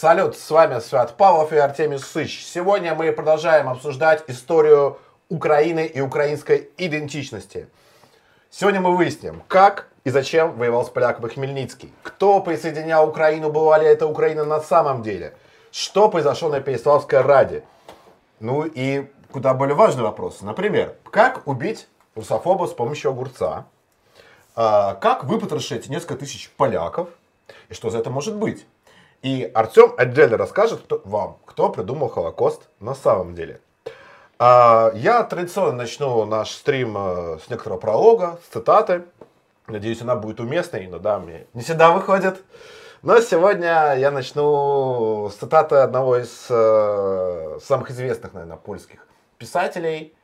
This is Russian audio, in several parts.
Салют, с вами Свят Павлов и Артемий Сыч. Сегодня мы продолжаем обсуждать историю Украины и украинской идентичности. Сегодня мы выясним, как и зачем воевал с поляками Хмельницкий. Кто присоединял Украину, была ли это Украина на самом деле? Что произошло на Переславской Раде? Ну и куда более важный вопрос. Например, как убить русофоба с помощью огурца? А, как выпотрошить несколько тысяч поляков? И что за это может быть? И Артем отдельно расскажет кто, вам, кто придумал Холокост на самом деле. А, я традиционно начну наш стрим э, с некоторого пролога, с цитаты. Надеюсь, она будет уместной, но да, мне не всегда выходит. Но сегодня я начну с цитаты одного из э, самых известных, наверное, польских писателей,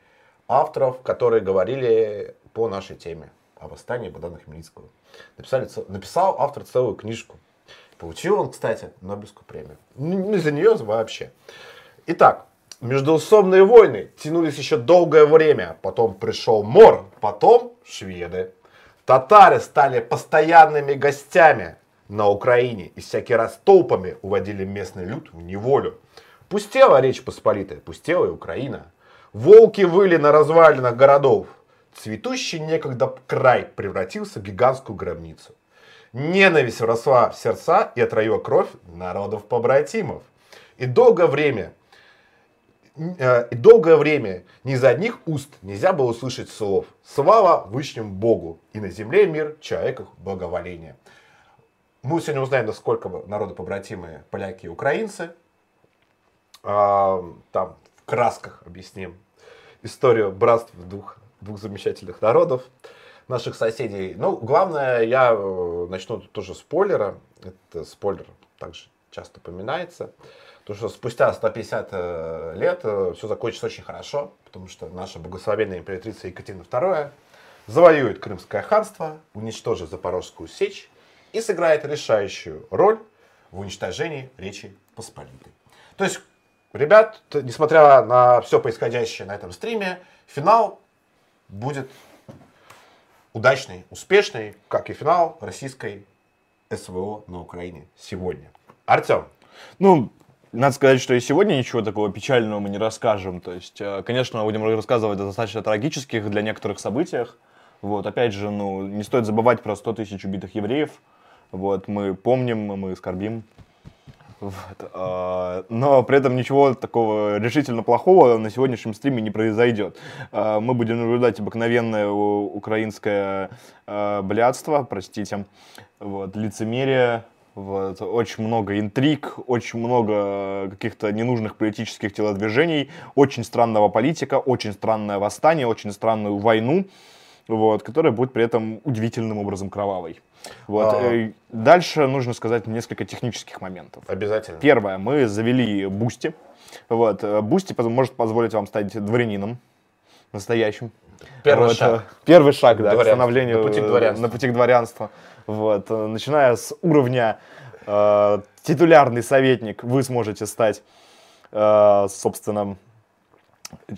авторов, которые говорили по нашей теме о восстании Богдана Хмельницкого. Написали, написал автор целую книжку. Получил он, кстати, Нобелевскую премию. Не за нее вообще. Итак, междуусобные войны тянулись еще долгое время. Потом пришел Мор, потом шведы. Татары стали постоянными гостями на Украине и всякий раз толпами уводили местный люд в неволю. Пустела Речь Посполитая, пустела и Украина. Волки выли на развалинах городов. Цветущий некогда край превратился в гигантскую гробницу. Ненависть росла в сердца и отравила кровь народов-побратимов. И долгое время, э, и долгое время ни из одних уст нельзя было услышать слов «Слава Вышнему Богу!» и на земле мир, человеках благоволение. Мы сегодня узнаем, насколько народы-побратимые поляки и украинцы. А, там в красках объясним историю братства двух, двух замечательных народов наших соседей. Ну, главное, я э, начну тоже спойлера. Это спойлер также часто упоминается. То, что спустя 150 э, лет э, все закончится очень хорошо, потому что наша благословенная императрица Екатерина II завоюет Крымское ханство, уничтожит Запорожскую сечь и сыграет решающую роль в уничтожении Речи Посполитой. То есть, ребят, несмотря на все происходящее на этом стриме, финал будет удачный, успешный, как и финал российской СВО на Украине сегодня. Артем. Ну, надо сказать, что и сегодня ничего такого печального мы не расскажем. То есть, э, конечно, мы будем рассказывать о достаточно трагических для некоторых событиях. Вот, опять же, ну, не стоит забывать про 100 тысяч убитых евреев. Вот, мы помним, мы скорбим вот. А, но при этом ничего такого решительно плохого на сегодняшнем стриме не произойдет. А, мы будем наблюдать обыкновенное украинское а, блядство, простите, вот, лицемерие, вот, очень много интриг, очень много каких-то ненужных политических телодвижений, очень странного политика, очень странное восстание, очень странную войну, вот, которая будет при этом удивительным образом кровавой. Вот. А... Э, дальше нужно сказать несколько технических моментов. Обязательно. Первое, мы завели Boosty. Вот. Э, Boosty может позволить вам стать дворянином настоящим. Первый вот. шаг. Э, первый шаг, да, к становлению на пути к дворянству. На пути к дворянству. Вот. Начиная с уровня э, титулярный советник, вы сможете стать, э, собственно,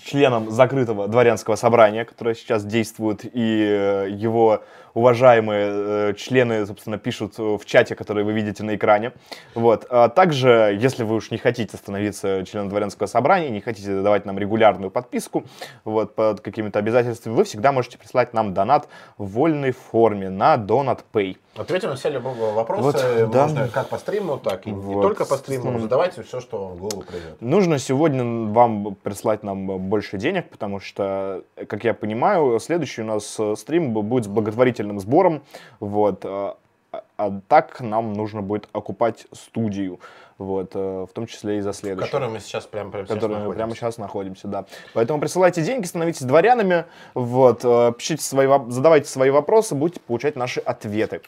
членом закрытого дворянского собрания, которое сейчас действует, и его уважаемые э, члены, собственно, пишут в чате, который вы видите на экране. Вот. А также, если вы уж не хотите становиться членом дворянского собрания, не хотите давать нам регулярную подписку вот, под какими-то обязательствами, вы всегда можете прислать нам донат в вольной форме на Donut Pay. Ответим на все любые вопросы, вот, да. можно как по стриму, так и вот. не только по стриму. Задавайте все, что в голову придет. Нужно сегодня вам прислать нам больше денег, потому что, как я понимаю, следующий у нас стрим будет с благотворительным благотворительным сбором. Вот. А, а так нам нужно будет окупать студию, вот, э, в том числе и за следующую. В которой мы сейчас прямо, прямо, сейчас находимся. прямо сейчас находимся, да. Поэтому присылайте деньги, становитесь дворянами, вот, э, пишите свои, задавайте свои вопросы, будете получать наши ответы.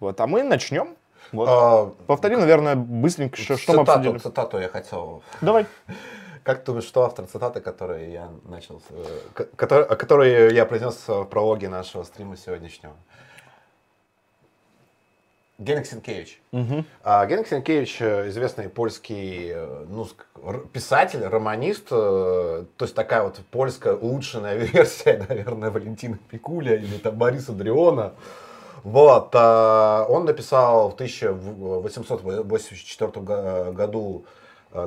Вот, а мы начнем. Вот. А, Повтори, наверное, быстренько, что, цитату, мы обсудили. Цитату я хотел. Давай. Как ты думаешь, что автор цитаты, которые я начал, э, который, которые я произнес в прологе нашего стрима сегодняшнего? Генрик Сенкевич. Угу. А, Сенкевич э, известный польский э, ну, писатель, романист, то есть такая вот польская улучшенная версия, наверное, Валентина Пикуля или там Бориса Дриона. Вот, э, он написал в 1884 году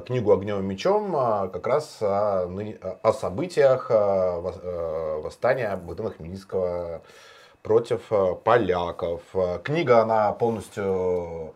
книгу «Огнем и мечом» э, как раз о, о событиях восстания Богдана Хмельницкого против поляков. Книга, она полностью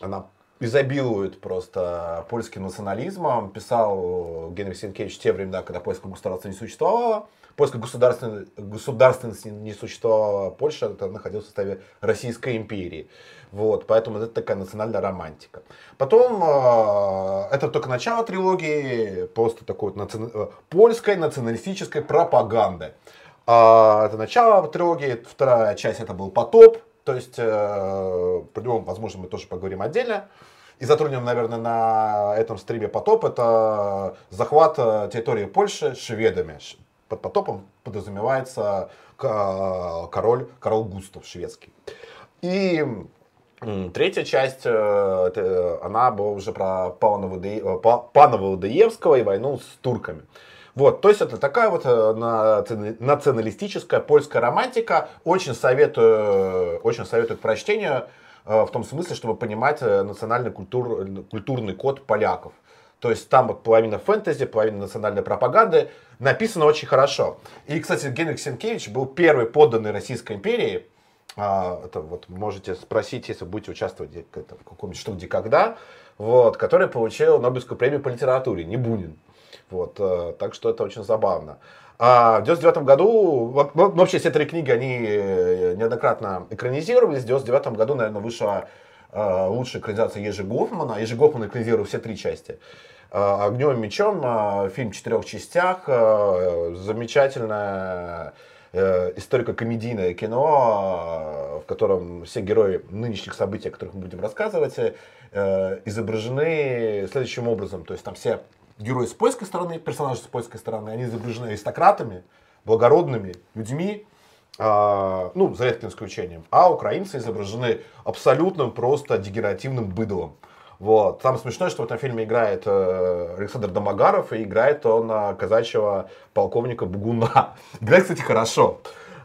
она изобилует просто польским национализмом. Писал Генрих Сенкевич в те времена, когда польское государство не существовало. Польская государственность, государственность не существовала, Польша это находилась в составе Российской империи. Вот, поэтому это такая национальная романтика. Потом, э, это только начало трилогии, просто такой вот наци... Э, польской националистической пропаганды. А, это начало трилогии, вторая часть это был потоп, то есть, э, него, возможно, мы тоже поговорим отдельно. И затронем, наверное, на этом стриме потоп. Это захват э, территории Польши шведами. Под потопом подразумевается король, король Густав шведский. И Третья часть, э, она была уже про Пана Владеевского и войну с турками. Вот, то есть это такая вот э, националистическая польская романтика. Очень советую, очень советую к прочтению э, в том смысле, чтобы понимать э, национальный культур, культурный код поляков. То есть там вот половина фэнтези, половина национальной пропаганды. Написано очень хорошо. И, кстати, Генрих Сенкевич был первый подданный Российской империи. А, это вот можете спросить, если будете участвовать в каком-нибудь что где когда, вот, который получил Нобелевскую премию по литературе, не Бунин. Вот, э, так что это очень забавно. А в 99 году, ну, вообще все три книги, они э, неоднократно экранизировались. В 99 году, наверное, вышла лучшая экранизация Ежи Гофмана. Ежи Гофман экранизировал все три части. «Огнем и мечом», фильм в четырех частях, замечательное историко-комедийное кино, в котором все герои нынешних событий, о которых мы будем рассказывать, изображены следующим образом. То есть там все герои с польской стороны, персонажи с польской стороны, они изображены аристократами, благородными людьми, а, ну, за редким исключением. А украинцы изображены абсолютным просто дегенеративным быдлом. Вот. Самое смешное, что в этом фильме играет э, Александр Домогаров, и играет он э, казачьего полковника Бугуна. Играет, кстати, хорошо.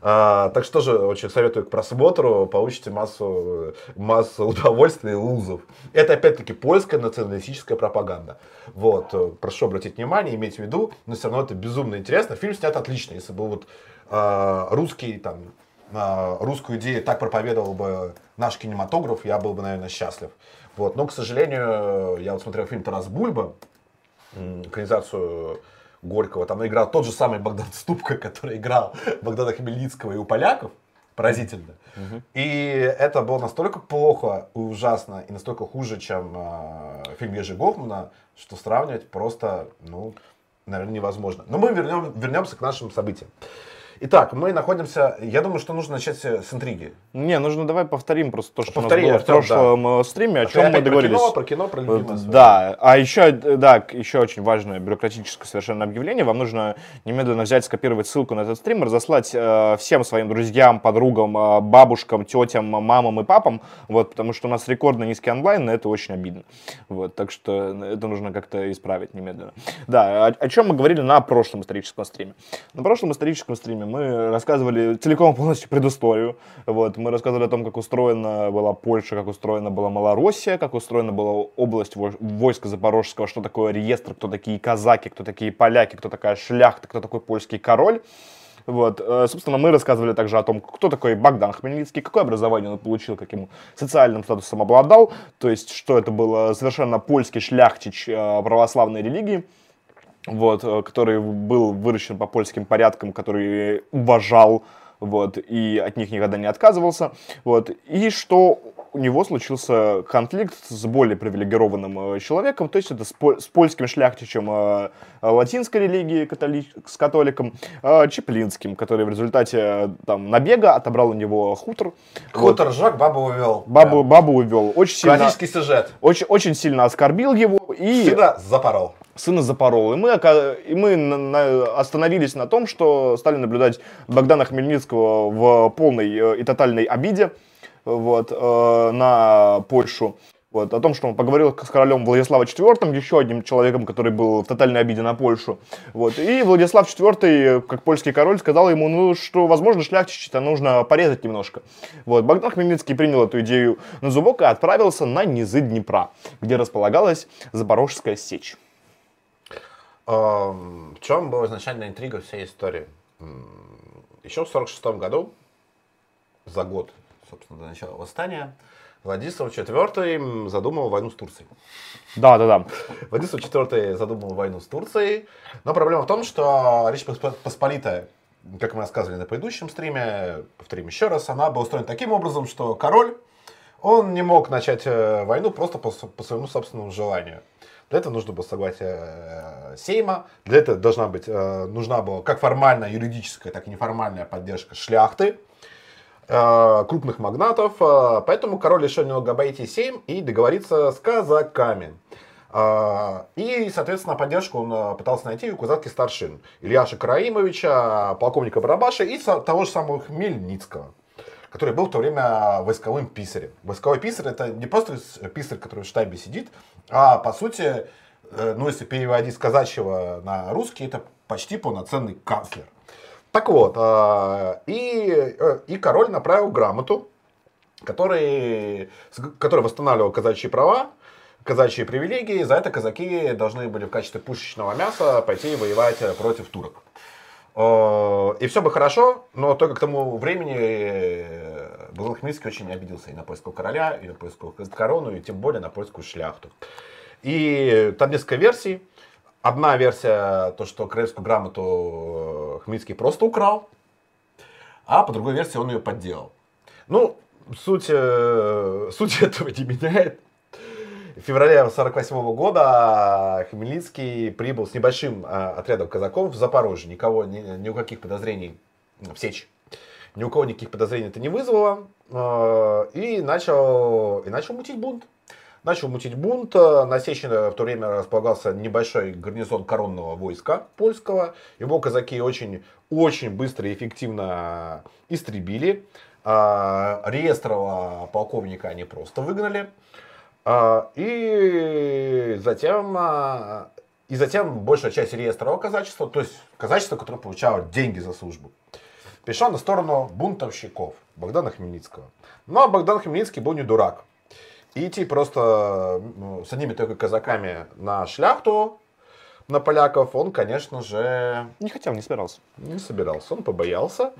А, так что же очень советую к просмотру, получите массу, массу удовольствия и лузов. Это опять-таки польская националистическая пропаганда. Вот, прошу обратить внимание, иметь в виду, но все равно это безумно интересно. Фильм снят отлично, если бы вот русский там э, русскую идею так проповедовал бы наш кинематограф, я был бы, наверное, счастлив. Вот. Но, к сожалению, я вот смотрел фильм «Тарас Бульба», экранизацию Горького. Там играл тот же самый Богдан Ступка, который играл Богдана Хмельницкого и у поляков. Поразительно. Угу. И это было настолько плохо и ужасно, и настолько хуже, чем э, фильм Ежи Гофмана, что сравнивать просто, ну, наверное, невозможно. Но мы вернем, вернемся к нашим событиям. Итак, мы находимся, я думаю, что нужно начать с интриги. Не, нужно давай повторим просто то, что Повтори, у нас было в прошлом да. Э, стриме, о а чем мы договорились. Про кино, про кино, про Да, а еще, да, еще очень важное бюрократическое совершенно объявление. Вам нужно немедленно взять, скопировать ссылку на этот стрим, разослать э, всем своим друзьям, подругам, э, бабушкам, тетям, мамам и папам, вот, потому что у нас рекордно низкий онлайн, и это очень обидно. Вот, так что это нужно как-то исправить немедленно. Да, о, о чем мы говорили на прошлом историческом стриме. На прошлом историческом стриме мы рассказывали целиком полностью предысторию. Вот, мы рассказывали о том, как устроена была Польша, как устроена была Малороссия, как устроена была область войска Запорожского, что такое реестр, кто такие казаки, кто такие поляки, кто такая шляхта, кто такой польский король. Вот, э, собственно, мы рассказывали также о том, кто такой Богдан Хмельницкий, какое образование он получил, каким социальным статусом обладал, то есть, что это был совершенно польский шляхтич э, православной религии вот, э, который был выращен по польским порядкам, который уважал, вот, и от них никогда не отказывался, вот, и что у него случился конфликт с более привилегированным э, человеком, то есть это с, с польским шляхтичем э, латинской религии, католи, с католиком, э, Чеплинским, который в результате э, там, набега отобрал у него хутор. Хутор вот. сжег, бабу увел. Бабу, бабу увел. Очень сильно, Классический сюжет. Очень, очень сильно оскорбил его. И... Сюда запорол сына Запорол. И мы, и мы остановились на том, что стали наблюдать Богдана Хмельницкого в полной э, и тотальной обиде вот, э, на Польшу. Вот, о том, что он поговорил с королем Владиславом IV, еще одним человеком, который был в тотальной обиде на Польшу. Вот, и Владислав IV, как польский король, сказал ему, ну, что, возможно, шляхтича нужно порезать немножко. Вот, Богдан Хмельницкий принял эту идею на зубок и отправился на низы Днепра, где располагалась Запорожская сечь. В чем была изначальная интрига всей истории? Еще в 1946 году, за год, собственно, до начала восстания, Владислав IV задумал войну с Турцией. Да, да, да. Владислав IV задумал войну с Турцией. Но проблема в том, что Речь Посполитая, как мы рассказывали на предыдущем стриме, повторим еще раз, она была устроена таким образом, что король, он не мог начать э, войну просто по, по своему собственному желанию. Для этого нужно было согласие э, Сейма, для этого должна быть, э, нужна была как формальная юридическая, так и неформальная поддержка шляхты, крупных магнатов, э, поэтому король решил немного обойти Сейм и договориться с казаками. Э, и, соответственно, поддержку он пытался найти у казацких старшин. Ильяша Караимовича, полковника Барабаша и того же самого Хмельницкого который был в то время войсковым писарем. Войсковой писарь это не просто писарь, который в штабе сидит, а по сути, ну если переводить с казачьего на русский, это почти полноценный канцлер. Так вот, а, и, э, и король направил грамоту, который, который восстанавливал казачьи права, казачьи привилегии. За это казаки должны были в качестве пушечного мяса пойти воевать против турок. И все бы хорошо, но только к тому времени э, Базил Хмельницкий очень обиделся и на польского короля, и на польскую корону, и тем более на польскую шляхту. И там несколько версий. Одна версия, то, что Краевскую грамоту э, Хмельницкий просто украл, а по другой версии он ее подделал. Ну, суть, э, суть этого не меняет. В феврале 1948 года Хмельницкий прибыл с небольшим э, отрядом казаков в Запорожье. Никого, ни, ни у каких подозрений в Сечь. Ни у кого никаких подозрений это не вызвало. И начал, и начал мутить бунт начал мутить бунт. На Сечино в то время располагался небольшой гарнизон коронного войска польского. Его казаки очень, очень быстро и эффективно истребили. А, реестрового полковника они просто выгнали. А, и затем, а, и затем большая часть реестрового казачества, то есть казачество, которое получало деньги за службу, перешла на сторону бунтовщиков Богдана Хмельницкого. Но Богдан Хмельницкий был не дурак и идти просто ну, с одними только казаками на шляхту, на поляков, он, конечно же... Не хотел, не собирался. Не собирался, он побоялся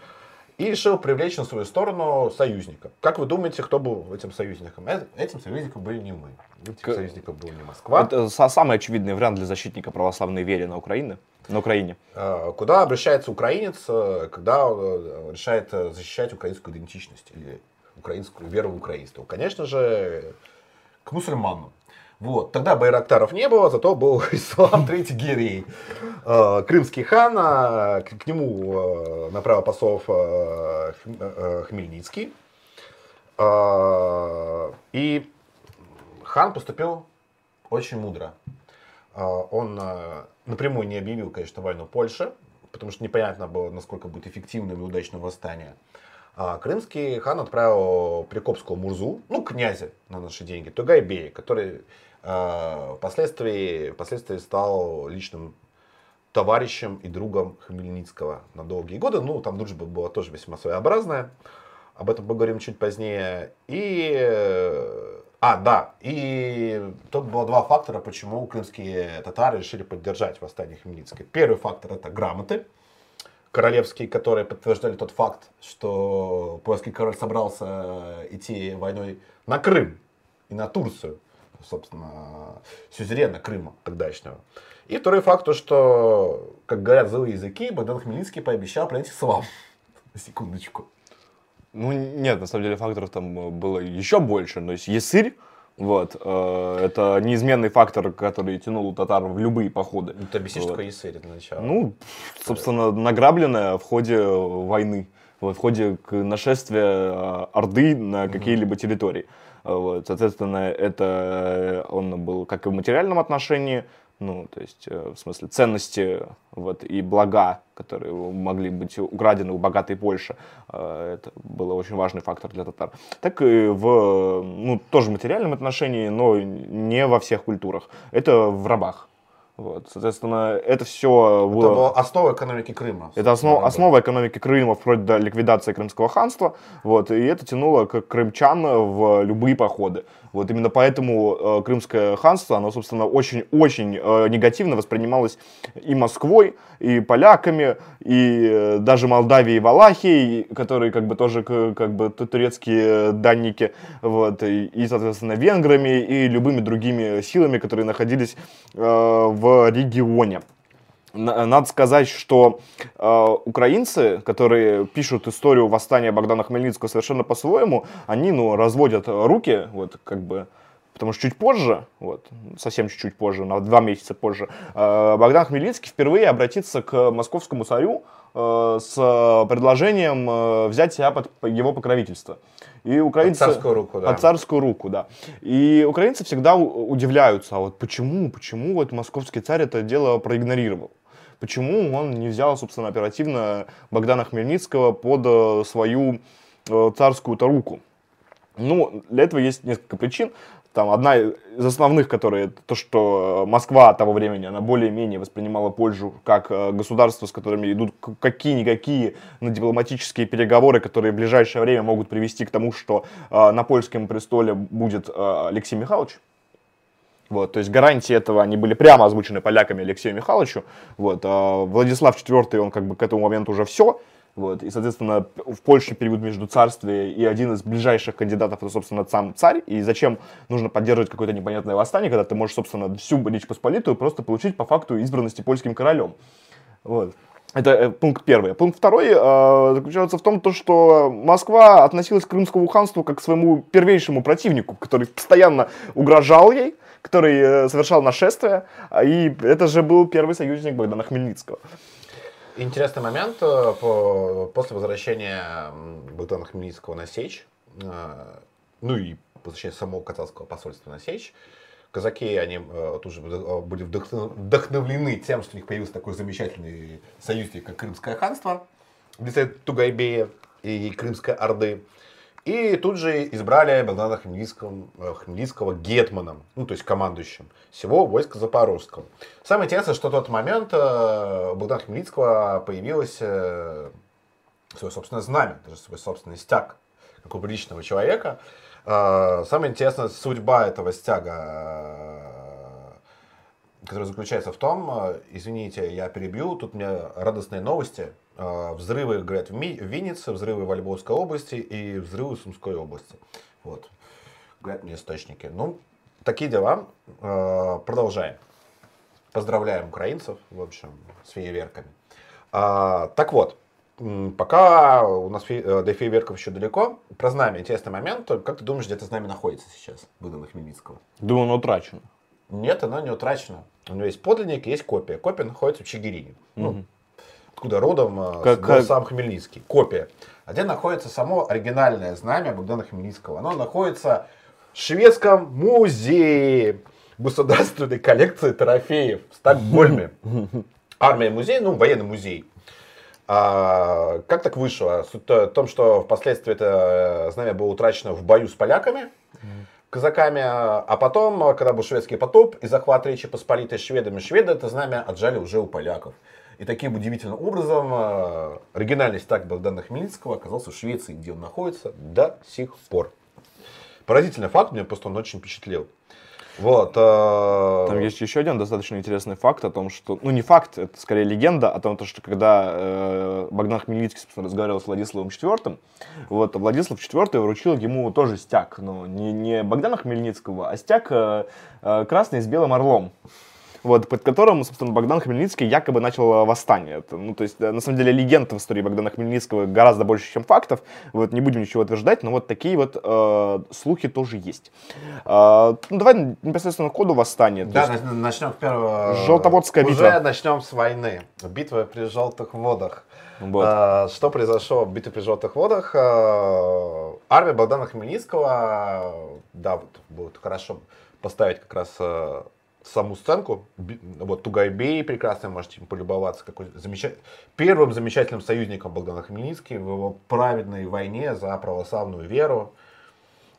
и решил привлечь на свою сторону союзника. Как вы думаете, кто был этим союзником? Э, этим союзником были не мы. Этим К... союзником был не Москва. Это самый очевидный вариант для защитника православной веры на Украине. На Украине. А, куда обращается украинец, э, когда э, решает защищать украинскую идентичность или украинскую веру в украинство. Конечно же, к мусульманам. Вот. Тогда байрактаров не было, зато был Ислам Третий Гирей. Э, крымский хан, а, к нему э, направил послов э, Хмельницкий. И хан поступил очень мудро. Он напрямую не объявил, конечно, войну Польше, потому что непонятно было, насколько будет эффективным и удачным восстание. А крымский хан отправил Прикопского Мурзу, ну, князя на наши деньги, Тугайбея, который э, впоследствии, впоследствии стал личным товарищем и другом Хмельницкого на долгие годы. Ну, там дружба была тоже весьма своеобразная. Об этом поговорим чуть позднее. И... А, да, и тут было два фактора, почему крымские татары решили поддержать восстание Хмельницкое. Первый фактор это грамоты королевские, которые подтверждали тот факт, что польский король собрался идти войной на Крым и на Турцию, собственно, сюзерена Крыма тогдашнего. И второй факт, то, что, как говорят злые языки, Богдан Хмельницкий пообещал принести славу. На секундочку. Ну, нет, на самом деле факторов там было еще больше. То есть Есырь, вот. Э, это неизменный фактор, который тянул татар в любые походы. Ну, ты объяснишь, вот. такое Есырь для начала. Ну, собственно, награбленное в ходе войны, в ходе нашествия э, Орды на какие-либо территории. Вот, соответственно, это он был как и в материальном отношении, ну, то есть, э, в смысле, ценности вот, и блага, которые могли быть украдены у богатой Польши, э, это был очень важный фактор для татар, так и в, ну, тоже материальном отношении, но не во всех культурах. Это в рабах. Вот, соответственно, это все было... Это была основа экономики Крыма. Это основ, основа экономики Крыма вплоть до ликвидации Крымского ханства. Вот, и это тянуло к крымчан в любые походы. Вот именно поэтому э, Крымское ханство, оно, собственно, очень-очень э, негативно воспринималось и Москвой, и поляками, и э, даже Молдавией и Валахией, которые как бы тоже как бы турецкие данники, вот, и, и соответственно, венграми и любыми другими силами, которые находились э, в регионе надо сказать, что э, украинцы, которые пишут историю восстания Богдана Хмельницкого совершенно по-своему, они, ну, разводят руки, вот, как бы, потому что чуть позже, вот, совсем чуть-чуть позже, на два месяца позже, э, Богдан Хмельницкий впервые обратится к московскому царю э, с предложением э, взять себя под его покровительство. И украинцы... Под царскую руку, да. Под царскую руку, да. И украинцы всегда удивляются, а вот почему, почему вот московский царь это дело проигнорировал? Почему он не взял, собственно, оперативно Богдана Хмельницкого под э, свою э, царскую-то руку. Ну, для этого есть несколько причин. Там одна из основных, которые то, что Москва того времени, она более-менее воспринимала Польшу как э, государство, с которыми идут какие-никакие на дипломатические переговоры, которые в ближайшее время могут привести к тому, что на польском престоле будет Алексей Михайлович. Вот, то есть гарантии этого, они были прямо озвучены поляками Алексею Михайловичу. Вот, а Владислав IV, он как бы к этому моменту уже все. Вот, и, соответственно, в Польше период между царствия, и один из ближайших кандидатов это, собственно, сам царь. И зачем нужно поддерживать какое-то непонятное восстание, когда ты можешь, собственно, всю Речь Посполитую просто получить по факту избранности польским королем. Вот. Это э, пункт первый. Пункт второй э, заключается в том, то, что Москва относилась к Крымскому ханству как к своему первейшему противнику, который постоянно угрожал ей, который э, совершал нашествие, а, и это же был первый союзник Богдана Хмельницкого. Интересный момент. Э, по, после возвращения Богдана Хмельницкого на Сечь, э, ну и возвращения самого казахского посольства на Сечь, казаки, они тоже были вдохновлены тем, что у них появился такой замечательный союзник, как Крымское ханство, в лице Тугайбея и Крымской Орды. И тут же избрали Богдана Хмельницкого, э, Хмельницкого гетманом, ну, то есть командующим всего войска Запорожского. Самое интересное, что в тот момент э, у Богдана Хмельницкого появилось э, свое собственное знамя, даже свой собственный стяг, как у приличного человека. Самое интересное, судьба этого стяга которая заключается в том, извините, я перебью, тут у меня радостные новости. А, взрывы, говорят, в, Ми, в Виннице, взрывы в Львовской области и взрывы в Сумской области. Вот. Говорят мне источники. Ну, такие дела. А, продолжаем. Поздравляем украинцев, в общем, с фейерверками. Так вот, пока у нас э, до фейерверков еще далеко, про знамя интересный момент. Как ты думаешь, где это знамя находится сейчас, Богдана Хмельницкого? Думаю, оно утрачено. Нет, оно не утрачено. У него есть подлинник, есть копия. Копия находится в Чигирине. Ну, откуда родом а, как, как... сам Хмельницкий. Копия. А где находится само оригинальное знамя Богдана Хмельницкого? Оно находится в шведском музее государственной коллекции трофеев в Стокгольме. Армия музей, ну, военный музей. А, как так вышло? Суть в том, что впоследствии это знамя было утрачено в бою с поляками, казаками, а потом, когда был шведский потоп и захват Речи Посполитой шведами, шведы это знамя отжали уже у поляков. И таким удивительным образом э, оригинальный стак Богдана Хмельницкого оказался в Швеции, где он находится до сих пор. Поразительный факт, меня просто он очень впечатлил. Вот. Э... Там есть еще один достаточно интересный факт о том, что, ну не факт, это скорее легенда о том, что когда э, Богдан Хмельницкий собственно, разговаривал с Владиславом IV, вот Владислав IV вручил ему тоже стяг, но не, не Богдана Хмельницкого, а стяг э, э, красный с белым орлом вот, под которым, собственно, Богдан Хмельницкий якобы начал э, восстание. Это, ну, то есть, э, на самом деле, легенд в истории Богдана Хмельницкого гораздо больше, чем фактов. Вот, не будем ничего утверждать, но вот такие вот э, слухи тоже есть. Э, ну, давай непосредственно к ходу восстания. Да, есть, начнем с первого. Желтоводская Уже битва. Уже начнем с войны. Битва при Желтых водах. Вот. А, что произошло в битве при Желтых водах? А, армия Богдана Хмельницкого, да, вот будет хорошо поставить как раз саму сценку. Вот Тугайбей прекрасно, можете им полюбоваться. Какой замеча- Первым замечательным союзником Богдана Хмельницкий в его праведной войне за православную веру,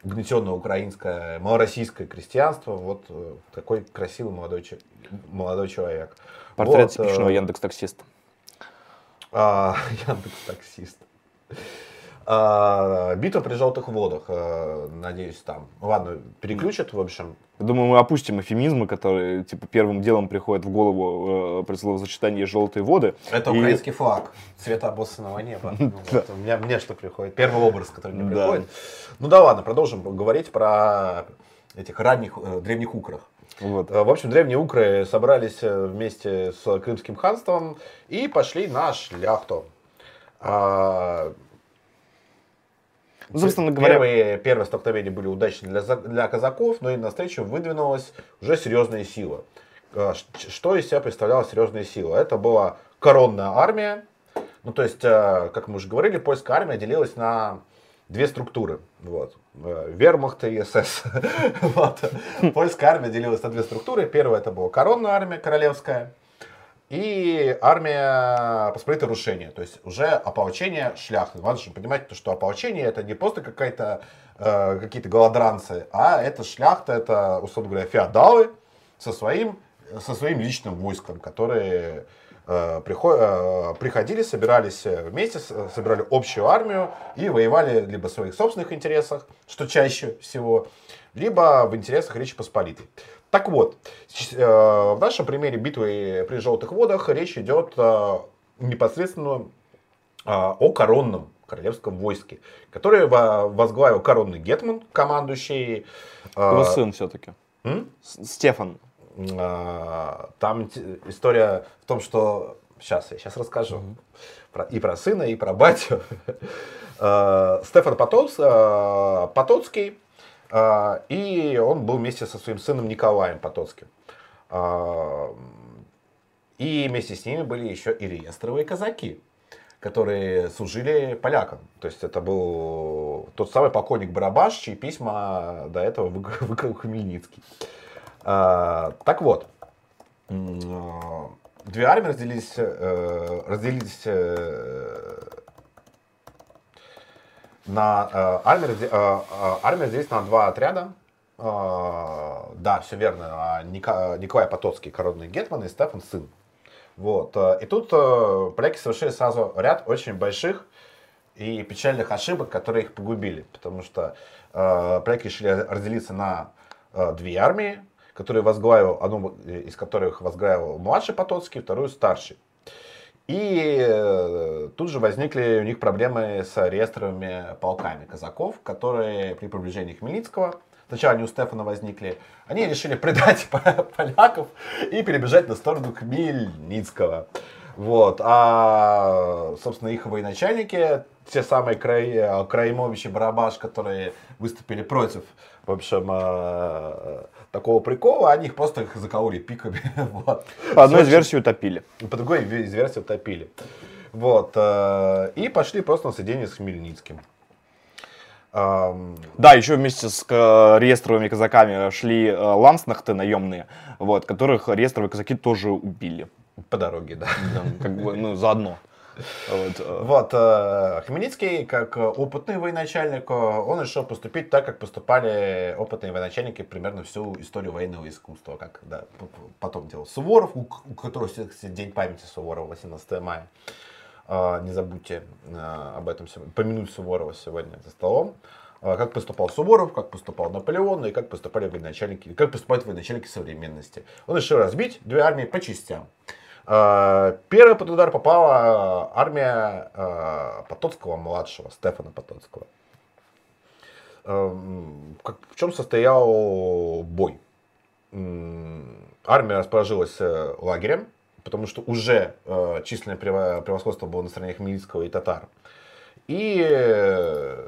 угнетенное украинское, малороссийское крестьянство. Вот э, такой красивый молодой, че- молодой человек. Портрет Вот, э, типичного Яндекс таксиста. а, Яндекс таксист. А, битва при желтых водах, э, надеюсь, там. Ладно, переключат, в общем. Думаю, мы опустим эфемизмы, которые типа первым делом приходят в голову э, при словосочетании «желтые воды». Это И- украинский флаг, цвета обоссанного неба. Ну, меня, мне что приходит? Первый образ, который мне приходит. Ну да ладно, продолжим говорить про этих ранних э, древних украх. Вот. В общем, древние укры собрались вместе с Крымским ханством и пошли на шляхту. А, Ну, собственно говоря, Первые, первые столкновения были удачны для, для казаков, но и навстречу выдвинулась уже серьезная сила. Ш- Что из себя представляла серьезная сила? Это была коронная армия. Ну, то есть, э, как мы уже говорили, польская армия делилась на две структуры. Вот. Э, Вермахт и СС. Вот. Польская армия делилась на две структуры. Первая это была коронная армия королевская. И армия посмотрите рушения, то есть уже ополчение шляхты. Важно же понимать, то, что ополчение это не просто какая-то, э, какие-то голодранцы, а это шляхта, это, условно говоря, феодалы со своим, со своим личным войском, которые э, прихо- э, приходили, собирались вместе, собирали общую армию и воевали либо в своих собственных интересах, что чаще всего, либо в интересах Речи Посполитой. Так вот, э, в нашем примере битвы при Желтых водах речь идет э, непосредственно э, о коронном королевском войске, которое во- возглавил коронный гетман, командующий. э, его сын все-таки. Стефан. А, Там история в том, что сейчас я сейчас расскажу Про- и про сына, и про батю. А, Стефан Потоц- а, Потоцкий, а, и он был вместе со своим сыном Николаем Потоцким. А, И вместе с ними были еще и реестровые казаки, которые служили полякам. То есть это был тот самый покойник Барабаш, чьи письма до этого выкрал Хмельницкий. А, так вот, а, две армии разделились, э, разделились э, на э, армии, разде- э, э, разделилась на два отряда. Э, да, все верно. А, Николай Потоцкий, коронный гетман, и Стефан сын. Вот. э, И тут э, поляки совершили сразу ряд очень больших и печальных ошибок, которые их погубили. Потому что э, поляки решили разделиться на э, две армии, которые возглавил, одну из которых возглавил младший Потоцкий, вторую старший. И э, тут же возникли у них проблемы с реестровыми полками казаков, которые при приближении Хмельницкого, сначала они у Стефана возникли, они решили предать поляков и перебежать на сторону Хмельницкого. Вот. А, собственно, их военачальники, те самые Край, Краимович и Барабаш, которые выступили против, в общем, э, такого прикола, они их просто их закололи пиками. Вот. По одной из версий утопили. по другой из версии утопили. Вот. э, И пошли просто на соединение с Хмельницким. Да, еще вместе с э, реестровыми казаками шли э, ланснахты наемные, вот, которых реестровые казаки тоже убили. По дороге, да. Да, как бы, ну, заодно. Вот, э, Вот. э, Хмельницкий, как э, опытный военачальник, он решил поступить так, как поступали опытные военачальники примерно всю историю военного искусства. Как да, потом делал Суворов, у у которого кстати, день памяти Суворова, 18 мая. Не забудьте об этом сегодня, помянуть Суворова сегодня за столом. Как поступал Суворов, как поступал Наполеон и как поступали военачальники, как поступают военачальники современности. Он решил разбить две армии по частям. Э, Первый под удар попала армия э, Потоцкого младшего, Стефана Потоцкого. Эм, В чем состоял бой? Армия расположилась э, лагерем, потому что уже э, численное прево- превосходство было на стороне Хмельницкого и татар. И, э,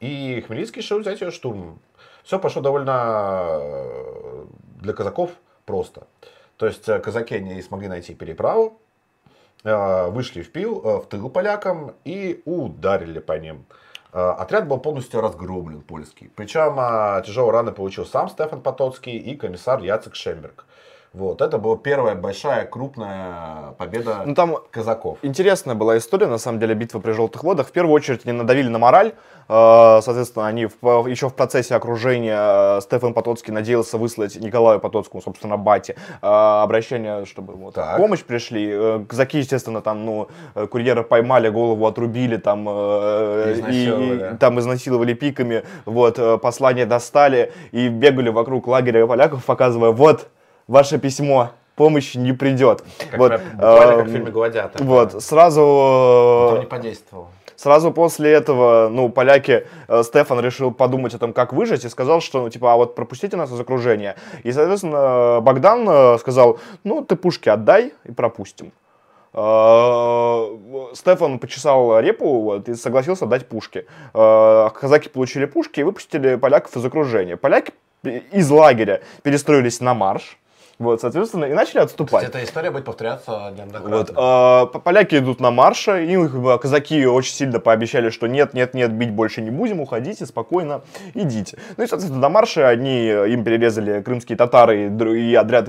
и Хмельницкий решил взять ее штурмом. Все пошло довольно э, для казаков просто. То есть э, казаки не смогли найти переправу, э, вышли в пил, э, в тыл полякам и ударили по ним. отряд был полностью разгромлен, польский. Причем тяжелые раны получил сам Стефан Потоцкий и комиссар Яцек Шемберг. Вот, это была первая большая, крупная победа Ну там казаков. интересная была история, на самом деле, битва при Желтых водах. В первую очередь они надавили на мораль. Э, Соответственно, они в- еще в процессе окружения э, Стефан Потоцкий надеялся выслать Николаю Потоцкому, собственно, Бате, э, обращение, чтобы вот, Так. помощь пришли. Казаки, естественно, там, ну, курьера поймали, голову отрубили, там, и, и там изнасиловали пиками, вот, послание достали и бегали вокруг лагеря поляков, показывая, вот, ваше письмо, помощь не придет. Как, вот, буквально как в эм, фильме «Гладиатор». вот, сразу, не э, подействовал. сразу после этого, ну, поляки, э, Стефан решил подумать о том, как выжить, и сказал, что, ну, типа, а вот пропустите нас из окружения. И, соответственно, Богдан э, сказал, ну, ты пушки отдай и пропустим. Э, Стефан почесал репу вот, и согласился дать пушки. Казаки получили пушки и выпустили поляков из окружения. Поляки из лагеря перестроились на марш. Вот, соответственно, и начали отступать. Эта история будет повторяться Вот, неоднократно. а, п- поляки идут на марше, и а, казаки очень сильно пообещали, что нет, нет, нет, бить больше не будем, уходите, спокойно, идите. Ну и, соответственно, на марше они, э, им перерезали крымские татары и, отряд,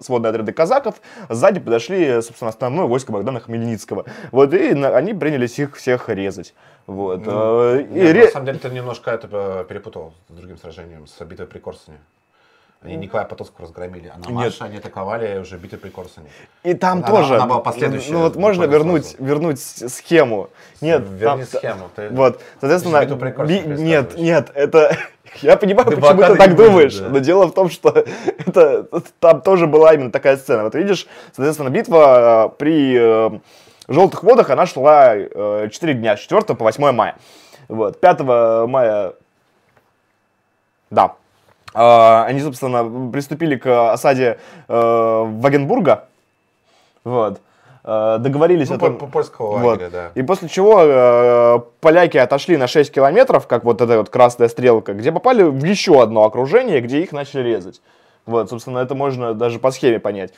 сводные отряды казаков, сзади подошли, собственно, основное войско Богдана Хмельницкого. Вот, и на- они принялись их всех резать. Вот. Ну, э, и Нет, ре- На самом деле ты немножко это э, перепутал с другим сражением, с битвой при Корсуне. Они Николая Потоцкого разгромили, а на марше они атаковали уже битвы при Корсуне. И там Она- тоже. она была последующая, Ну вот можно вернуть, сразу. вернуть схему. Нет, Верни там- схему. Ты... Вот, соответственно, би- нет, нет, это я понимаю, Ты почему ты так будет, думаешь, да. но дело в том, что это там тоже была именно такая сцена. Вот видишь, соответственно, битва э, при э, желтых водах она шла э, 4 дня, с 4 по 8 мая. Вот, 5 мая, да, они, собственно, приступили к осаде э, Вагенбурга. Вот. Э, договорились Ну, о том... по польского Вот. лагеря, да. И после чего э, поляки отошли на 6 километров, как вот эта вот красная стрелка, где попали в еще одно окружение, где их начали резать. Вот, собственно, это можно даже по схеме понять.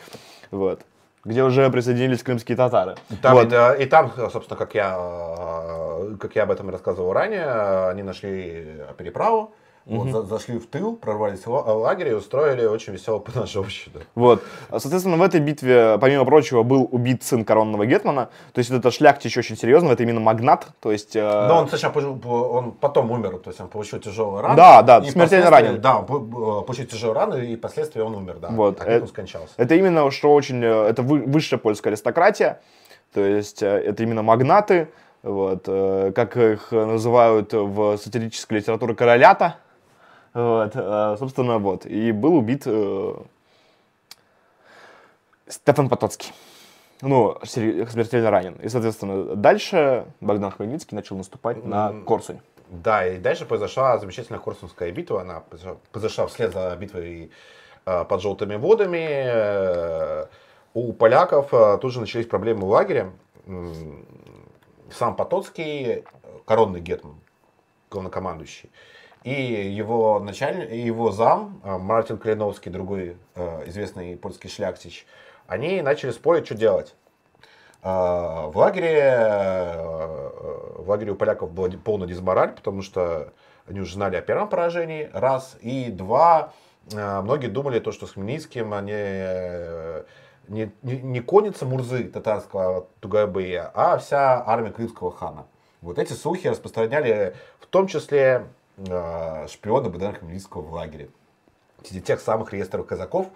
Вот. Где уже присоединились крымские татары. Там, Вот. и, и там, собственно, как я, э, как я об этом рассказывал ранее, они нашли переправу, вот, за- зашли в тыл, прорвались в ла- лагерь и устроили очень веселую поножовщину. Вот. А, Соответственно, в этой битве, помимо прочего, был убит сын коронного гетмана. То есть это шляхтич очень серьезно, это именно магнат. То есть... э, Но он сначала он потом умер, то есть он получил тяжелые раны. Да, да, смертельно ранен. Да, он бу- получил тяжелые раны, и впоследствии он умер, да. Вот, От э- них он скончался. Это именно, что очень, э, это вы- высшая польская аристократия, то есть э, это именно магнаты, вот, э, как их называют в сатирической литературе королята, вот, э, собственно, вот, и был убит э, Стефан Потоцкий. Ну, смертельно ранен. И, соответственно, дальше Богдан Хмельницкий начал наступать на. Корсунь. Да, и дальше произошла замечательная Корсунская битва. Она произошла, вслед за битвой э, под желтыми водами. У поляков тут же начались проблемы в лагере. Сам Потоцкий, коронный гетман, главнокомандующий, и его начальник, его зам э, Мартин Калиновский, другой э, известный польский шляхтич, они начали спорить, что делать. А, В лагере, э, в лагере у поляков был полный дисмораль, потому что они уже знали о первом поражении, раз, и два, э, многие думали, то, что с Хмельницким они э, не, не, не конница Мурзы татарского Тугайбея, а вся армия крымского хана. Вот эти слухи распространяли в том числе э, шпионы Богдана Хмельницкого в лагере. Среди тех самых реестров казаков,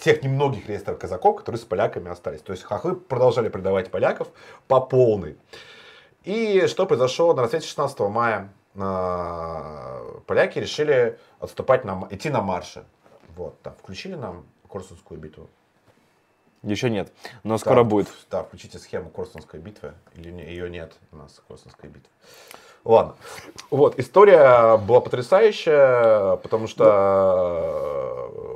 тех немногих реестров казаков, которые с поляками остались. То есть хохлы продолжали предавать поляков по полной. И что произошло на рассвете 16 мая? э, Поляки решили отступать на, идти на марше. Вот, да, включили нам Корсунскую битву. Еще нет, но скоро Да, будет. Да, включите схему Корсунской битвы. Или ее нет у нас, Корсунской битвы. Ладно. Вот, история была потрясающая, потому что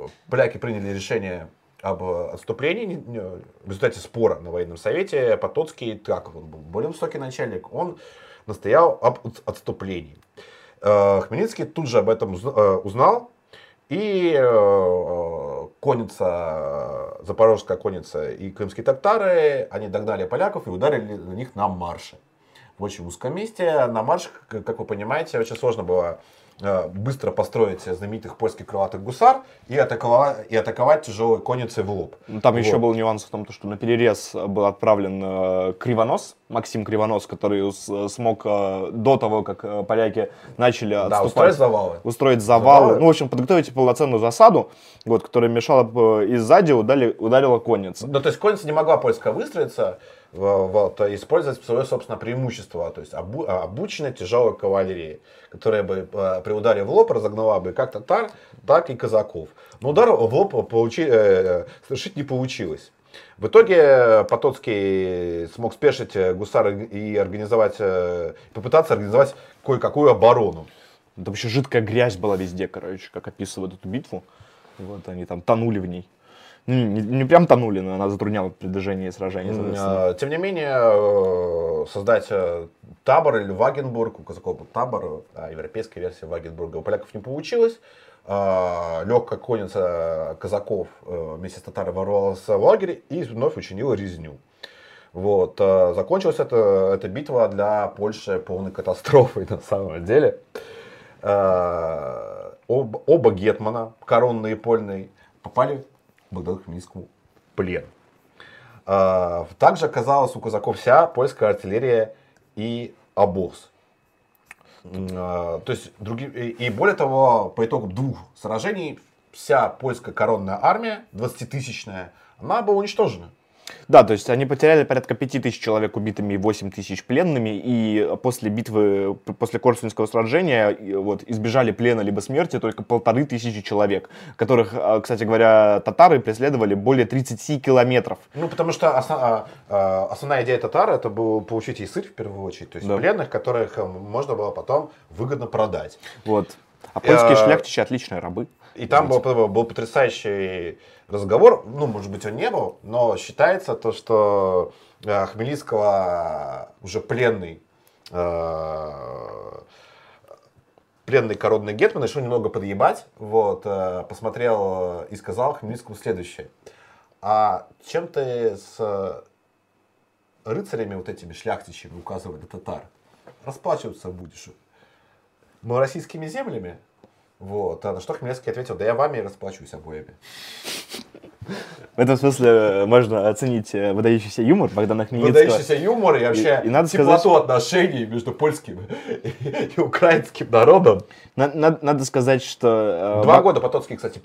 э, поляки приняли решение об отступлении в результате спора на военном совете. Потоцкий, так он был более высокий начальник, он настоял об от- отступлении. Э, Хмельницкий тут же об этом э, узнал, и конница, запорожская конница и крымские татары, они догнали поляков и ударили на них на марше. В очень узком месте. На марш, как вы понимаете, очень сложно было э, быстро построить знаменитых польских крылатых гусар и атаковать, и атаковать тяжелой конницей в лоб. Ну, Там еще Вот. был нюанс в том, то, что на перерез был отправлен э, Кривонос, Максим Кривонос, который смог э, до того, как поляки начали Да, устроить завалы. устроить завалы, Завалы. ну, в общем, подготовить полноценную засаду, вот, которая мешала и сзади удали- ударила конница. Ну, то есть конница не могла польская выстроиться, вот, использовать свое, собственно, преимущество, то есть обу- обученной тяжелой кавалерии, которая бы э, при ударе в лоб разогнала бы как татар, так и казаков. Но удар в лоб получи- э, совершить не получилось. В итоге Потоцкий смог спешить э, гусар и организовать, э, попытаться организовать кое-какую оборону. Там вообще жидкая грязь была везде, короче, как описывают эту битву. Вот они там тонули в ней. Ну, не, не прям тонули, но она затрудняла продвижение и сражение, соответственно. Э, Тем не менее, э, создать э, табор или Вагенбург, у казаков был табор, а европейская версия Вагенбурга у поляков не получилось. Легкая конница казаков э, вместе с татарами ворвалась в лагерь и вновь учинила резню. Вот. Закончилась эта, эта битва для Польши полной катастрофой на самом деле. Об- Оба гетмана, коронный и польный, попали Богдану Хмельницкому плен. А, Также оказалась у казаков вся польская артиллерия и обоз. А, То есть, други- и и более того, по итогам двух сражений вся польская коронная армия, 20-тысячная, она была уничтожена. Да, то есть они потеряли порядка 5000 человек убитыми и 8 тысяч пленными, и после битвы, после Корсунского сражения, вот, избежали плена либо смерти только полторы тысячи человек, которых, а, кстати говоря, татары преследовали более 30 километров. Ну, потому что осна- а, а, основная идея татар это было получить ясырь в первую очередь, то есть Да. пленных, которых можно было потом выгодно продать. Вот. А польские Э, шляхтичи отличные рабы. И там был, был потрясающий разговор, ну, может быть, он не был, но считается то, что э, Хмельницкого уже пленный, э, пленный коронный гетман решил немного подъебать, вот, э, посмотрел и сказал Хмельницкому следующее. А чем ты с рыцарями вот этими шляхтичами, указывая на татар, расплачиваться будешь? малороссийскими землями? Вот. А на что Хмельницкий ответил, да я вами и расплачусь обоими. В этом смысле э, можно оценить э, выдающийся юмор Богдана Хмельницкого. Выдающийся юмор и вообще И- и надо теплоту отношений между польским и украинским народом. На- на- Надо сказать, что... э, Два года Потоцкий, кстати,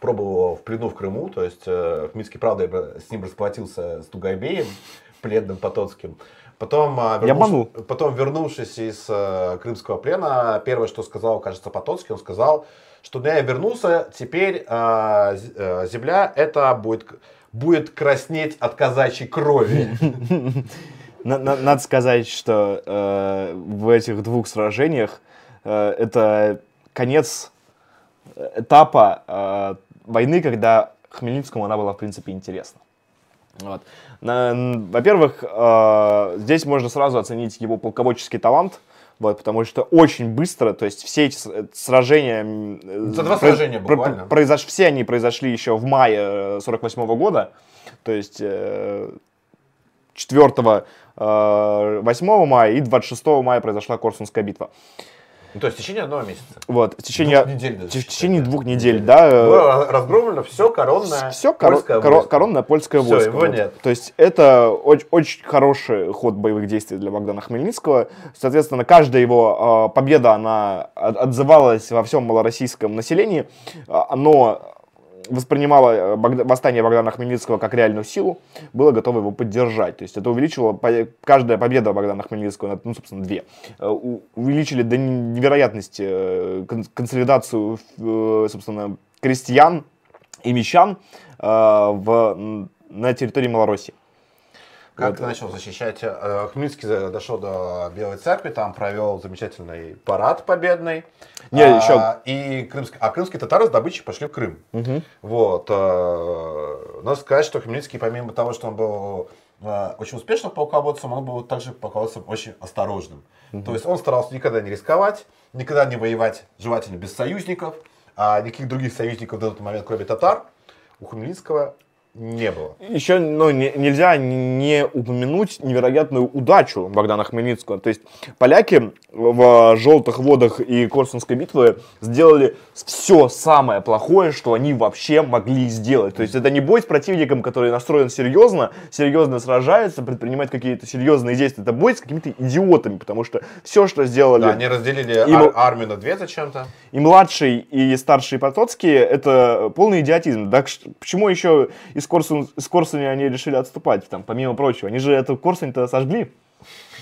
пробовал в плену в Крыму, то есть Хмельницкий, правда, с ним расплатился с Тугайбеем, пленным Потоцким. Потом, а, вернув- потом, вернувшись из э, крымского плена, первое, что сказал, кажется, Потоцкий, он сказал, что я вернулся, теперь э, з- э, земля это будет, будет краснеть от казачьей крови. На- на- Надо сказать, что э, в этих двух сражениях э, это конец этапа э, войны, когда Хмельницкому она была, в принципе, интересна. Вот. Во-первых, э, здесь можно сразу оценить его полководческий талант, вот, потому что очень быстро, то есть все эти э, сражения... э, За два сражения про- буквально. произош- все они произошли еще в мае 48 года, то есть э, 4 э, 8 мая и 26 мая произошла Корсунская битва. Ну, то есть в течение одного месяца. Вот, в течение, Двух недель даже, в течение да. двух недель, да, э, Было разгромлено все коронное все коро- польское коро- войско. коронное польское Всё, войско. его вот. нет. То есть это очень, очень хороший ход боевых действий для Богдана Хмельницкого. Соответственно, каждая его э, победа, она от- отзывалась во всем малороссийском населении. А, Оно воспринимало э, восстание Богдана Хмельницкого как реальную силу, было готово его поддержать. То есть это увеличило, по- каждая победа Богдана Хмельницкого, ну, собственно, две, э, увеличили до невероятности э, кон- консолидацию, собственно, крестьян и мещан в, на территории Малороссии. Как Вот. начал защищать? э, Хмельницкий дошел до Белой церкви, там провел замечательный парад победный. Не, А, еще- И крымский, а крымские татары с добычей пошли в Крым. Вот. э, Надо сказать, что Хмельницкий, помимо того, что он был э, очень успешным полководцем, он был также полководцем очень осторожным. То есть он старался никогда не рисковать, никогда не воевать желательно без союзников, а никаких других союзников в этот момент, кроме татар, у Хмельницкого не было. Еще ну, не, нельзя не упомянуть невероятную удачу Богдана Хмельницкого. То есть поляки в «Желтых водах» и Корсунской битвы сделали все самое плохое, что они вообще могли сделать. То есть это не бой с противником, который настроен серьезно, серьезно сражается, предпринимает какие-то серьезные действия. Это бой с какими-то идиотами, потому что все, что сделали... Да, они разделили И ар- мы- армию на две зачем-то. И младший, и старший Потоцкие это полный идиотизм. Так почему еще из, Корсун, из Корсуни они решили отступать, там, помимо прочего? Они же эту Корсунь-то сожгли.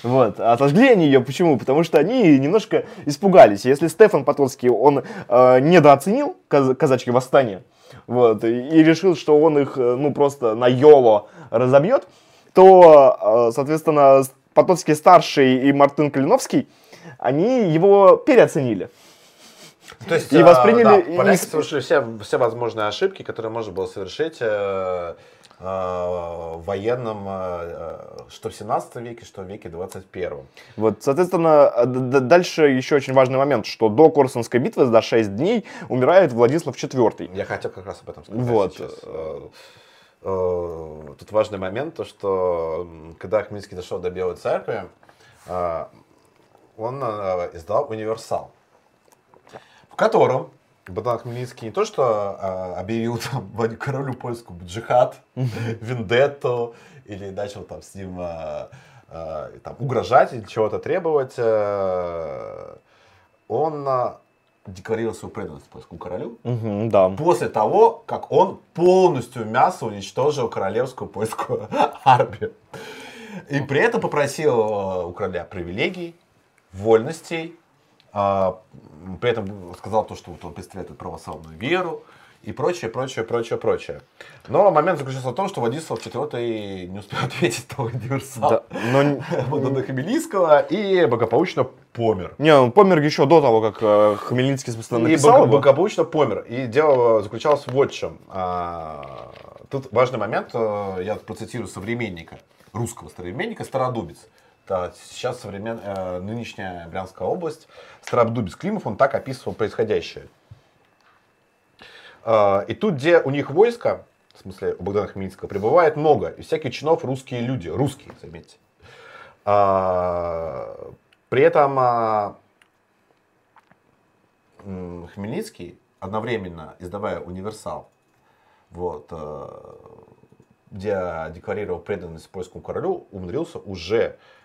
Вот. А сожгли они ее почему? Потому что они немножко испугались. Если Стефан Потоцкий, он э, недооценил каз- казачье восстание, вот, и, решил, что он их, э, ну, просто на йоло разобьет, то, э, соответственно, с- Потоцкий старший и Мартын Калиновский, они его переоценили. То есть, И э, восприняли да, и- поляки совершили все, все возможные ошибки, которые можно было совершить э, э, в военном, э, э, что в 17 веке, что в веке 21. Вот, соответственно, д- дальше еще очень важный момент, что до Корсунской битвы за 6 дней умирает Владислав IV. Я хотел как раз об этом сказать Вот. сейчас. Э, э, Тут важный момент, то что когда Хмельницкий дошел до Белой Церкви, э, он э, издал универсал, в котором Богдан Хмельницкий не то что э, объявил там королю польскому джихад, вендетту, или начал там с ним э, э, там, угрожать или чего-то требовать, э, он э, декларировал свою преданность польскому королю, Мгм, да. после того, как он полностью мясо уничтожил королевскую польскую армию. И при этом попросил э, у короля привилегий, вольностей, а, при этом сказал то, что вот он представляет православную веру и прочее, прочее, прочее, прочее. Но момент заключался в том, что Владислав IV не успел ответить на универсал Да, но Богдана Хмельницкого и благополучно помер. не, он помер еще до того, как э, Хмельницкий, собственно, И написал благо- его. благополучно помер. И дело заключалось вот в чем. А, Тут важный момент, э, я процитирую современника, русского современника, Стародубец. Сейчас современ... э, нынешняя Брянская область, Стародубец Климов, он так описывал происходящее. А, И тут, где у них войско, в смысле у Богдана Хмельницкого, прибывает много, и всяких чинов русские люди, русские, заметьте. А, При этом Хмельницкий, одновременно издавая универсал, вот, э, где декларировал преданность польскому королю, умудрился уже э, э,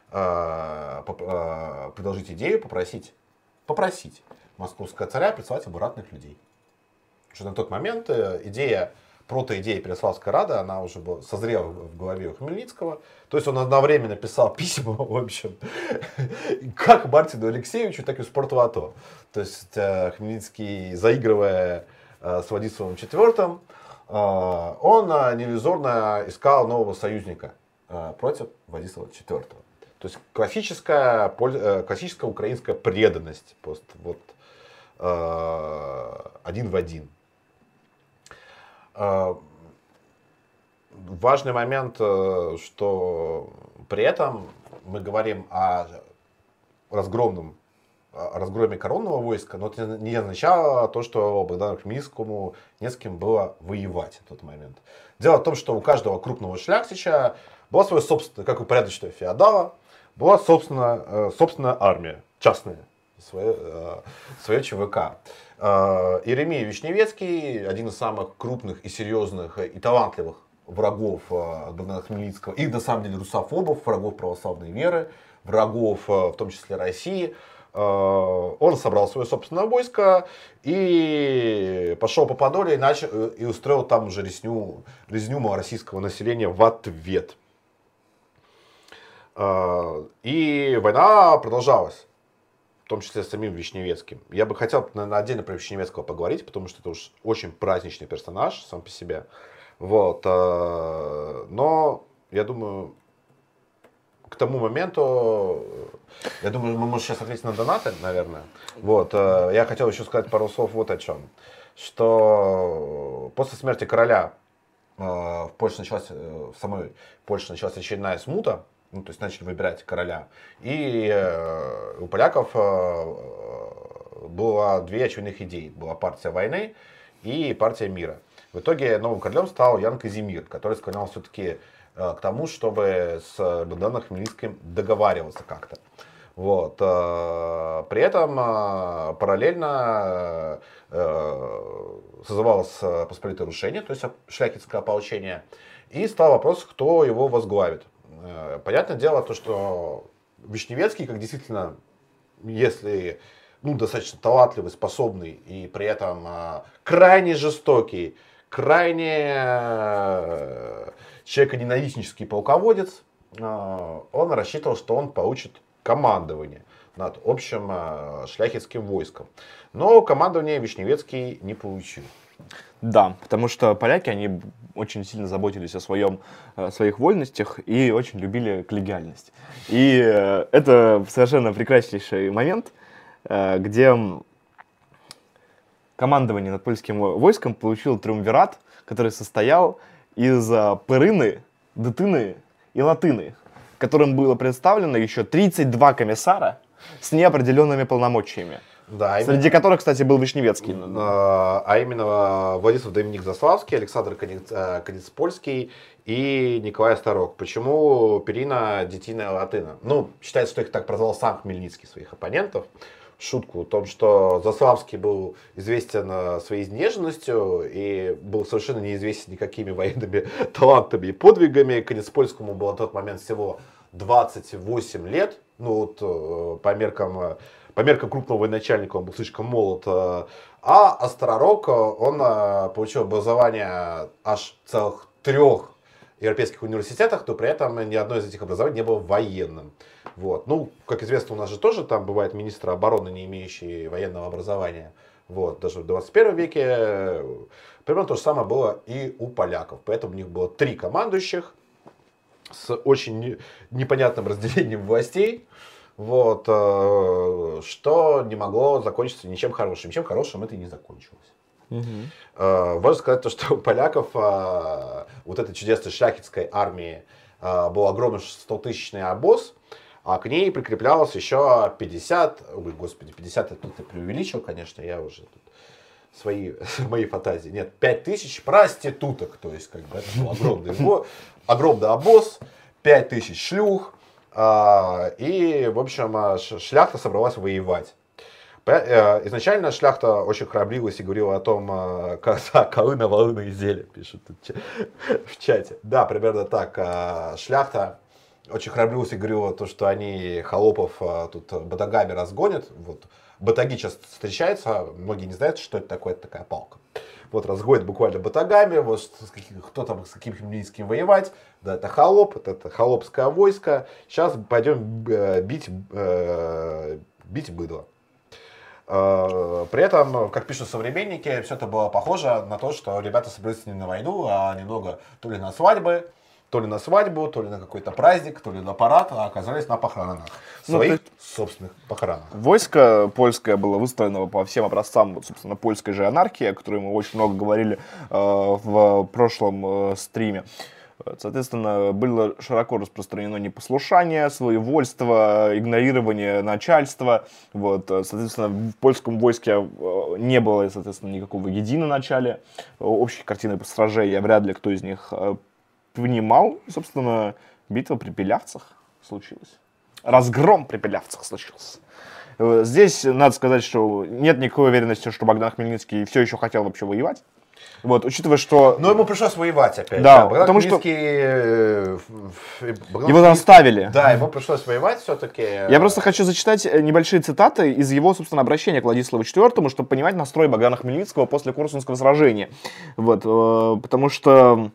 предложить идею, попросить, попросить московского царя прислать ему ратных людей. Потому что на тот момент э, идея, протоидея Переславской Рады, она уже была, созрела в голове у Хмельницкого. То есть он одновременно писал письма, в общем, как Мартину Алексеевичу, так и Спорту-АТО. То есть э, Хмельницкий, заигрывая э, с Владиславом IV, он невизорно искал нового союзника против Владислава IV. То есть классическая, э, классическая украинская преданность, просто вот э, один в один. Э, Важный момент, что при этом мы говорим о разгромном о разгроме коронного войска, но это не означало то, что Богдану Хмельницкому не с кем было воевать в тот момент. Дело в том, что у каждого крупного шляхтича была своя собственная, как у порядочного феодала, была собственная, э, собственная армия, частная, свое, э, свое ЧВК. Э, Иеремия Вишневецкий, один из самых крупных и серьезных и талантливых врагов Богдана Хмельницкого, и на самом деле русофобов, врагов православной веры, врагов в том числе России, он собрал свое собственное войско и пошел по Подоле и, начал, и устроил там уже резню, резню российского населения в ответ. Э, И война продолжалась, в том числе с самим Вишневецким. Я бы хотел наверное, отдельно про Вишневецкого поговорить, потому что это уж очень праздничный персонаж сам по себе. Вот. э, Но я думаю, к тому моменту, э, я думаю, мы можем сейчас ответить на донаты, наверное. Вот. Я хотел еще сказать пару слов вот о чем. Что после смерти короля в Польше началась, в самой Польше началась очередная смута, ну, то есть начали выбирать короля. И э, у поляков э, было две очевидных идеи. Была партия войны и партия мира. В итоге новым королем стал Ян Казимир, который склонялся все-таки э, к тому, чтобы с Богданом Хмельницким договариваться как-то. Вот. э, При этом э, параллельно э, созывалось посполитое рушение, то есть шляхетское ополчение, и стал вопрос, кто его возглавит. Э, Понятное дело, то, что Вишневецкий, как действительно, если ну, достаточно талантливый, способный и при этом э, крайне жестокий, крайне э, человеконенавистнический полководец, он рассчитывал, что он получит командование над общим шляхетским войском. Но командование Вишневецкий не получил. Да, потому что поляки, они очень сильно заботились о своем, о своих вольностях и очень любили коллегиальность. И э, это совершенно прекраснейший момент, э, где командование над польским войском получил триумвират, который состоял из э, Пырыны, Дытыны и Латыны, которым было представлено еще 32 комиссара с неопределенными полномочиями. Да, именно- Среди которых, кстати, был Вишневецкий. Э, А именно Владислав Доминик Заславский, Александр э, Конецпольский и Николай Старок. Почему Перина, Детина, Латына? Ну, считается, что их так прозвал сам Хмельницкий своих оппонентов. Шутку о том, что Заславский был известен э, своей изнеженностью и был совершенно неизвестен никакими военными талантами и подвигами. Конецпольскому было на тот момент всего 28 лет. Ну вот э, по меркам, по меркам крупного военачальника он был слишком молод. э, А Остророг, э, он э, получил образование аж целых трех европейских университетах, но при этом ни одно из этих образований не было военным. Вот. Ну, как известно, у нас же тоже там бывает министр обороны, не имеющий военного образования. Вот. Даже в 21 веке примерно то же самое было и у поляков. Поэтому у них было три командующих с очень не- непонятным разделением властей. Вот, э, что не могло закончиться ничем хорошим. Ничем хорошим это и не закончилось. Мгм. Э, Можно сказать, то, что у поляков э, вот этой чудесной шляхетской армии э, был огромный 100-тысячный обоз, а к ней прикреплялось еще 50, ой, господи, 50 это тут я преувеличил, конечно, я уже тут свои, мои фантазии. Нет, 5 тысяч проституток, то есть как бы это был огромный, огромный обоз, 5 тысяч шлюх, и, в общем, а, шляхта собралась воевать. Э, Изначально шляхта очень храбрилась и говорила о том, э, как да, колына, волына и зелье, пишут в чате. Да, примерно так. Шляхта очень храбрилась и говорила то, что они холопов тут батагами разгонят. Вот. Батаги часто встречаются, многие не знают, что это такое, это такая палка. Вот разгонят буквально батагами, вот кто там с каким хмельницким воевать. Да, это холоп, это, это холопское войско. Сейчас пойдем э, бить, э, бить быдло. Э, При этом, как пишут современники, все это было похоже на то, что ребята собрались не на войну, а немного то ли на свадьбы, то ли на свадьбу, то ли на какой-то праздник, то ли на парад, а оказались на похоронах. Ну, Своих то собственных похоронах. Войско польское было выстроено по всем образцам, собственно, польской же анархии, о которой мы очень много говорили э, в прошлом э, стриме. Соответственно, было широко распространено непослушание, своевольство, игнорирование начальства. Вот, э, соответственно, в польском войске э, не было, соответственно, никакого единоначалия. Общей картины сражения вряд ли кто из них э, понимал. Собственно, битва при Пелявцах случилась. Разгром при Пелявцах случился. Э, Здесь надо сказать, что нет никакой уверенности, что Богдан Хмельницкий все еще хотел вообще воевать. Вот, учитывая, что Но ему пришлось воевать опять. Да, Богдан потому что- Хмельницкий, э, Богдан его заставили. Да, ему пришлось воевать все-таки. Я просто хочу зачитать э, небольшие цитаты из его, собственно, обращения к Владиславу IV, чтобы понимать настрой Богдана Хмельницкого после Курсунского сражения. Вот, э, потому что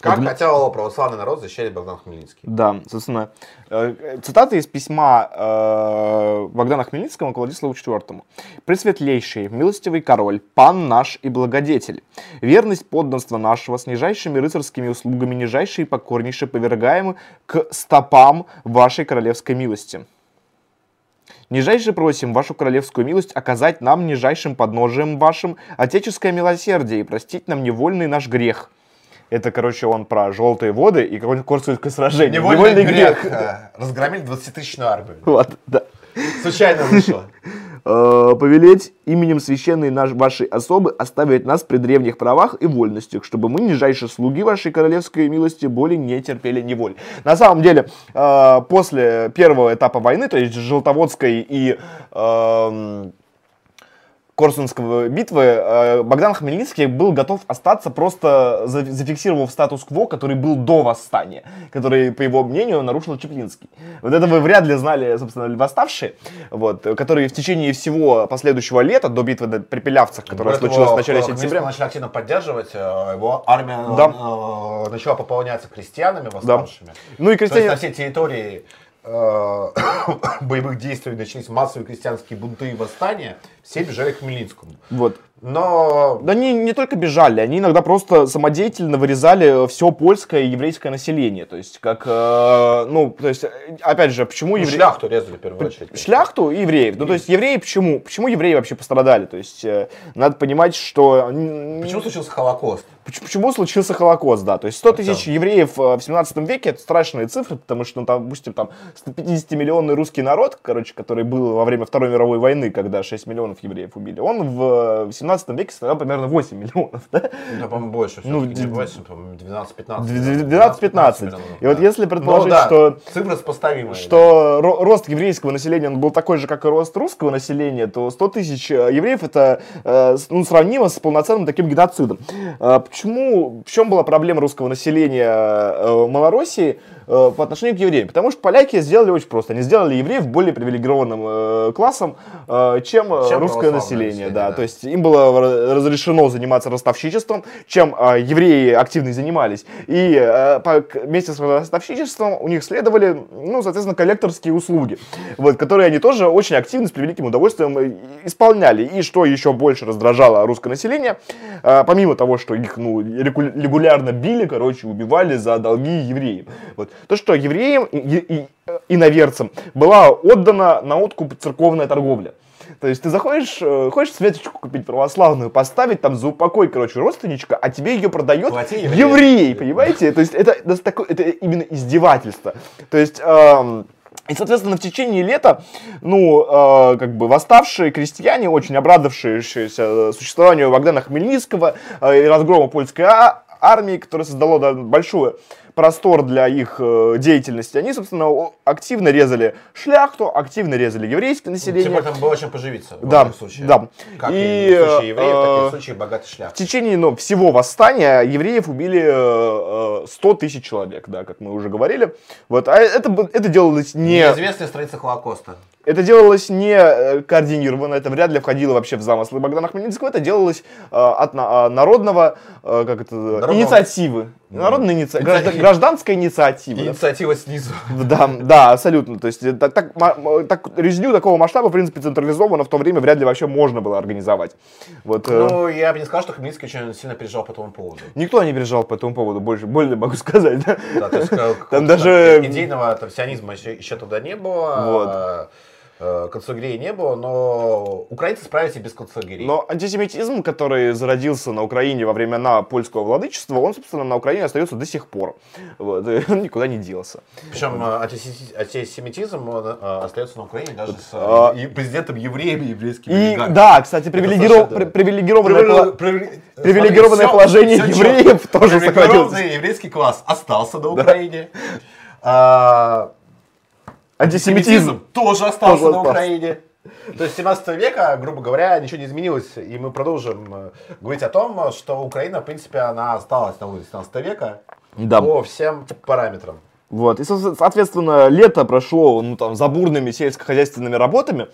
Как Богдан- хотел православный народ защищать Богдан Хмельницкий. Да, собственно, э, цитата из письма э, Богдана Хмельницкого к Владиславу IV. «Пресветлейший, милостивый король, пан наш и благодетель, верность подданства нашего с нижайшими рыцарскими услугами нижайшие и покорнейше повергаемы к стопам вашей королевской милости». Нижайше просим вашу королевскую милость оказать нам нижайшим подножием вашим отеческое милосердие и простить нам невольный наш грех. Это, короче, он про желтые воды и какое-то Корсунское сражение. Невольный грех. э, Разгромили 20-тысячную армию. Вот, да. Случайно вышло. э, повелеть именем священной наш, вашей особы оставить нас при древних правах и вольностях, чтобы мы, нижайшие слуги вашей королевской милости, более не терпели неволь. На самом деле, э, после первого этапа войны, то есть Желтоводской и э, Корсунской битвы э, Богдан Хмельницкий был готов остаться, просто зафиксировав статус-кво, который был до восстания, который, по его мнению, нарушил Чеплинский. Вот это вы вряд ли знали, собственно, восставшие, вот, которые в течение всего последующего лета, до битвы при Пелявцах, которая случилась в начале сентября... начали активно поддерживать, э, его армия да. Э, начала пополняться крестьянами восставшими. Да. Ну и крестьяне... То есть на все территории боевых действий начались массовые крестьянские бунты и восстания, все бежали к Хмельницкому. Вот. Но... Да они не только бежали, они иногда просто самодеятельно вырезали все польское и еврейское население. То есть, как, э, ну, то есть, опять же, почему ну, евреи... Шляхту резали в первую очередь. Шляхту и евреев. Ну, то есть, евреи почему? Почему евреи вообще пострадали? То есть, э, надо понимать, что... Почему случился Холокост? Почему случился Холокост, да. То есть 100 тысяч евреев э, в 17 веке это страшные цифры, потому что, ну, там, допустим, там 150-миллионный русский народ, короче, который был во время Второй мировой войны, когда 6 миллионов евреев убили, он в 17 э, веке составлял примерно 8 миллионов, да? Да, по-моему, больше. Ну, не 8, по-моему, 12-15. 12-15. И вот если предположить, ну, что... Цифры сопоставимые. Что рост еврейского населения он был такой же, как и рост русского населения, то 100 тысяч э, евреев это ну, сравнимо с полноценным таким геноцидом. Почему, в чем была проблема русского населения в Малороссии? Э, по отношению к евреям. Потому что поляки сделали очень просто. Они сделали евреев более привилегированным э, классом, э, чем, чем русское население. население да. Да. То есть им было разрешено заниматься ростовщичеством, чем евреи активно занимались. И вместе с ростовщичеством у них следовали, ну, соответственно, коллекторские услуги, вот, которые они тоже очень активно, с превеликим удовольствием исполняли. И что еще больше раздражало русское население, помимо того, что их ну, регулярно били, короче, убивали за долги евреям. Вот то, что евреям и, и, и иноверцам была отдана на откуп церковная торговля. То есть ты заходишь, э, хочешь светочку купить православную, поставить там за упокой, короче, родственничка, а тебе ее продает еврей, еврей, понимаете? То есть это, это, это именно издевательство. То есть... Эм, и, соответственно, в течение лета, ну, э, как бы восставшие крестьяне, очень обрадовавшиеся существованию Богдана Хмельницкого э, и разгрома польской а армии, которая создала да, большую простор для их э, деятельности, они, собственно, активно резали шляхту, активно резали еврейское население. Тем более там было чем поживиться в да, случае. Да. Как и, и в случае евреев, э, так и в случае богатой шляхты. В течение ну, всего восстания евреев убили э, 100 тысяч человек, да, как мы уже говорили. Вот. А это, это делалось не... Неизвестная страница Холокоста. Это делалось не э, координированно, это вряд ли входило вообще в замыслы Богдана Хмельницкого, это делалось э, от на, а, народного, э, как это, Народного. инициативы. Народная инициатива, граждан, гражданская инициатива. Инициатива снизу. Да, да, абсолютно. То есть так, так, так, резню такого масштаба, в принципе, централизованно в то время вряд ли вообще можно было организовать. Вот, ну, э... я бы не сказал, что Хмельницкий очень сильно переживал по этому поводу. Никто не переживал по этому поводу, больше, более могу сказать. Да, да то есть, Там даже... идейного там, сионизма еще, еще тогда не было. Вот. Э, концлагерей не было, но украинцы справились и без концлагерей. Но антисемитизм, который зародился на Украине во времена польского владычества, он, собственно, на Украине остается до сих пор. Вот, и он никуда не делся. Причем э, антисемитизм э, остается на Украине даже с а... президентом евреями еврейскими и, Да, кстати, привилегиров... да. привилегированное, привилегированное положение все, евреев все тоже сохранилось. еврейский класс остался на Украине. Да. Антисемитизм тоже остался тоже на Украине. То есть 17 века, грубо говоря, ничего не изменилось, и мы продолжим э, говорить о том, что Украина, в принципе, она осталась на улице 17 века да. по всем параметрам. Вот, и, соответственно, лето прошло, ну, там, за бурными сельскохозяйственными работами,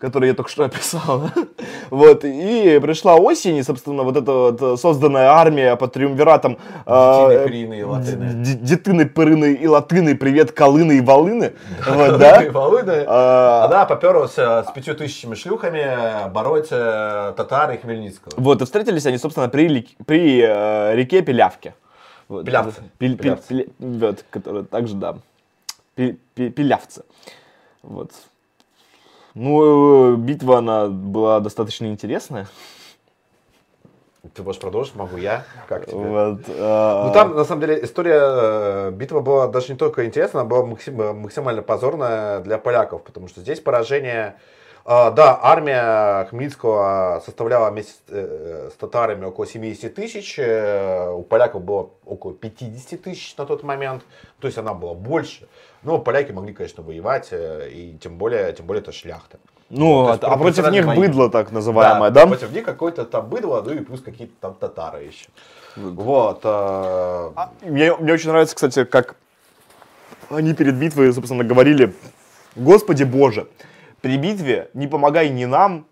который я только что описал. вот, и пришла осень, и, собственно, вот эта вот созданная армия под триумвиратом Детины, Пырины и Латыны. Детины, Пырины и Латыны, привет, Колыны и Волыны. Вот, да? Волыны. А, Она поперлась с пятью тысячами шлюхами бороться э, татар и Хмельницкого. Вот, и встретились они, собственно, при, при э, реке Пилявке. Вот, Пилявцы. Пиль, пиль, пиль, вот, который также, да, Пилявцы. Вот. Ну, битва, она была достаточно интересная. Ты можешь продолжить, могу я? Как тебе? Вот, а... Ну там, на самом деле, история э, битва была даже не только интересная, она была максимально позорная для поляков, потому что здесь поражение да, армия Хмельницкого составляла вместе с, э, татарами около 70 тысяч, э, у поляков было около 50 тысяч на тот момент, то есть она была больше. Но поляки могли, конечно, воевать, э, и тем более, тем более это шляхта. Ну, а, есть а против них бои. быдло так называемое, да? Против них какое-то там быдло, ну и плюс какие-то там татары еще. Вот. э, Мне, мне очень нравится, кстати, как они перед битвой, собственно, говорили, Господи Боже, при битве не помогай ни нам,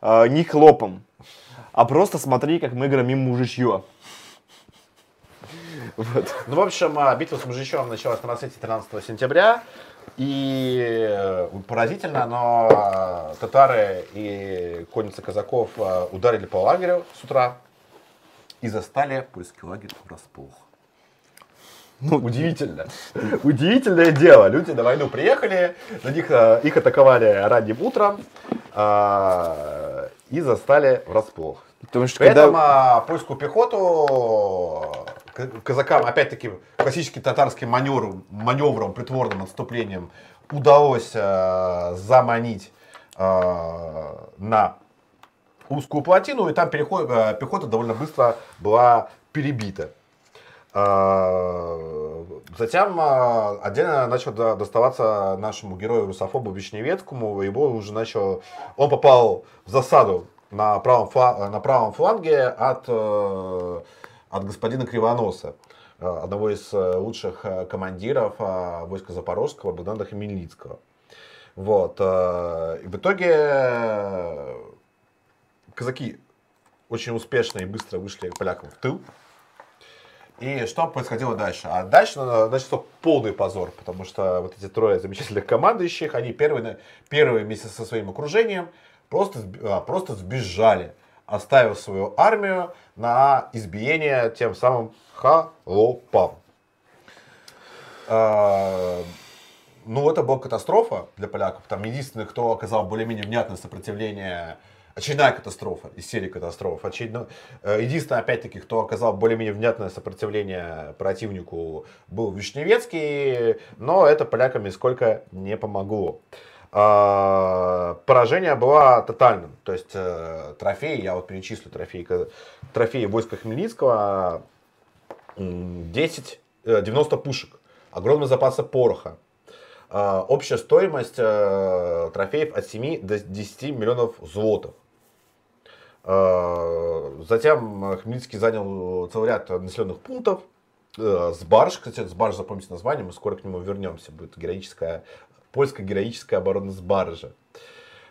э, ни хлопам, а просто смотри, как мы громим мужичье. Вот. Ну, в общем, а, битва с Мужичевым началась на рассвете 13 сентября. И э, поразительно, но а, татары и конница казаков а, ударили по лагерю с утра и застали польский лагерь врасплох. Ну, удивительно. Удивительное дело. Люди на войну приехали, на них, их атаковали ранним утром а, и застали врасплох. Потому что При этом когда... а, польскую пехоту казакам, опять-таки, классическим татарским маневром, маневром, притворным отступлением удалось а, заманить а, на узкую плотину, и там переход, а, пехота довольно быстро была перебита. А, Затем а, отдельно начал до- доставаться нашему герою русофобу Вишневецкому. Его уже начал, он попал в засаду на правом, фла- на правом фланге от, э, от господина Кривоноса, э, одного из э, лучших э, командиров войска Запорожского, Богдана Хмельницкого. Вот. И в итоге казаки очень успешно и быстро вышли полякам в тыл. И что происходило дальше? А дальше начался полный позор, потому что вот эти трое замечательных командующих, они первые, первые вместе со своим окружением просто, а, просто сбежали, оставив свою армию на избиение тем самым холопам. А, Ну, это была катастрофа для поляков. Там единственный, кто оказал более-менее внятное сопротивление, очередная катастрофа из серии катастроф. Очередно- э, Единственное, опять-таки, кто оказал более-менее внятное сопротивление противнику, был Вишневецкий, но это полякам нисколько не помогло. А, Поражение было тотальным. То есть э, трофеи, я вот перечислю трофеи, трофеи войска Хмельницкого, м, 10, э, 90 пушек, огромные запасы пороха, а, общая стоимость э, трофеев от 7 до 10 миллионов злотов. А, Затем э, Хмельницкий занял целый ряд населенных пунктов. Э, Сбарж, кстати, Сбарж, запомните название, мы скоро к нему вернемся. Будет героическая, польская героическая оборона Сбаржа.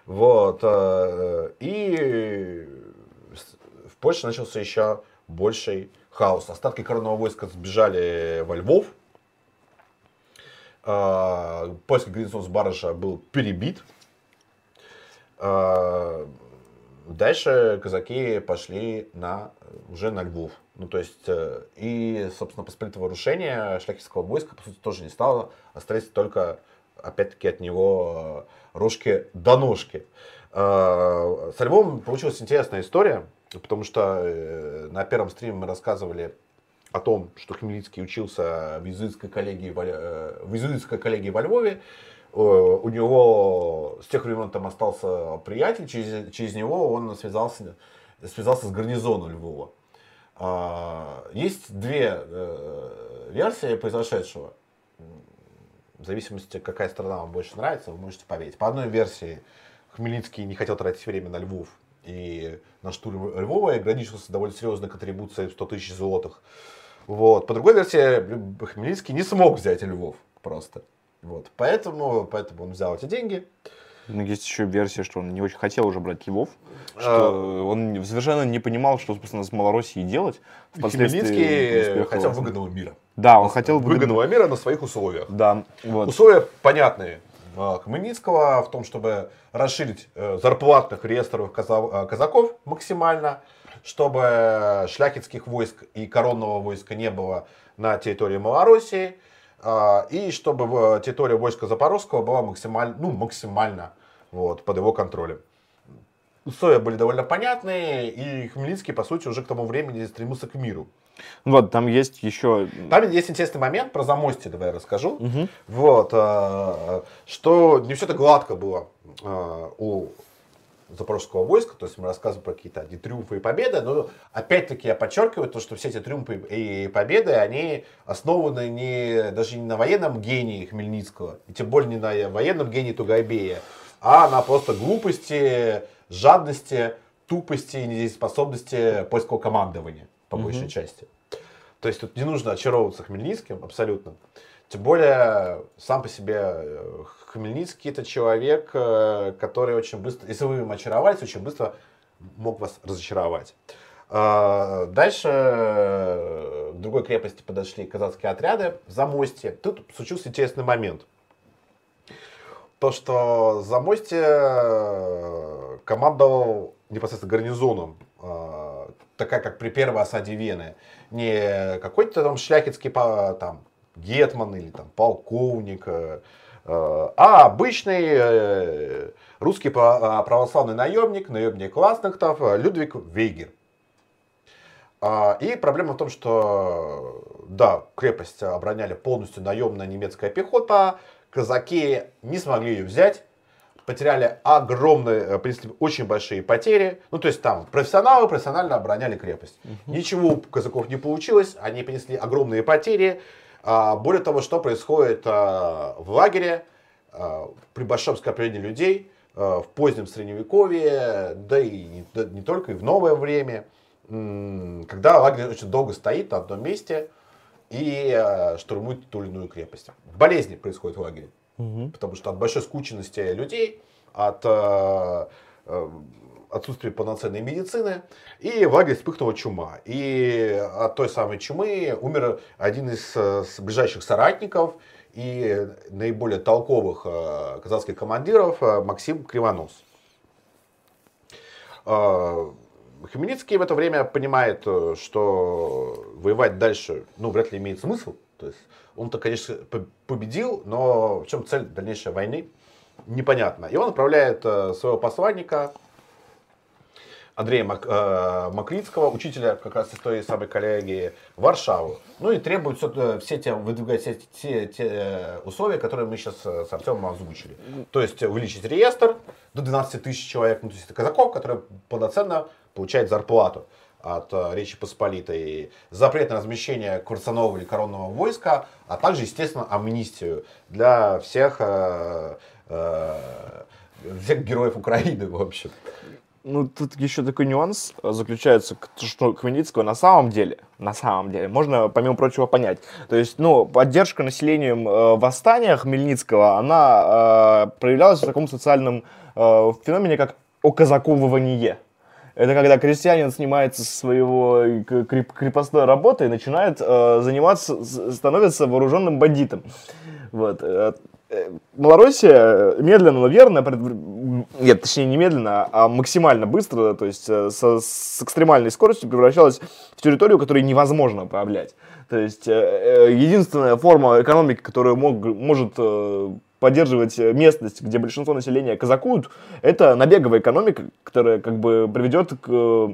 Вот. э, И с- в Польше начался еще больший хаос. Остатки коронного войска сбежали во Львов. А, Польский гарнизон Сбаржа был перебит. А, Дальше казаки пошли на, уже на Львов. Ну, то есть, э, и, собственно, посполитого рушения шляхетского войска, по сути, тоже не стало. Остались только, опять-таки, от него э, рожки до ножки. Э, Со Львовом получилась интересная история, потому что э, на первом стриме мы рассказывали о том, что Хмельницкий учился в иезуитской коллегии, в иезуитской коллегии во Львове. У него с тех времен там остался приятель, через, через него он связался, связался с гарнизоном Львова. Есть две версии произошедшего. В зависимости, какая страна вам больше нравится, вы можете поверить. По одной версии, Хмельницкий не хотел тратить время на Львов и на штурм Львова и ограничился довольно серьезной контрибуцией в 100 тысяч злотых. Вот. По другой версии, Хмельницкий не смог взять Львов просто. Вот. Поэтому, поэтому он взял эти деньги. Ну, есть еще версия, что он не очень хотел уже брать Львов, А. что он совершенно не понимал, что, собственно, с Малороссией делать. Впоследствии Хмельницкий хотел выгодного мира. Да, он хотел выгодного. Мира на своих условиях. Да, вот. Условия понятные. Хмельницкого в том, чтобы расширить э, зарплатных реестровых э, казаков максимально, чтобы шляхетских войск и коронного войска не было на территории Малороссии, и чтобы территория войска Запорожского была максимально, ну, максимально вот, под его контролем. Условия были довольно понятные, и Хмельницкий, по сути, уже к тому времени стремился к миру. Вот, там есть еще... Там есть интересный момент про замостье, давай я расскажу. Вот, э, что не все так гладко было э, у запорожского войска, то есть мы рассказываем про какие-то одни триумфы и победы, но опять-таки я подчеркиваю то, что все эти триумфы и победы, они основаны не, даже не на военном гении Хмельницкого, и тем более не на военном гении Тугайбея, а на просто глупости, жадности, тупости и недееспособности польского командования, по большей mm-hmm. части. То есть тут не нужно очаровываться Хмельницким абсолютно. Тем более, сам по себе э, Хмельницкий это человек, э, который очень быстро, если вы им очаровались, очень быстро мог вас разочаровать. А, дальше э, в другой крепости подошли казацкие отряды в Замостье. Тут случился интересный момент. То, что Замостье командовал непосредственно гарнизоном, такая как при первой осаде Вены. Не какой-то там шляхетский там, гетман или там полковник, э, э, а обычный э, русский православный наемник, наемник Ластахтов Людвиг Вейгер. А, и проблема в том, что, да, крепость обороняли полностью наемная немецкая пехота, казаки не смогли ее взять, потеряли огромные, принесли очень большие потери. Ну, то есть там профессионалы профессионально обороняли крепость. Ничего у казаков не получилось, они принесли огромные потери. А, более того, что происходит а, в лагере а, при большом скоплении людей в позднем средневековье, да и не, не только, и в новое время, когда лагерь очень долго стоит на одном месте и штурмует ту или иную крепость. Болезни происходят в лагере, угу. потому что от большой скученности людей, от отсутствие полноценной медицины, и в лагере вспыхнула чума. И от той самой чумы умер один из э, ближайших соратников и наиболее толковых э, казахских командиров э, Максим Кривонос. Хмельницкий в это время понимает, что воевать дальше, ну, вряд ли имеет смысл. То есть он-то, конечно, победил, но в чем цель дальнейшей войны, непонятно. И он отправляет своего посланника Андрея Мак, э, Маклицкого, учителя как раз из той самой коллегии, в Варшаву. Ну и требует все, э, все те, выдвигать все те, те э, условия, которые мы сейчас э, с Артемом озвучили. То есть увеличить реестр до 12 тысяч человек, ну то есть это казаков, которые полноценно получают зарплату от Речи Посполитой, запрет на размещение курсанового или коронного войска, а также, естественно, амнистию для всех, э, э, всех героев Украины, в общем. Ну, тут еще такой нюанс э, заключается, что Хмельницкого на самом деле, на самом деле, можно, помимо прочего, понять. То есть, ну, поддержка населением э, восстания Хмельницкого, она э, проявлялась в таком социальном э, феномене, как оказаковывание. Это когда крестьянин снимается со своего креп крепостной работы и начинает э, заниматься, становится вооруженным бандитом. Вот. Э, Малороссия медленно, но верно, нет, точнее не медленно, а максимально быстро, то есть э, со, с экстремальной скоростью превращалась в территорию, которую невозможно управлять. То есть э, э, единственная форма экономики, которая мог, может поддерживать местность, где большинство населения казакуют, это набеговая экономика, которая как бы приведет к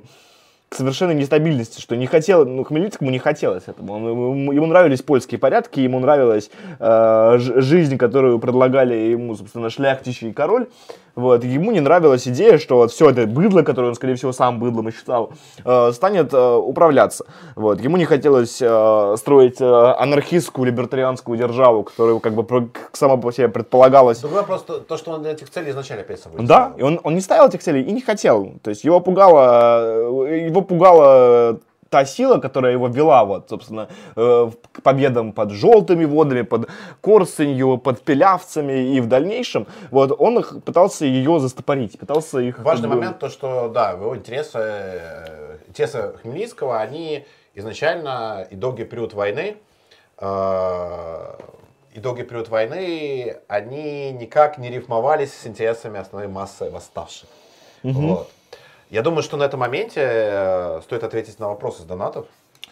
к совершенной нестабильности, что не хотел, ну, Хмельницкому не хотелось этого. Он, ему, ему нравились польские порядки, ему нравилась э, жизнь, которую предлагали ему, собственно, шляхтич и король. Вот. Ему не нравилась идея, что вот все это быдло, которое он, скорее всего, сам быдлом и считал, э, станет э, управляться. Вот. Ему не хотелось э, строить э, анархистскую либертарианскую державу, которая как бы сама по себе предполагалась. Другое просто то, что он этих целей изначально опять собой Да, и он, он не ставил этих целей и не хотел. То есть его пугало, э, его пугало та сила, которая его вела, вот, собственно, э, к победам под желтыми водами, под Корсунью, под Пелявцами и в дальнейшем, вот, он их пытался ее застопорить, пытался их... Важный бы... момент, то, что, да, его интересы, э, интересы Хмельницкого, они изначально и долгий период войны, э, и долгий период войны, они никак не рифмовались с интересами основной массы восставших. Угу. Вот. Я думаю, что на этом моменте э, стоит ответить на вопросы с донатов.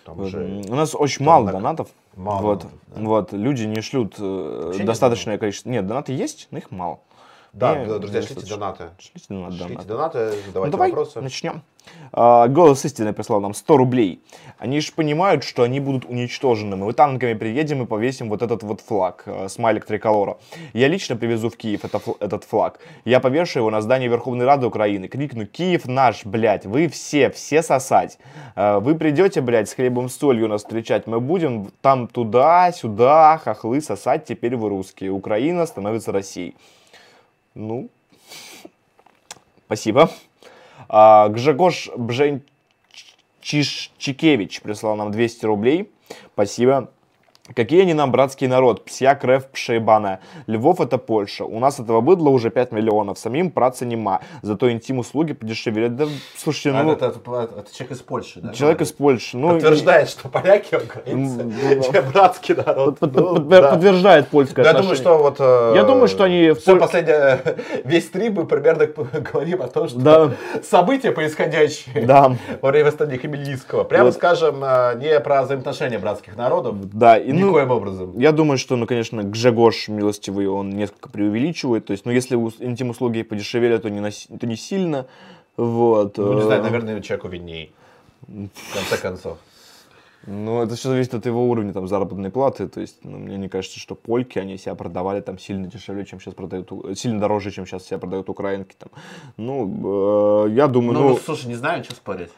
Же У нас очень мало донатов. Мало вот, донатов, да. вот, люди не шлют э, Вообще достаточное нет количество. Нет, донаты есть, но их мало. Да, не, друзья, шлите донаты. Шлите донаты. Шлите донаты, задавайте ну, давай вопросы. начнем. А, Голос истины прислал нам 100 рублей. Они же понимают, что они будут уничтожены. Мы танками приедем и повесим вот этот вот флаг, э, смайлик триколора. Я лично привезу в Киев этот флаг. Я повешу его на здание Верховной Рады Украины. Крикну, Киев наш, блядь, вы все, все сосать. Э, Вы придете, блядь, с хлебом с солью нас встречать. Мы будем там туда-сюда, хохлы сосать, теперь вы русские. Украина становится Россией. Ну, спасибо. А, Гжегош Бженчишчикевич прислал нам 200 рублей. Спасибо. Какие они нам братский народ, псяк, рев, пшейбана. Львов это Польша. У нас этого быдла уже 5 миллионов. Самим праться нема. Зато интим-услуги подешевели. Да, слушайте, А ну, это, это- это- это человек из Польши, да? человек из Польши. Ну, Подтверждает, что поляки, украинцы, ну, братский народ. под- Ну, под- да. подтверждает польское Я думаю, отношение. что вот... э, Я думаю, что они Все Поль- последнее... Весь стрим мы примерно говорим о том, что Да. события, происходящие Да. во время восстания Хмельницкого, прямо Вот. скажем, э, не про взаимоотношения братских народов, Да, и ну, никоим образом. Я думаю, что, ну, конечно, Гжегош милостивый, он несколько преувеличивает. То есть, ну, если ус- интим-услуги подешевели, то не, нас- то не сильно. Вот. Ну, не э, знаю, наверное, человеку видней. В конце концов. Ну, это все зависит от его уровня там, заработной платы. То есть, ну, мне не кажется, что польки, они себя продавали там сильно дешевле, чем сейчас продают, сильно дороже, чем сейчас себя продают украинки. Там. Ну, э, я думаю, Ну, ну, слушай, не знаю, что спорить.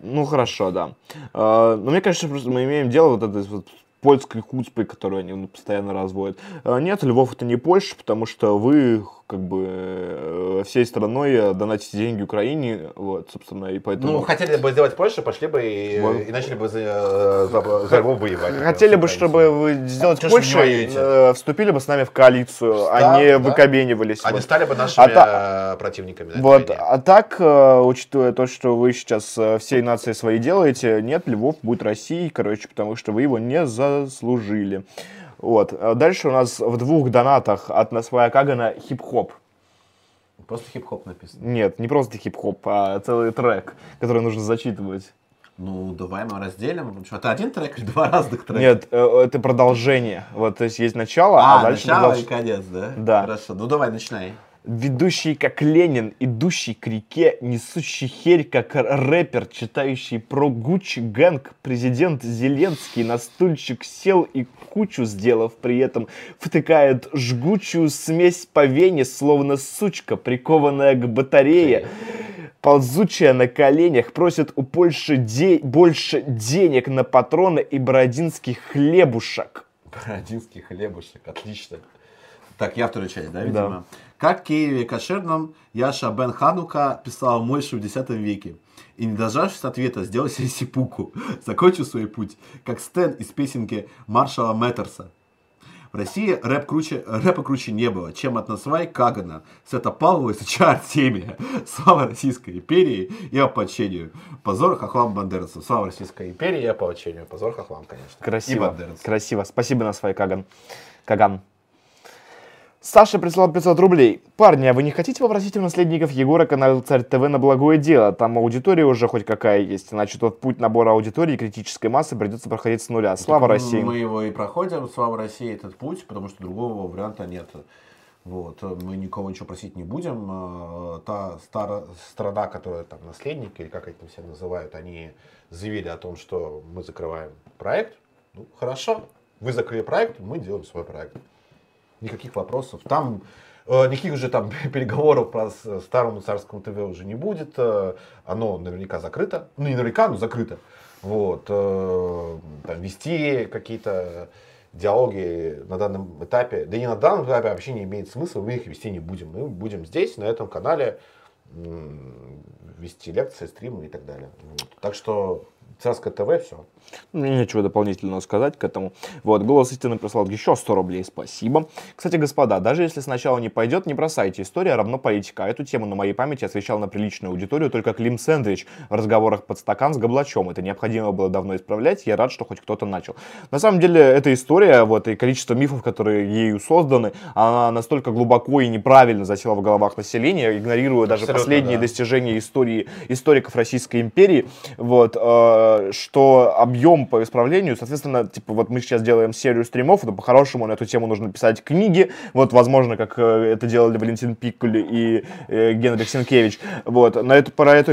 ну, хорошо, да. Э, но мне кажется, просто мы имеем дело вот этой вот польской хуцпой, которую они ну, постоянно разводят. Э, нет, Львов это не Польша, потому что вы как бы э, всей страной э, донатите деньги Украине, вот, собственно, и поэтому... Ну, хотели бы сделать Польшу, пошли бы и, Вот. и начали бы за, э, за, за Львов воевать. Хотели бы, чтобы вы сделать ж Польшу, э, вступили бы с нами в коалицию, Да, а не да. выкобенивались. Они вот. стали бы нашими А та- противниками. на Вот, войне. а так, учитывая то, что вы сейчас всей нации своей делаете, нет, Львов будет Россией, короче, потому что вы его не заслужили. Вот. А Дальше у нас в двух донатах от Насвая Кагана хип-хоп. Просто хип-хоп написано. Нет, не просто хип-хоп, а целый трек, который нужно зачитывать. Ну, давай мы разделим. Что, это один трек или два разных трека? Нет, э, это продолжение. Вот, то есть есть начало, а, А, дальше начало и конец, да? Да. Хорошо, ну давай, начинай. Ведущий как Ленин, идущий к реке, несущий херь как рэпер, читающий про Гуччи Гэнг, президент Зеленский на стульчик сел и кучу сделав при этом, втыкает жгучую смесь по вене, словно сучка, прикованная к батарее. Ползучая на коленях, просит у Польши де- больше денег на патроны и бородинских хлебушек. Бородинский хлебушек, отлично. Так, я вторую часть, да, Да. Как Киеве Кошерном Яша Бен Ханука писал Мойшу в X веке. И не дождавшись ответа, сделал себе сипуку. Закончил свой путь, как Стэн из песенки Маршала Мэттерса. В России рэп круче, рэпа круче не было, чем от Насвай Кагана, Сета Павлова и Сыча Артемия. Слава Российской империи и ополчению. Позор хохлам бандеровцам. Слава Российской империи и ополчению. Позор хохлам, конечно. И Красиво. бандеровцам. Красиво. Спасибо на свой Каган. Каган. Саша прислал 500 рублей. Парни, а вы не хотите попросить у наследников Егора канал Царь ТВ на благое дело? Там аудитория уже хоть какая есть. Значит, вот путь набора аудитории критической массы придется проходить с нуля. Слава Так, России. Мы его и проходим, слава России, этот путь, потому что другого варианта нет. Вот, мы никого ничего просить не будем. Э, Та стара- страна, которая там наследник, или как это все называют, они заявили о том, что мы закрываем проект. Ну, хорошо, вы закрыли проект, мы делаем свой проект. Никаких вопросов. Там э, никаких уже там переговоров про с- старому царскому ТВ уже не будет. Э, Оно наверняка закрыто. Ну, не наверняка, но закрыто. Вот. э, Там вести какие-то диалоги на данном этапе, да и на данном этапе вообще не имеет смысла, мы их вести не будем. Мы будем здесь, на этом канале, вести лекции, стримы и так далее. Вот. Так что царское ТВ, все. Мне нечего дополнительного сказать к этому. Вот, голос истины прислал еще 100 рублей, спасибо. Кстати, господа, даже если сначала не пойдет, не бросайте. История равно политика. Эту тему на моей памяти освещал на приличную аудиторию только Клим Сэндвич в разговорах под стакан с Габлачом. Это необходимо было давно исправлять. Я рад, что хоть кто-то начал. На самом деле, эта история, вот, и количество мифов, которые ею созданы, она настолько глубоко и неправильно засела в головах населения, игнорируя даже Абсолютно, последние да. достижения истории историков Российской империи. Вот, э, что объем по исправлению, соответственно, типа вот мы сейчас делаем серию стримов, но по-хорошему на эту тему нужно писать книги, вот, возможно, как э, это делали Валентин Пиккули и э, Генрих Сенкевич, вот, на эту, про эту...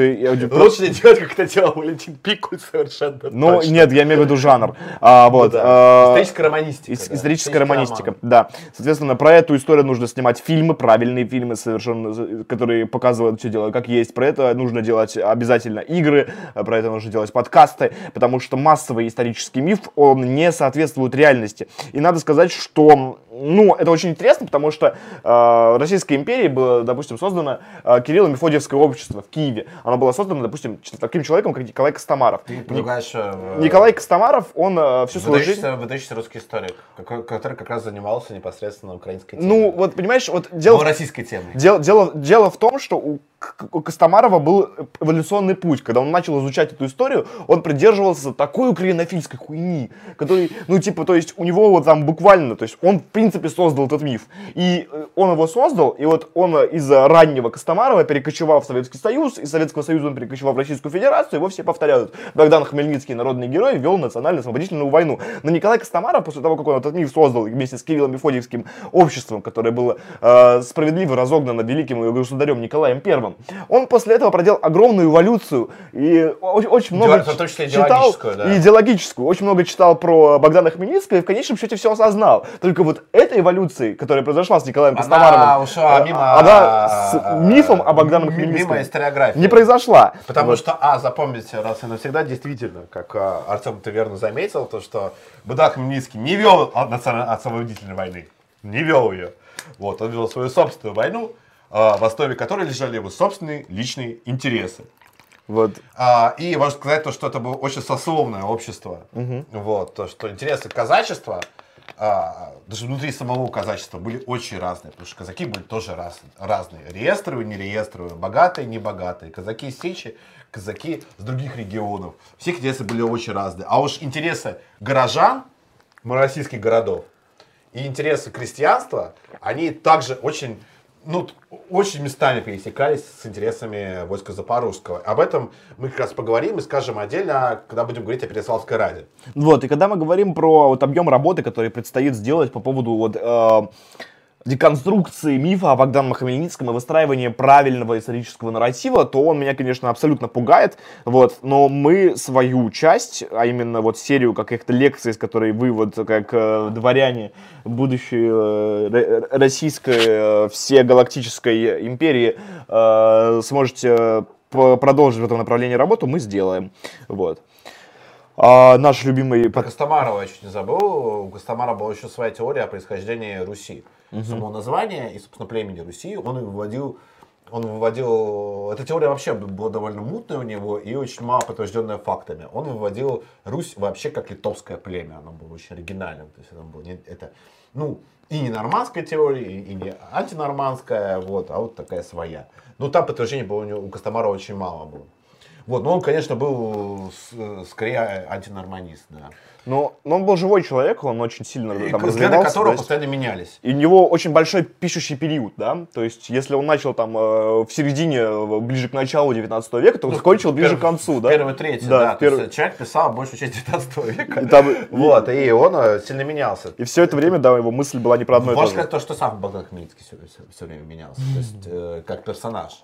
Лучше не делать, как это делал Валентин Пикуль совершенно Ну, точно. нет, я имею в виду жанр. А, вот, Да. а, Историческая романистика. Ис- да. Историческая романистика, роман. да. Соответственно, про эту историю нужно снимать фильмы, правильные фильмы совершенно, которые показывают все дело как есть. Про это нужно делать обязательно игры, а про это нужно делать подкасты, потому что массовый исторический миф, он не соответствует реальности. И надо сказать, что, ну, это очень интересно, потому что э, Российской империи было, допустим, создано э, Кирилло-Мефодиевское общество в Киеве. Оно было создано, допустим, таким человеком, как Николай Костомаров. Ты предлагаешь... э, Николай Костомаров, он э, всю свою жизнь... Выдающийся, русский историк, какой- который как раз занимался непосредственно украинской темой. Ну, вот, понимаешь, вот дело... Ну, российской темой. Дело, дело, дело в том, что у, у Костомарова был эволюционный путь. Когда он начал изучать эту историю, он придерживался такой украинофильской хуйни, который, ну, типа, то есть у него вот там буквально, то есть он, в принципе, создал этот миф. И э, он его создал, и вот он э, из раннего Костомарова перекочевал в Советский Союз, из Советского Союза он перекочевал в Российскую Федерацию, его все повторяют. Богдан Хмельницкий, народный герой, вел национально-освободительную войну. Но Николай Костомаров, после того, как он этот миф создал вместе с Кириллом Мефодиевским обществом, которое было э, справедливо разогнано великим государем Николаем Первым, он после этого проделал огромную эволюцию и очень, очень много Идео- в том числе читал, да. и идеологическую, очень много читал про Богдана Хмельницкого и в конечном счете все осознал. Только вот этой эволюции, которая произошла с Николаем Она Костомаровым, ушла э, мимо... она с мифом о Богдане Хмельницком Мимо историографии. не произошла. Потому Вот. что, а, запомните раз и навсегда, действительно, как а, Артем ты верно заметил, то, что Богдан Хмельницкий не вел национально-освободительной войны, не вел ее. Вот, он вел свою собственную войну, а, в основе которой лежали его собственные личные интересы. Вот. А, и можно сказать, то, что это было очень сословное общество. Вот, то, что интересы казачества, а, даже внутри самого казачества были очень разные, потому что казаки были тоже раз, разные. Реестровые, не реестровые, богатые, не богатые. Казаки из Сечи, казаки с других регионов. Все интересы были очень разные. А уж интересы горожан, российских городов, и интересы крестьянства, они также очень, ну, очень местами пересекались с интересами войска Запорожского. Об этом мы как раз поговорим и скажем отдельно, когда будем говорить о Переславской Раде. Вот, и когда мы говорим про вот объем работы, который предстоит сделать по поводу вот э, деконструкции мифа о Богдане Хмельницком и выстраивания правильного исторического нарратива, то он меня, конечно, абсолютно пугает, вот, но мы свою часть, а именно вот серию каких-то лекций, с которой вы вот как э, дворяне будущей э, ро- российской э, всегалактической империи э, сможете э, продолжить в этом направлении работу, мы сделаем, вот. А, наш любимый... Про Костомарова я чуть не забыл. У Костомара была еще своя теория о происхождении Руси. Само название и, собственно, племени Руси он выводил он выводил... Эта теория вообще была довольно мутная у него и очень мало подтвержденная фактами. Он выводил Русь вообще как литовское племя. Оно было очень оригинальным. То есть это было не, это, ну, и не нормандская теория, и не антинормандская, вот, а вот такая своя. Но там подтверждений было у, него, у Костомарова очень мало было. Вот, но он, конечно, был скорее антинорманист, да. Но, но он был живой человек, он очень сильно И там взгляды которого то есть- постоянно менялись. И у него очень большой пишущий период, да, то есть если он начал там э, в середине, ближе к началу 19 века, то он закончил ближе Первый- к концу, да. Первый, третий, Да, да. То есть первый- человек писал большую часть 19 века. И, там- Вот, и он э, сильно менялся. и все это время, да, его мысль была не про одно и то Можно сказать то, что сам Богдан Хмельницкий все, время менялся, то есть э, как персонаж.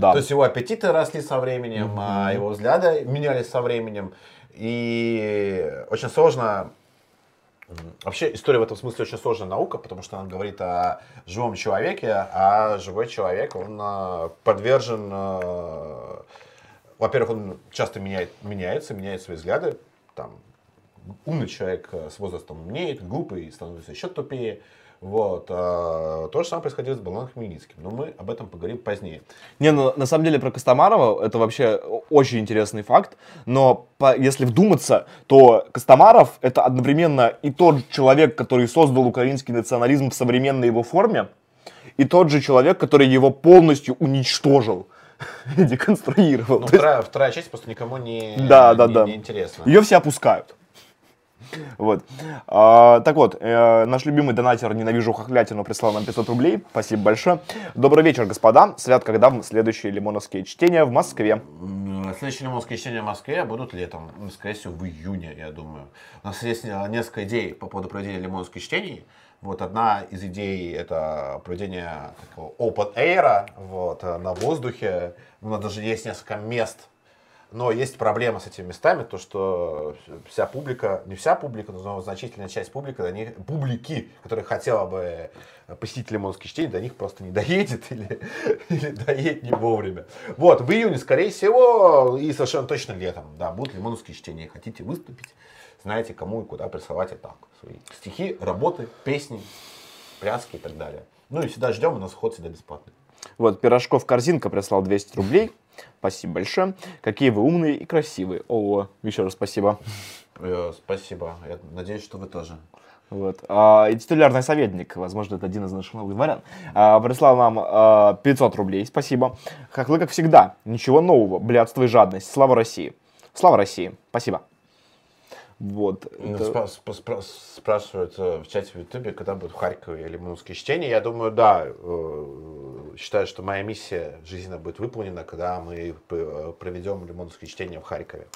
Да. То есть его аппетиты росли со временем, а его взгляды менялись со временем. И очень сложно... Вообще история в этом смысле очень сложная наука, потому что она говорит о живом человеке, а живой человек, он э, подвержен... э, Во-первых, он часто меняет, меняется, меняет свои взгляды. Там, умный человек э, с возрастом умнеет, глупый становится еще тупее. Вот. а, То же самое происходило с Богданом Хмельницким. Но мы об этом поговорим позднее. Не, ну, на самом деле про Костомарова это вообще очень интересный факт, но по- если вдуматься, то Костомаров это одновременно и тот человек, который создал украинский национализм в современной его форме, и тот же человек, который его полностью уничтожил, деконструировал. Ну, есть вторая, вторая часть просто никому не, Да, не, да, да. не интересна. Ее все опускают. Вот. А, так вот, э, наш любимый донатер «Ненавижу хохлятину» прислал нам 500 рублей. Спасибо большое. Добрый вечер, господа. Свят, когда следующие лимоновские чтения в Москве? Следующие лимонские чтения в Москве будут летом. Ну, скорее всего, в июне, я думаю. У нас есть э, несколько идей по поводу проведения лимонских чтений. Вот одна из идей это проведение такого open air вот, э, на воздухе. У нас даже есть несколько мест но есть проблема с этими местами, то что вся публика, не вся публика, но значительная часть публики, до них, публики, которая хотела бы посетить Лимонский чтение, до них просто не доедет или, или доедет не вовремя. Вот, в июне, скорее всего, и совершенно точно летом, да, будут Лимоновские чтения. Хотите выступить, знаете, кому и куда присылать и так. Свои стихи, работы, песни, пляски и так далее. Ну и всегда ждем, у нас вход всегда бесплатный. Вот, Пирожков Корзинка прислал 200 рублей. Спасибо большое. Какие вы умные и красивые. О, еще раз спасибо. Э, спасибо. Я надеюсь, что вы тоже. Вот. А, и титулярный советник, возможно, это один из наших новых дворян, а, прислал нам а, 500 рублей. Спасибо. Хохлы, как всегда. Ничего нового. Блядство и жадность. Слава России. Слава России. Спасибо. Вот. Ну, это... спра- спра- спрашивают э, в чате в Ютубе, когда будет в Харькове или Мунские чтения. Я думаю, да, э, считаю, что моя миссия жизненно будет выполнена, когда мы э, проведем лимонские чтения в Харькове.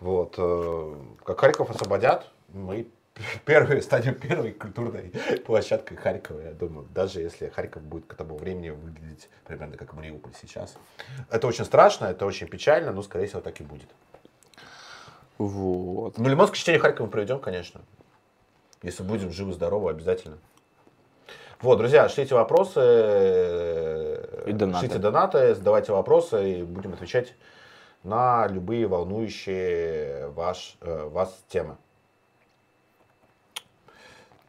Вот. Как Харьков освободят, мы первые, станем первой культурной площадкой Харькова, я думаю. Даже если Харьков будет к тому времени выглядеть примерно как Мариуполь сейчас. Это очень страшно, это очень печально, но, скорее всего, так и будет. Вот. Ну, Лимонское чтение Харькова проведем, конечно. Если будем живы-здоровы, обязательно. Вот, друзья, шлите вопросы, и донаты. шлите донаты, задавайте вопросы, и будем отвечать на любые волнующие ваш, э, вас темы.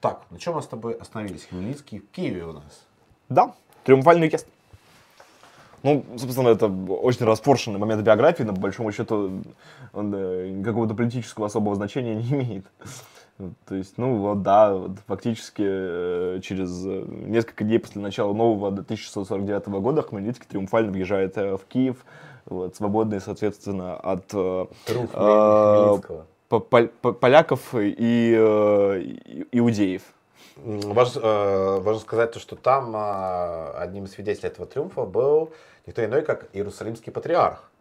Так, на чем мы с тобой остановились? Хмельницкий в Киеве у нас. Да, триумфальный кест. Ну, собственно, это очень распоршенный момент биографии, но по большому счету он э, какого-то политического особого значения не имеет. То есть, ну вот да, вот, фактически э, через э, несколько дней после начала нового 1649 года Хмельницкий триумфально въезжает в Киев, вот, свободный, соответственно, от э, поляков и э, иудеев. Важно, важно сказать то, что там одним из свидетелей этого триумфа был никто иной, как Иерусалимский патриарх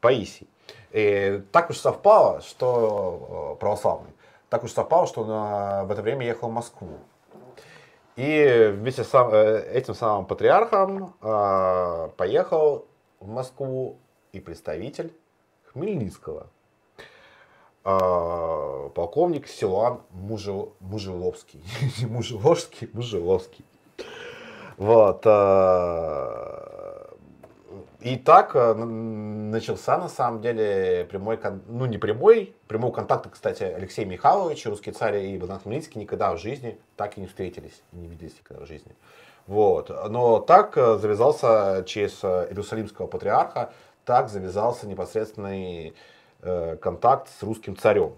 Паисий. И так уж совпало, что э, православный, так уж совпало, что он э, в это время ехал в Москву. И вместе с э, этим самым патриархом поехал в Москву и представитель Хмельницкого, полковник Силуан Мужел, Мужеловский. Не Мужеложский, Мужеловский. Вот. И так э, начался, на самом деле, прямой, ну не прямой, прямого контакта, кстати, Алексей Михайлович, русский царь и Богдан Хмельницкий никогда в жизни так и не встретились, не виделись никогда в жизни. Вот. Но так завязался через Иерусалимского патриарха, так завязался непосредственный контакт с русским царем.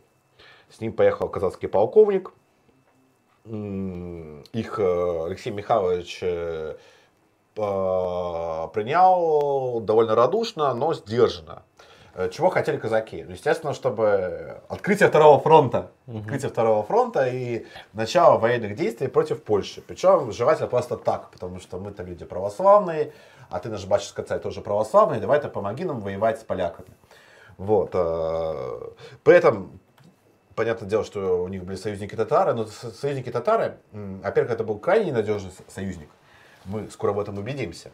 С ним поехал казахский полковник. Их Алексей Михайлович Э, принял довольно радушно, но сдержанно. Э, чего хотели казаки? Ну, естественно, чтобы открытие второго фронта. Угу. Открытие второго фронта и начало военных действий против Польши. Причем желательно просто так, потому что мы-то люди православные, а ты наш батюшка царь тоже православный, давай-то помоги нам воевать с поляками. Вот. Э, при этом понятное дело, что у них были союзники татары, но союзники татары, во-первых, это был крайне ненадежный союзник. Мы скоро в этом убедимся.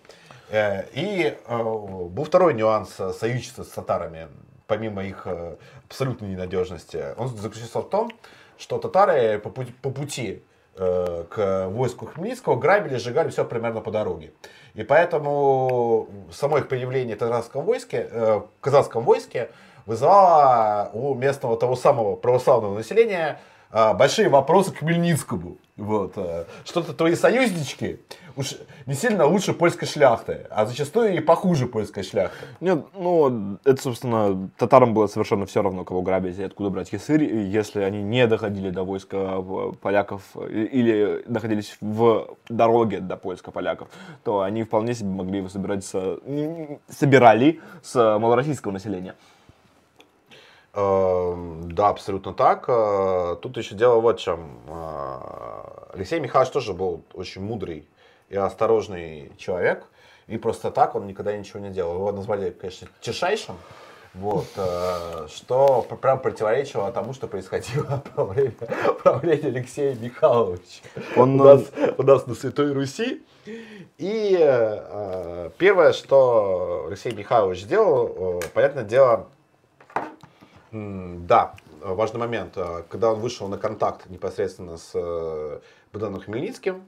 Э, и э, был второй нюанс союзничества с татарами, помимо их э, абсолютной ненадежности. Он заключался в том, что татары по пути, по пути к войску Хмельницкого грабили, сжигали все примерно по дороге. И поэтому само их появление в татарском войске, в казахском войске вызывало у местного того самого православного населения большие вопросы к Хмельницкому. Вот. Что-то твои союзнички уж не сильно лучше польской шляхты, а зачастую и похуже польской шляхты. Нет, ну, это, собственно, татарам было совершенно все равно, кого грабить и откуда брать ясырь, если они не доходили до войска поляков или находились в дороге до польска поляков, то они вполне себе могли собирать с, собирали с малороссийского населения. Эм, Да, абсолютно так. Э, Тут еще дело вот в чем. Э, Алексей Михайлович тоже был очень мудрый и осторожный человек. И просто так он никогда ничего не делал. Его назвали, конечно, тишайшим. Вот, э, что прям противоречило тому, что происходило во время правления Алексея Михайловича Он, у, нас, у нас на Святой Руси. И первое, что Алексей Михайлович сделал, понятное дело, Да, важный момент. Э, Когда он вышел на контакт непосредственно с э, Богданом Хмельницким,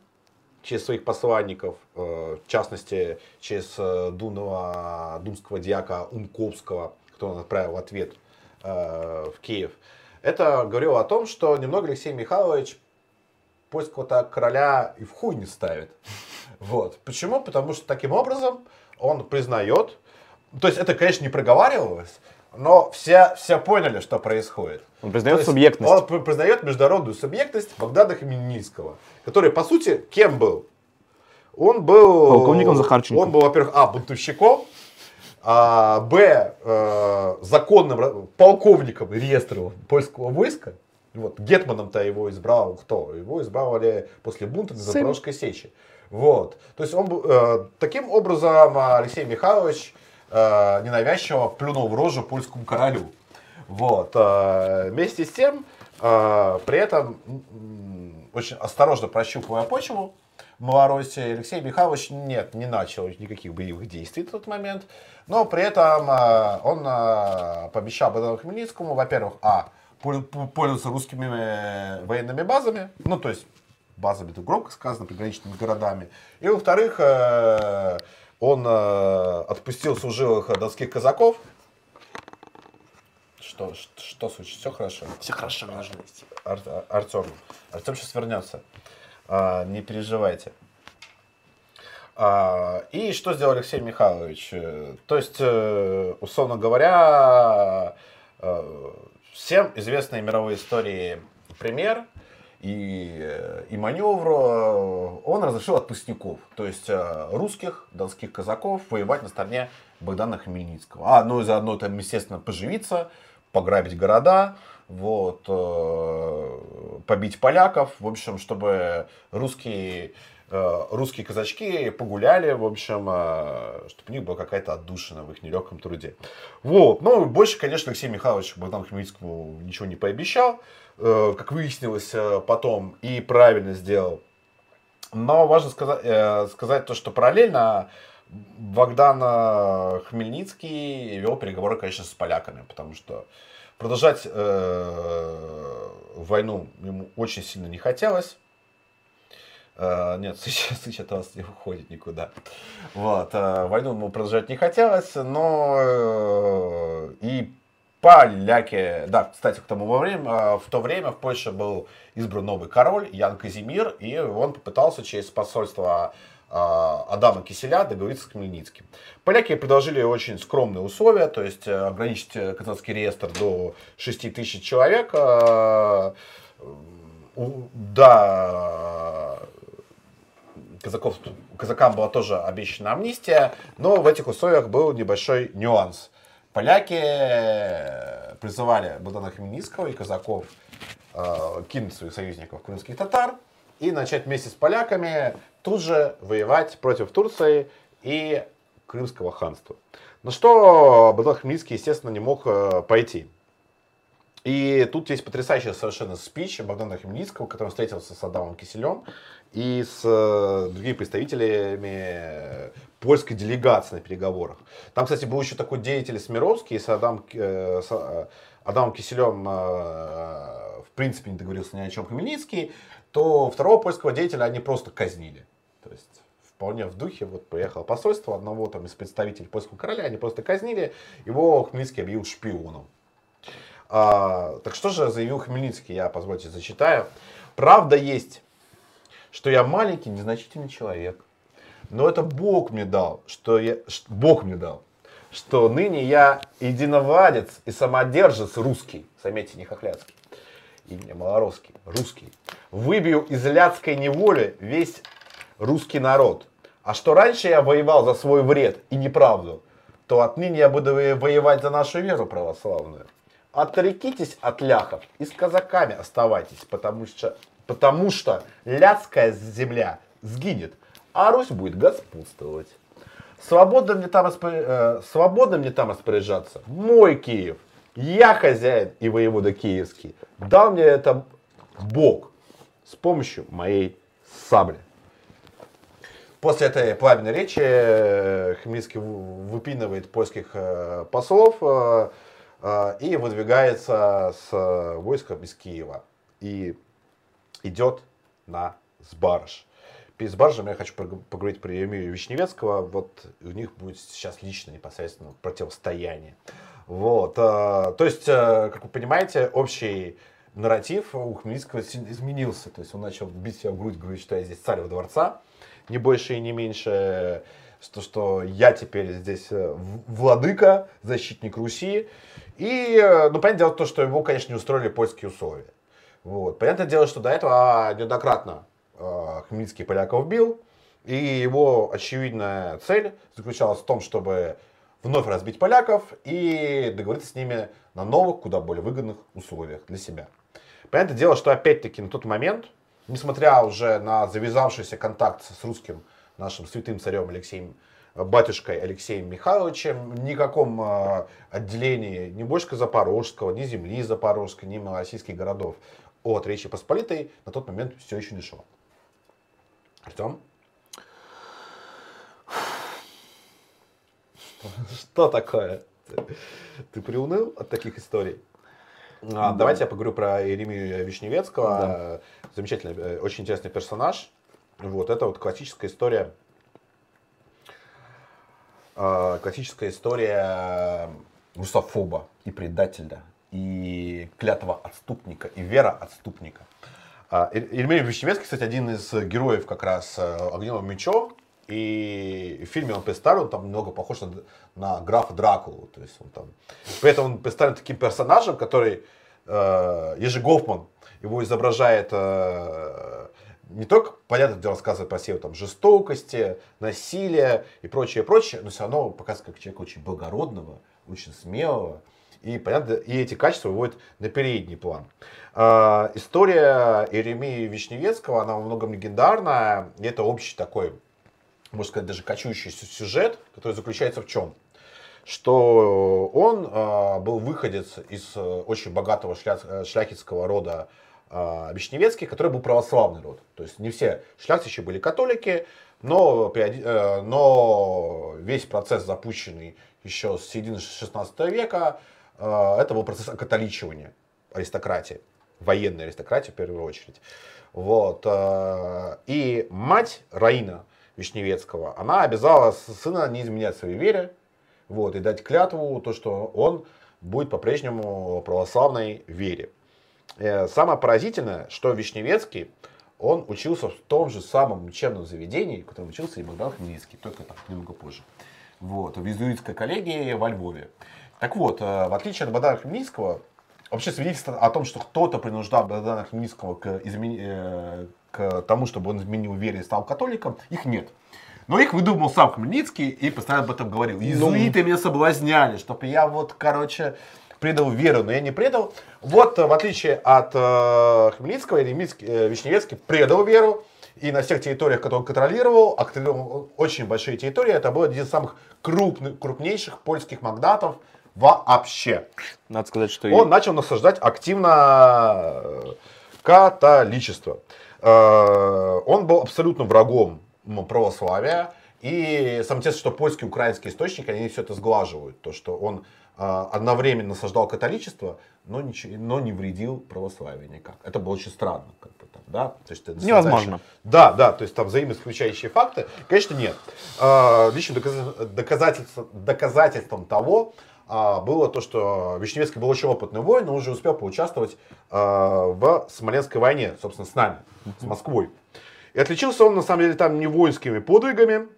через своих посланников, э, в частности, через э, думного, думского дьяка Умковского, кто он отправил ответ э, в Киев, это говорило о том, что немного Алексей Михайлович польского-то короля и в хуй не ставит. Вот. Почему? Потому что таким образом он признает, то есть это, конечно, не проговаривалось, но все, все поняли, что происходит. Он признает То субъектность. Он при- признает международную субъектность Богдана Хмельницкого, который, по сути, кем был? Он был... Полковником Захарченко. Он был, во-первых, а, бунтовщиком, а, б, э, законным полковником реестрового польского войска. Вот, Гетманом-то его избрал кто? Его избрали после бунта на. Запорожской сечи. Вот. То есть он э, таким образом Алексей Михайлович э, ненавязчиво плюнул в рожу польскому королю. Вот. э, вместе с тем, э, при этом очень осторожно прощупывая почву, Малороссии Алексей Михайлович нет, не начал никаких боевых действий в тот момент, но при этом э, он э, пообещал Богдану Хмельницкому, во-первых, а, пол- пол- пользоваться русскими э, военными базами, ну, то есть базами, это громко сказано, приграничными городами, и, во-вторых, э, он э, отпустил служилых донских казаков, что, что, что случилось? Все хорошо? Все хорошо, мне нужно идти. Ар- Артем. Артем сейчас вернется. А, не переживайте. А, и что сделал Алексей Михайлович? Э, То есть, э, условно говоря, э, всем известные мировой истории пример и, э, и маневр, э, он разрешил отпускников, то есть э, русских, донских казаков воевать на стороне Богдана Хмельницкого. А, ну и заодно там, естественно, поживиться, пограбить города, вот, побить поляков, в общем, чтобы русские, русские казачки погуляли, в общем, э, чтобы у них была какая-то отдушина в их нелегком труде. Вот, ну, больше, конечно, Алексей Михайлович Богдану Хмельницкому ничего не пообещал, э, как выяснилось э, потом, и правильно сделал. Но важно сказать, э, сказать то, что параллельно Богдан э, Хмельницкий вел переговоры, конечно, с поляками, потому что продолжать э, войну ему очень сильно не хотелось. Э, нет, Сыч, Сыч от вас не уходит никуда. Вот, э, войну ему продолжать не хотелось, но э, и поляки, да, кстати, к тому во время, э, в то время в Польше был избран новый король Ян Казимир, и он попытался через посольство Адама Киселя договориться с Хмельницким. Поляки предложили очень скромные условия, то есть э, ограничить э, казацкий реестр до 6 тысяч человек. Да, казаков, казакам была тоже обещана амнистия, но в этих условиях был небольшой нюанс. Поляки э, призывали Богдана Хмельницкого и казаков э, кинуть своих союзников крымских татар и начать вместе с поляками тут же воевать против Турции и Крымского ханства. На что Богдан Хмельницкий, естественно, не мог э, пойти. И тут есть потрясающая совершенно спич Богдана Хмельницкого, который встретился с Адамом Киселем и с э, другими представителями польской делегации на переговорах. Там, кстати, был еще такой деятель Смировский, с, Адам, э, с э, Адамом Киселем э, в принципе не договорился ни о чем Хмельницкий, то второго польского деятеля они просто казнили. То есть вполне в духе, вот приехало посольство одного там из представителей польского короля, они просто казнили, его Хмельницкий объявил шпионом. А, так что же заявил Хмельницкий, я, позвольте, зачитаю. Правда есть, что я маленький, незначительный человек, но это Бог мне дал, что я, Бог мне дал, что ныне я единовладец и самодержец русский, заметьте, не хохляцкий, и не малоросский, русский, выбью из ляцкой неволи весь русский народ. А что раньше я воевал за свой вред и неправду, то отныне я буду во- воевать за нашу веру православную. Отрекитесь от ляхов и с казаками оставайтесь, потому что, потому что ляцкая земля сгинет, а Русь будет господствовать. Свободно мне там, распоря- э, свободно мне там распоряжаться. Мой Киев. Я хозяин и воевода киевский. Дал мне это Бог с помощью моей сабли. После этой пламенной речи э, Хмельницкий выпинывает польских э, послов э, и выдвигается с э, войском из Киева. И идет на Сбарыш. Перед Сбарыжем я хочу пог- поговорить про Еремию Вишневецкого. Вот у них будет сейчас лично непосредственно противостояние. Вот. э, То есть, э, как вы понимаете, общий нарратив у Хмельницкого изменился. То есть он начал бить себя в грудь, говорить, что я здесь царь дворца, не больше и не меньше, что, что я теперь здесь э, владыка, защитник Руси. И, э, ну, понятное дело, то, что его, конечно, не устроили польские условия. Вот. Понятное дело, что до этого неоднократно э, Хмельницкий поляков бил, и его очевидная цель заключалась в том, чтобы вновь разбить поляков и договориться с ними на новых, куда более выгодных условиях для себя. Понятное дело, что опять-таки на тот момент, несмотря уже на завязавшийся контакт с русским нашим святым царем Алексеем, э, батюшкой Алексеем Михайловичем, никаком э, отделении ни Бошка Запорожского, ни земли Запорожской, ни малороссийских городов от Речи Посполитой на тот момент все еще не шло. Артем? Что, что такое? Ты, ты приуныл от таких историй? А, Давайте я поговорю про Еремию Вишневецкого. Замечательный, э, очень интересный персонаж. Вот это вот классическая история. э, Классическая история русофоба и предателя, и клятва отступника, и вера отступника. А, Е- Еремей Вишневецкий, кстати, один из героев как раз э, «Огневым мечом», и в фильме он представлен, он там немного похож на, на графа Дракулу. То есть он там... При этом он представлен таким персонажем, который э, Ежи Гофман его изображает э, не только, понятно, где рассказывает про силу там, жестокости, насилия и прочее, прочее, но все равно показывает как человека очень благородного, очень смелого. И, понятно, и эти качества выводят на передний план. Э, история Иеремии Вишневецкого, она во многом легендарная. И это общий такой, можно сказать, даже кочующий сю- сюжет, который заключается в чем? Что он э, был выходец из э, очень богатого шля- э, шляхетского рода Вишневецкий, который был православный род. То есть не все шляхтичи были католики, но, э, но весь процесс, запущенный еще с середины 16 века, э, это был процесс окатоличивания аристократии, военной аристократии в первую очередь. Вот. э, И мать Раина Вишневецкого, она обязала сына не изменять своей вере, вот, и дать клятву, то, что он будет по-прежнему православной вере. Э, Самое поразительное, что Вишневецкий, он учился в том же самом учебном заведении, в котором учился и Богдан Хмельницкий, только так, немного позже. Вот, в иезуитской коллегии во Львове. Так вот, э, в отличие от Богдана Хмельницкого, вообще свидетельство о том, что кто-то принуждал Богдана Хмельницкого к, измени- э, к тому, чтобы он изменил веру и стал католиком, их нет. Но их выдумал сам Хмельницкий и постоянно об этом говорил. Иезуиты меня соблазняли, чтобы я вот, короче, предал веру, но я не предал. Вот, э, в отличие от э, Хмельницкого, э, Вишневецкий предал веру. И на всех территориях, которые он контролировал, а контролировал очень большие территории, это был один из самых крупных, крупнейших польских магнатов вообще. Надо сказать, что... и- Он начал насаждать активно э, католичество. Э, Он был абсолютно врагом м, православия. И сам тезис, что польские и украинские источники, они все это сглаживают. То, что он одновременно насаждал католичество, но, ничего, но не вредил православию никак. Это было очень странно. Как бы, так, да? то есть, ты Невозможно. да, да, то есть там взаимоисключающие факты. Конечно, нет. Э, Личным доказа- доказательством, доказательством того а, было то, что Вишневецкий был очень опытный воин, но уже успел поучаствовать а, в Смоленской войне, собственно, с нами, с Москвой. И отличился он, на самом деле, там не воинскими подвигами,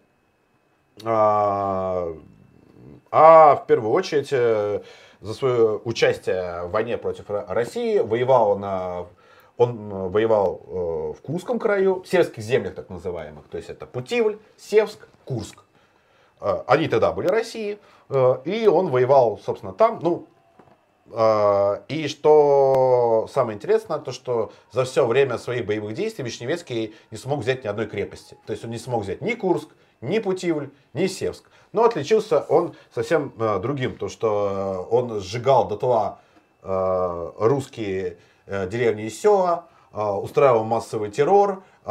а, в первую очередь э, за свое участие в войне против Ро- России воевал на он э, воевал э, в Курском краю, в сельских землях так называемых, то есть это Путивль, Севск, Курск. Они тогда были России, и он воевал, собственно, там, ну, И что самое интересное, то что за все время своих боевых действий Вишневецкий не смог взять ни одной крепости. То есть он не смог взять ни Курск, ни Путивль, ни Севск. Но отличился он совсем э, другим, то что он сжигал дотла э, русские э, деревни и села, э, устраивал массовый террор, э,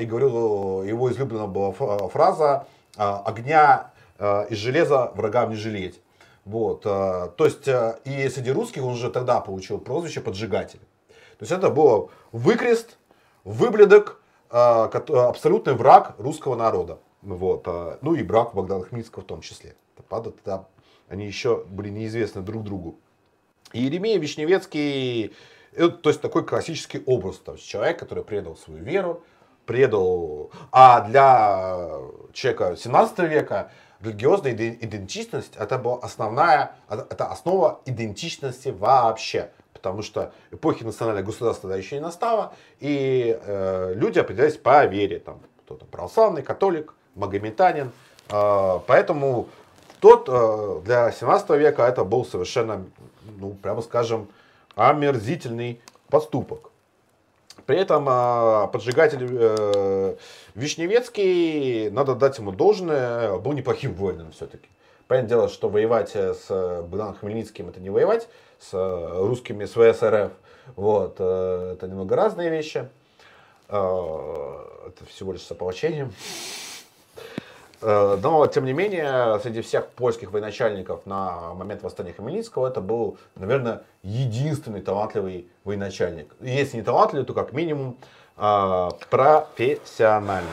и говорил, его излюбленная была фраза э, «огня э, из железа врагам не жалеть». Вот, э, то есть, э, и среди русских он уже тогда получил прозвище поджигатель. То есть это было выкрест, выбледок, э, абсолютный враг русского народа. Вот, э, ну и брак Богдана Хмельницкого в том числе. Правда, тогда они еще были неизвестны друг другу. И Еремей Вишневецкий, это, то есть такой классический образ, то человек, который предал свою веру, предал... А для человека 17 века религиозная иде- идентичность это была основная, это основа идентичности вообще. Потому что эпохи национального государства тогда еще не настало, и э, люди определялись по вере. Там кто-то православный, католик, магометанин. Э, поэтому тот э, для 17 века это был совершенно, ну, прямо скажем, омерзительный поступок. При этом э, поджигатель э, Вишневецкий, надо дать ему должное, был неплохим воином все-таки. Понятное дело, что воевать э, с Богданом Хмельницким это не воевать с э, русскими с ВСРФ. Вот, это немного разные вещи. Это всего лишь с ополчением. Э, Но, тем не менее, среди всех польских военачальников на момент восстания Хмельницкого это был, наверное, единственный талантливый военачальник. Если не талантливый, то как минимум э, профессиональный.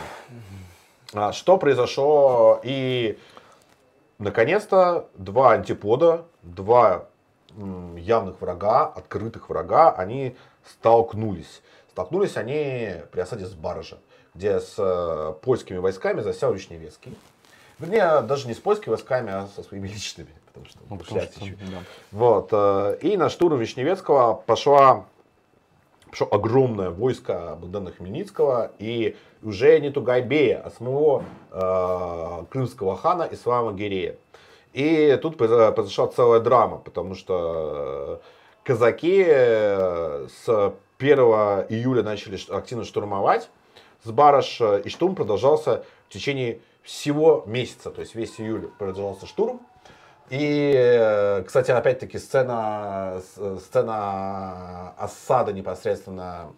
А Что произошло? И, наконец-то, два антипода, два явных врага, открытых врага, они столкнулись. Столкнулись они при осаде с баржа, где с э, польскими войсками засел Вишневецкий. Вернее, даже не с польскими войсками, а со своими личными. Потому что, Ну, потому что, отсечь. да. Вот. э, И на штурм Вишневецкого пошла, пошло огромное войско Богдана Хмельницкого и уже не Тугайбея, а самого э, крымского хана Ислама Гирея. И тут произо- произошла целая драма, потому что э, казаки с 1 июля начали активно штурмовать с барыш, э, и штурм продолжался в течение всего месяца, то есть весь июль продолжался штурм. И, э, кстати, опять-таки сцена, с- сцена осады непосредственно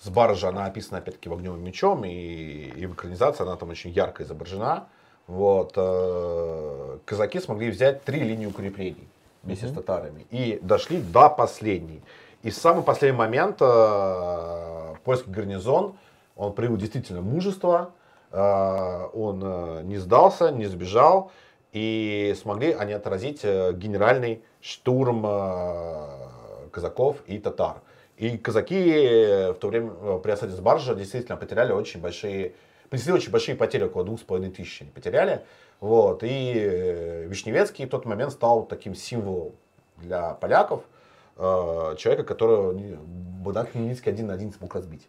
с баржи, она описана опять-таки в огневым мечом, и, и в экранизации она там очень ярко изображена. Вот. э, Казаки смогли взять три линии укреплений вместе с татарами и дошли до последней. И в самый последний момент э, польский гарнизон, он проявил действительно мужество, э, он э, не сдался, не сбежал, и смогли они отразить э, генеральный штурм э, казаков и татар. И казаки э, в то время э, при осаде с баржа действительно потеряли очень большие, понесли очень большие потери, около двух с половиной тысяч они потеряли. Вот. И э, Вишневецкий в тот момент стал таким символом для поляков, э, человека, которого Богдан Хмельницкий один на один смог разбить.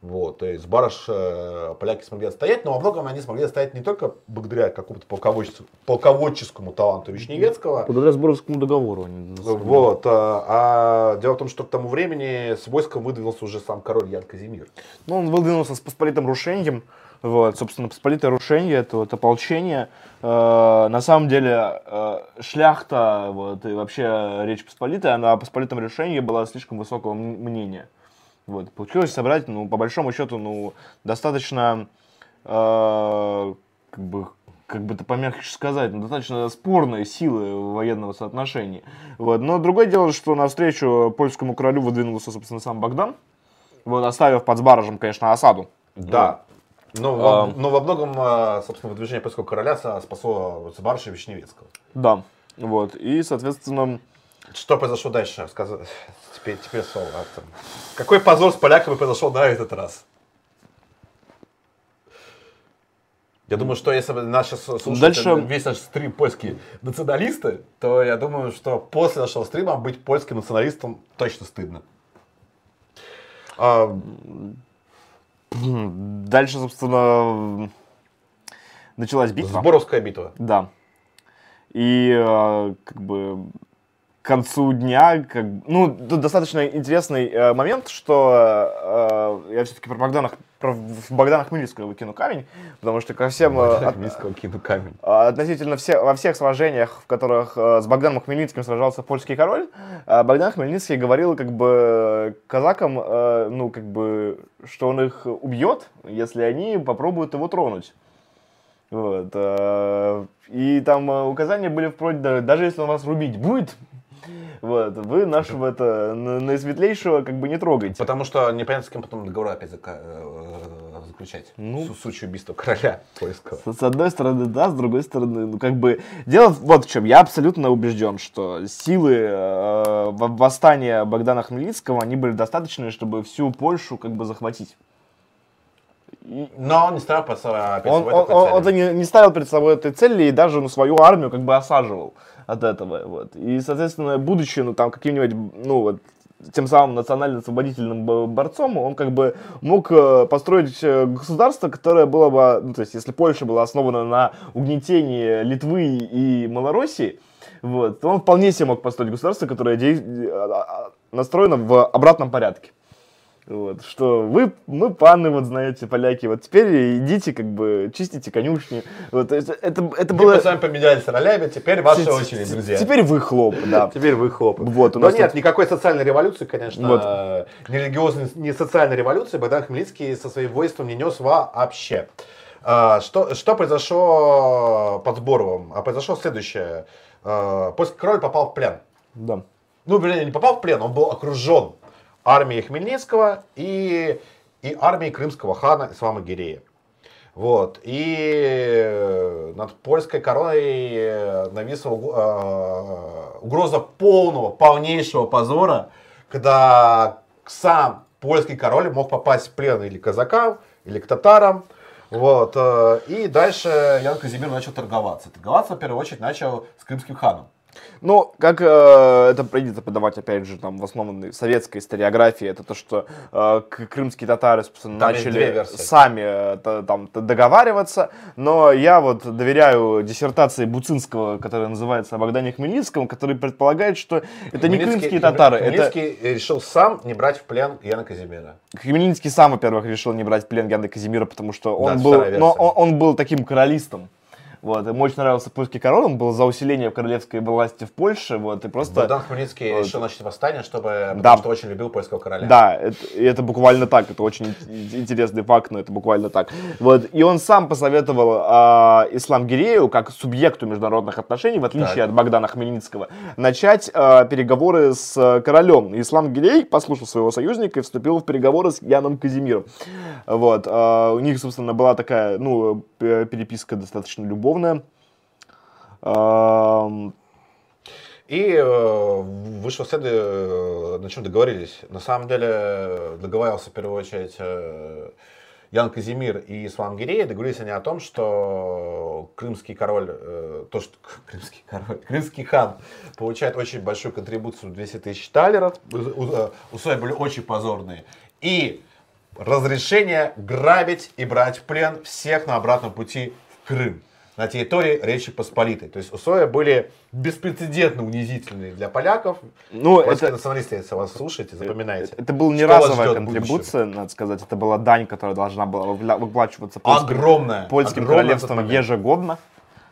Вот, то есть Барыш э, поляки смогли отстоять, но во многом они смогли отстоять не только благодаря какому-то полководческому, полководческому таланту Вишневецкого, Благодаря Сборовскому договору. они вот, а, а дело в том, что к тому времени с войском выдвинулся уже сам король Ян Казимир. Ну, он выдвинулся с посполитым рушением. Вот, собственно, посполитое рушение, это вот ополчение. Э, на самом деле, э, шляхта, вот, и вообще Речь Посполитая, она о посполитом решении была слишком высокого мнения. Вот, получилось собрать, ну, по большому счету, ну, достаточно, э, как бы, как бы это помягче сказать, ну, достаточно спорные силы военного соотношения. Вот. Но другое дело, что навстречу польскому королю выдвинулся, собственно, сам Богдан, вот, оставив под Сбаражем, конечно, осаду. Да. Но, во, А. но во многом, а, собственно, выдвижение польского короля спасло Барыша Вишневецкого. Да. Вот. И, соответственно, Что произошло дальше? Сказ- Теперь, теперь слово. Какой позор с поляками произошел на этот раз? Я думаю, что если сейчас слушают Дальше- весь наш стрим польские националисты, то я думаю, что после нашего стрима быть польским националистом точно стыдно. А, дальше, собственно, началась битва. Сборовская битва. Да. И э, как бы концу дня, как, ну, тут достаточно интересный э, момент, что э, я все-таки про Богдана, про Богдана Хмельницкого выкину камень, потому что ко всем... Э, Хмельницкого кину камень. Относительно все, во всех сражениях, в которых э, с Богданом Хмельницким сражался польский король, э, Богдан Хмельницкий говорил как бы казакам, э, ну, как бы, что он их убьет, если они попробуют его тронуть. Вот. Э, и там э, указания были вплоть до, даже если он вас рубить будет, вот, вы нашего это, наисветлейшего как бы не трогайте. Потому что непонятно, с кем потом договор опять э, заключать. Ну, в случае убийства короля польского. С, с одной стороны, да, с другой стороны, ну, как бы, дело вот в чем, я абсолютно убежден, что силы э, восстания Богдана Хмельницкого, они были достаточны, чтобы всю Польшу как бы захватить. Но он не ставил перед собой, перед он, собой он, он, он не, не ставил перед собой этой цели и даже ну, свою армию как бы осаживал от этого. Вот. И, соответственно, будучи ну, там каким-нибудь, ну, вот, тем самым национально-освободительным бо- борцом, он как бы мог э, построить э, государство, которое было бы, ну, то есть, если Польша была основана на угнетении Литвы и Малороссии, вот, то он вполне себе мог построить государство, которое э, а- а- настроено в обратном порядке. Вот, что вы, мы паны, вот знаете, поляки, вот теперь идите, как бы, чистите конюшни. Вот, это, это, это Мы было... с вами поменялись ролями, теперь ваша Т- очередь, друзья. Теперь вы хлоп, да. Теперь вы хлопы. Вот, у Но нас нет, тут- никакой социальной революции, конечно, Вот. э, ни религиозной, ни социальной революции Богдан Хмельницкий со своим воинством не нес вообще. А, Что, что произошло под Сборовым? А произошло следующее. А, Польский король попал в плен. Да. Ну, вернее, не попал в плен, он был окружен армией Хмельницкого и, и армией крымского хана Ислама Гирея. Вот. И э, над польской короной э, нависла уг- э, угроза полного, полнейшего позора, когда сам польский король мог попасть в плен или к казакам, или к татарам. Вот. И дальше Ян Казимир начал торговаться. Торговаться, в первую очередь, начал с крымским ханом. Ну, как э, это принято подавать, опять же, там, в основном в советской историографии, это то, что э, крымские татары, собственно, Там начали сами э, там договариваться, но я вот доверяю диссертации Буцинского, которая называется о Богдане Хмельницком, который предполагает, что это не крымские татары, это Хмельницкий решил сам не брать в плен Яна Казимира. Хмельницкий сам, во-первых, решил не брать в плен Яна Казимира, потому что он Да, был, но он, он был таким королистом. Вот, ему очень нравился польский король, он был за усиление королевской власти в Польше, вот, и просто... Богдан Хмельницкий Вот. решил начать восстание, чтобы, Да. потому что очень любил польского короля. Да, это, и это буквально так, это очень ин- интересный факт, но это буквально так. Вот, и он сам посоветовал а, Ислам Гирею, как субъекту международных отношений, в отличие Так. от Богдана Хмельницкого, начать а, переговоры с а, королем. И Ислам Гирей послушал своего союзника и вступил в переговоры с Яном Казимиром. Вот, а, у них, собственно, была такая, ну, п- переписка достаточно любовная. Ам, И э, вышло следы, э, на чем договорились. На самом деле договаривался в первую очередь э, Ян Казимир и Ислам Гирей. Договорились они о том, что крымский король, то, что крымский король, крымский хан получает очень большую контрибуцию 200 тысяч талеров. Условия были очень позорные. И разрешение грабить и брать в плен всех на обратном пути в Крым на территории Речи Посполитой. То есть условия были беспрецедентно унизительные для поляков. Ну, это- националисты, если вас слушаете, запоминайте. Это была не Что разовая контрибуция, надо сказать. Это была дань, которая должна была выпла- выплачиваться польским, Огромная. польским огромная королевством ежегодно.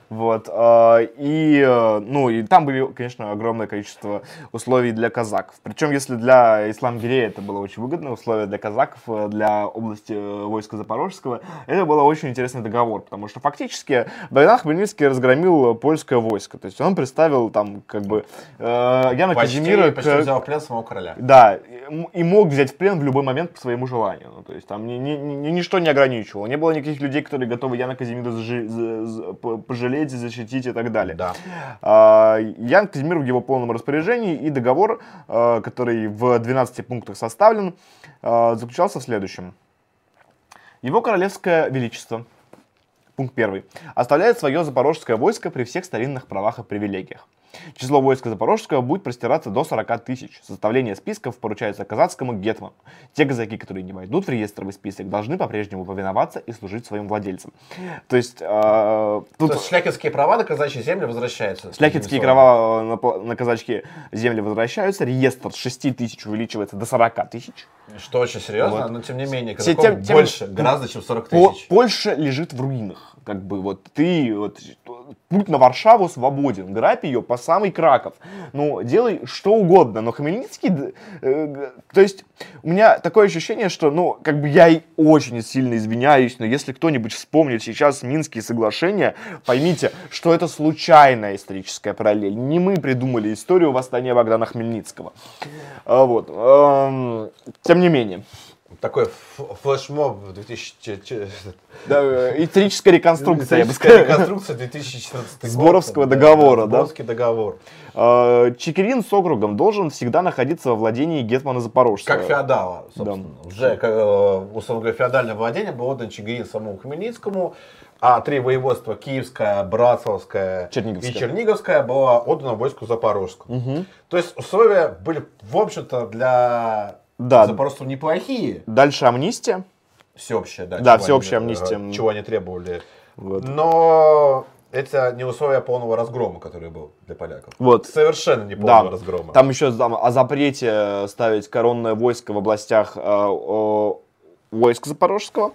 Вот, э, и, э, ну, и там были, конечно, огромное количество условий для казаков. Причем, если для Исламгирея это было очень выгодное условие, для казаков, э, для области э, войска Запорожского, это был очень интересный договор, потому что фактически Богдан Хмельницкий разгромил польское войско. То есть он представил там, как бы, Яна Почти, Казимира почти к- взял в плен самого короля. да, и мог взять в плен в любой момент по своему желанию. Ну, то есть там ни, ни- ни- ничто не ограничивало. Не было никаких людей, которые готовы Яна Казимира зажи- за- за- по- пожалеть, защитить и так далее. Да. А, Ян Казимир в его полном распоряжении, и договор, а, который в 12 пунктах составлен, а, заключался в следующем. Его королевское величество, пункт первый, оставляет свое запорожское войско при всех старинных правах и привилегиях. Число войска Запорожского будет простираться до 40 тысяч. Составление списков поручается казацкому гетману. Те казаки, которые не войдут в реестровый список, должны по-прежнему повиноваться и служить своим владельцам. То есть... Э, тут... То есть шляхетские права на казачьи земли возвращаются? Шляхетские права на, на казачьи земли возвращаются. Реестр с 6 тысяч увеличивается до 40 тысяч. Что очень серьезно, вот. но тем не менее, тем, тем, больше, гораздо, чем 40 тысяч. Польша лежит в руинах как бы вот ты, вот, путь на Варшаву свободен, грабь ее по самый Краков. Ну, делай что угодно, но Хмельницкий, э, то есть у меня такое ощущение, что, ну, как бы я и очень сильно извиняюсь, но если кто-нибудь вспомнит сейчас Минские соглашения, поймите, что это случайная историческая параллель. Не мы придумали историю восстания Богдана Хмельницкого. А, вот. Тем не менее. Такой флешмоб 2000... Да, э, историческая реконструкция, я бы сказал. реконструкция 2014 год. Сборовского договора, да? Сборовский договор. А, Чекирин с округом должен всегда находиться во владении Гетмана Запорожского. Как феодала, собственно. Да. Уже, как, э, условно говоря, феодальное владение было отдано Чигирин самому Хмельницкому, а три воеводства Киевское, Братславское и Черниговское было отдано войску Запорожскому. Угу. То есть условия были, в общем-то, для да. Запорожцев неплохие. Дальше амнистия. Всеобщая, да. Да, всеобщая они, амнистия. Чего они требовали. Вот. Но это не условия полного разгрома, который был для поляков. Вот. Совершенно не полного да. разгрома. Там еще там, о запрете ставить коронное войско в областях э, войск Запорожского.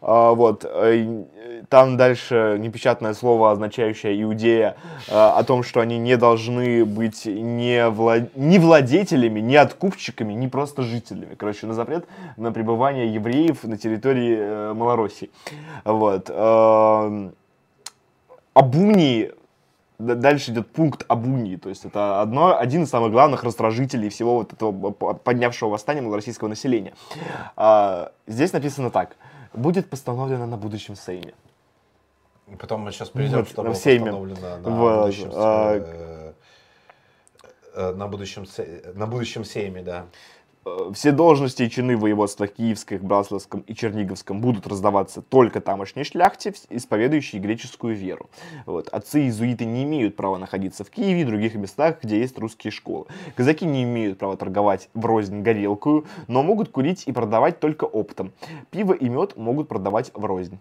А, вот. Э, там дальше непечатное слово, означающее иудея, э, о том, что они не должны быть не, влад... не владетелями, не откупщиками, не просто жителями. Короче, на запрет на пребывание евреев на территории э, Малороссии. Вот. Об дальше идет пункт об то есть это одно, один из самых главных раздражителей всего вот этого поднявшего восстания малороссийского населения. А, здесь написано так – будет постановлено на будущем Сейме. Потом мы сейчас перейдем, вот, что было Сейме. постановлено на, вот, будущем, а... Э, э, на, будущем, на будущем Сейме, да. Э, все должности и чины воеводства Киевских, Браславском и Черниговском будут раздаваться только тамошней шляхте, исповедующей греческую веру. Вот. Отцы-иезуиты не имеют права находиться в Киеве и других местах, где есть русские школы. Казаки не имеют права торговать в рознь горелкую, но могут курить и продавать только оптом. Пиво и мед могут продавать в рознь.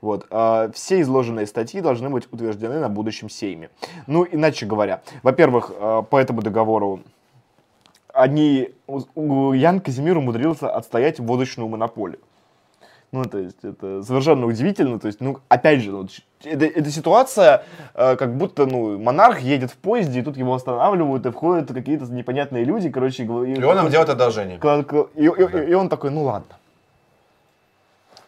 Вот. А, все изложенные статьи должны быть утверждены на будущем сейме. Ну, иначе говоря, во-первых, а, по этому договору они, Ян Казимир умудрился отстоять водочную монополию. Ну, то есть, это совершенно удивительно. То есть, ну, опять же, вот, это, эта ситуация, э, как будто, ну, монарх едет в поезде, и тут его останавливают, и входят какие-то непонятные люди, короче. И, и он нам делает одолжение. И, и, и, и он такой, ну, ладно.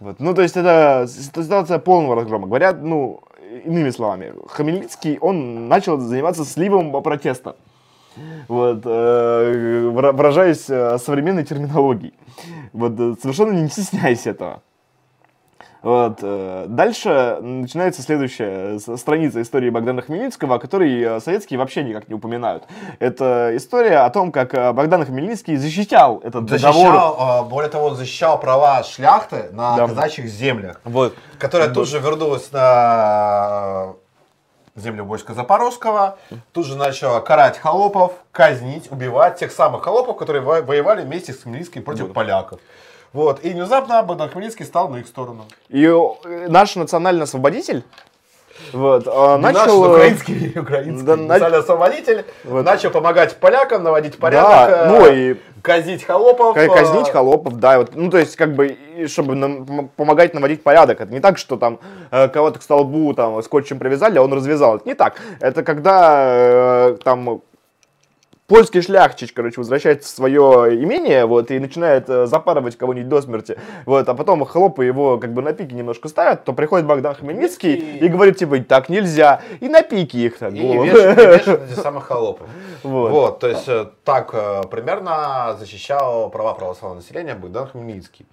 Вот. Ну, то есть, это ситуация полного разгрома. Говорят, ну, иными словами, Хмельницкий, он начал заниматься сливом протеста вот, э, выражаясь э, современной терминологией. Вот, э, совершенно не стесняясь этого. Вот. Дальше начинается следующая страница истории Богдана Хмельницкого, о которой советские вообще никак не упоминают. Это история о том, как Богдан Хмельницкий защищал этот защищал, договор. Более того, он защищал права шляхты на да. казачьих землях, вот. которая тут же вернулась на землю войска Запорожского, тут же начала карать холопов, казнить, убивать тех самых холопов, которые воевали вместе с Хмельницким против вот. поляков. Вот. И внезапно Богдан Хмельницкий стал на их сторону. И э, наш национальный освободитель вот, а, начал... Наш э, украинский, украинский да, национальный-освободитель вот. начал помогать полякам, наводить порядок, да, ну и казнить холопов. Казнить э, холопов, да. Вот, ну, то есть, как бы, чтобы нам, помогать наводить порядок. Это не так, что там э, кого-то к столбу там скотчем привязали, а он развязал. Это не так. Это когда там польский шляхтич, короче, возвращается в свое имение, вот, и начинает э, запарывать кого-нибудь до смерти, вот, а потом хлопы его, как бы, на пике немножко ставят, то приходит Богдан Хмельницкий и, и говорит, типа, так нельзя, и на пике их так. И вешает, вешает эти самые холопы. Вот. вот, то есть, э, так э, примерно защищал права православного населения Богдан Хмельницкий.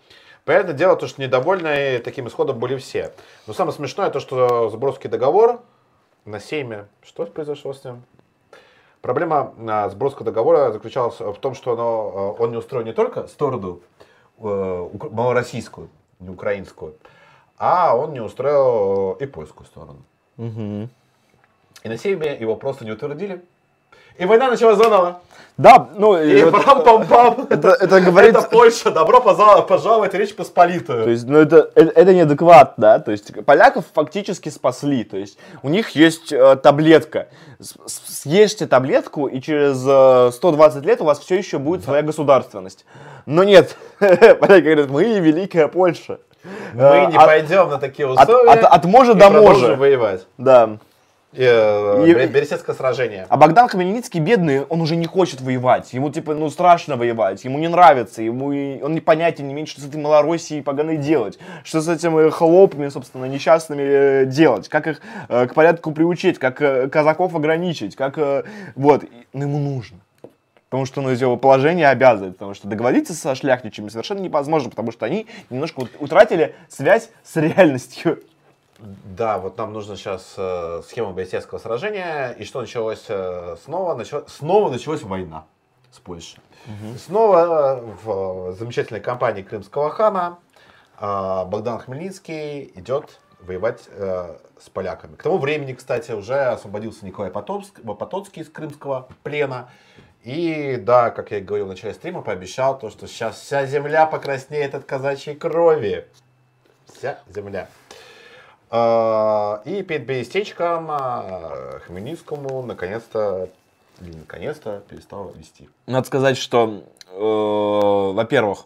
Понятное дело, то, что недовольны таким исходом были все. Но самое смешное то, что Сборский договор на Сейме, что произошло с ним? Проблема а, сброска договора заключалась в том, что оно, а, он не устроен не только сторону э, малороссийскую, не украинскую, а он не устроил и польскую сторону. Угу. И на Сейме его просто не утвердили. И война началась заново. Да, ну, и И вот, пам-пам-пам. это, это говорит... Это Польша. Добро пожаловать в Речь Посполитую. То есть, ну это, это, это неадекватно, да, то есть поляков фактически спасли, то есть у них есть э, таблетка, съешьте таблетку и через э, 120 лет у вас все еще будет своя государственность. Но нет, поляки говорят, мы великая Польша. Мы Э, не пойдем на такие от, условия. от, от до можа. воевать. Да. Э, И- Бе- Берестецкое сражение. А Богдан Хмельницкий бедный, он уже не хочет воевать. Ему типа, ну страшно воевать, ему не нравится, ему и- он не понятия не имеет, что с этой Малороссией поганой делать, что с этими хлопами, собственно, несчастными э, делать, как их э, к порядку приучить, как э, казаков ограничить, как э, вот, И- ну, ему нужно. Потому что ну, его положение обязывает, потому что договориться со шляхтичами совершенно невозможно, потому что они немножко ут- утратили связь с реальностью. Да, вот нам нужно сейчас э, схема Берестецкого сражения. И что началось э, снова? Начало- снова началась война с Польшей. И Снова э, в замечательной кампании Крымского хана э, Богдан Хмельницкий идет воевать э, с поляками. К тому времени, кстати, уже освободился Николай Потоцк- Потоцкий из крымского плена. И да, как я и говорил в начале стрима, пообещал то, что сейчас вся земля покраснеет от казачьей крови. Вся земля. А, И перед Берестечком а, Хмельницкому наконец-то, наконец-то перестал вести. Надо сказать, что, э, во-первых,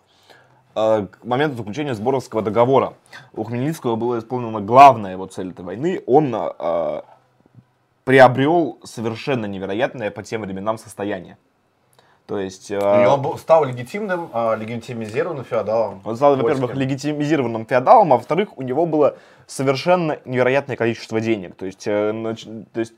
э, к моменту заключения Сборовского договора у Хмельницкого была исполнена главная его цель этой войны. Он э, приобрел совершенно невероятное по тем временам состояние. То есть... э, И он стал легитимным, а, легитимизированным феодалом. Он стал, во-первых, легитимизированным феодалом, а во-вторых, у него было совершенно невероятное количество денег. То есть, э, то есть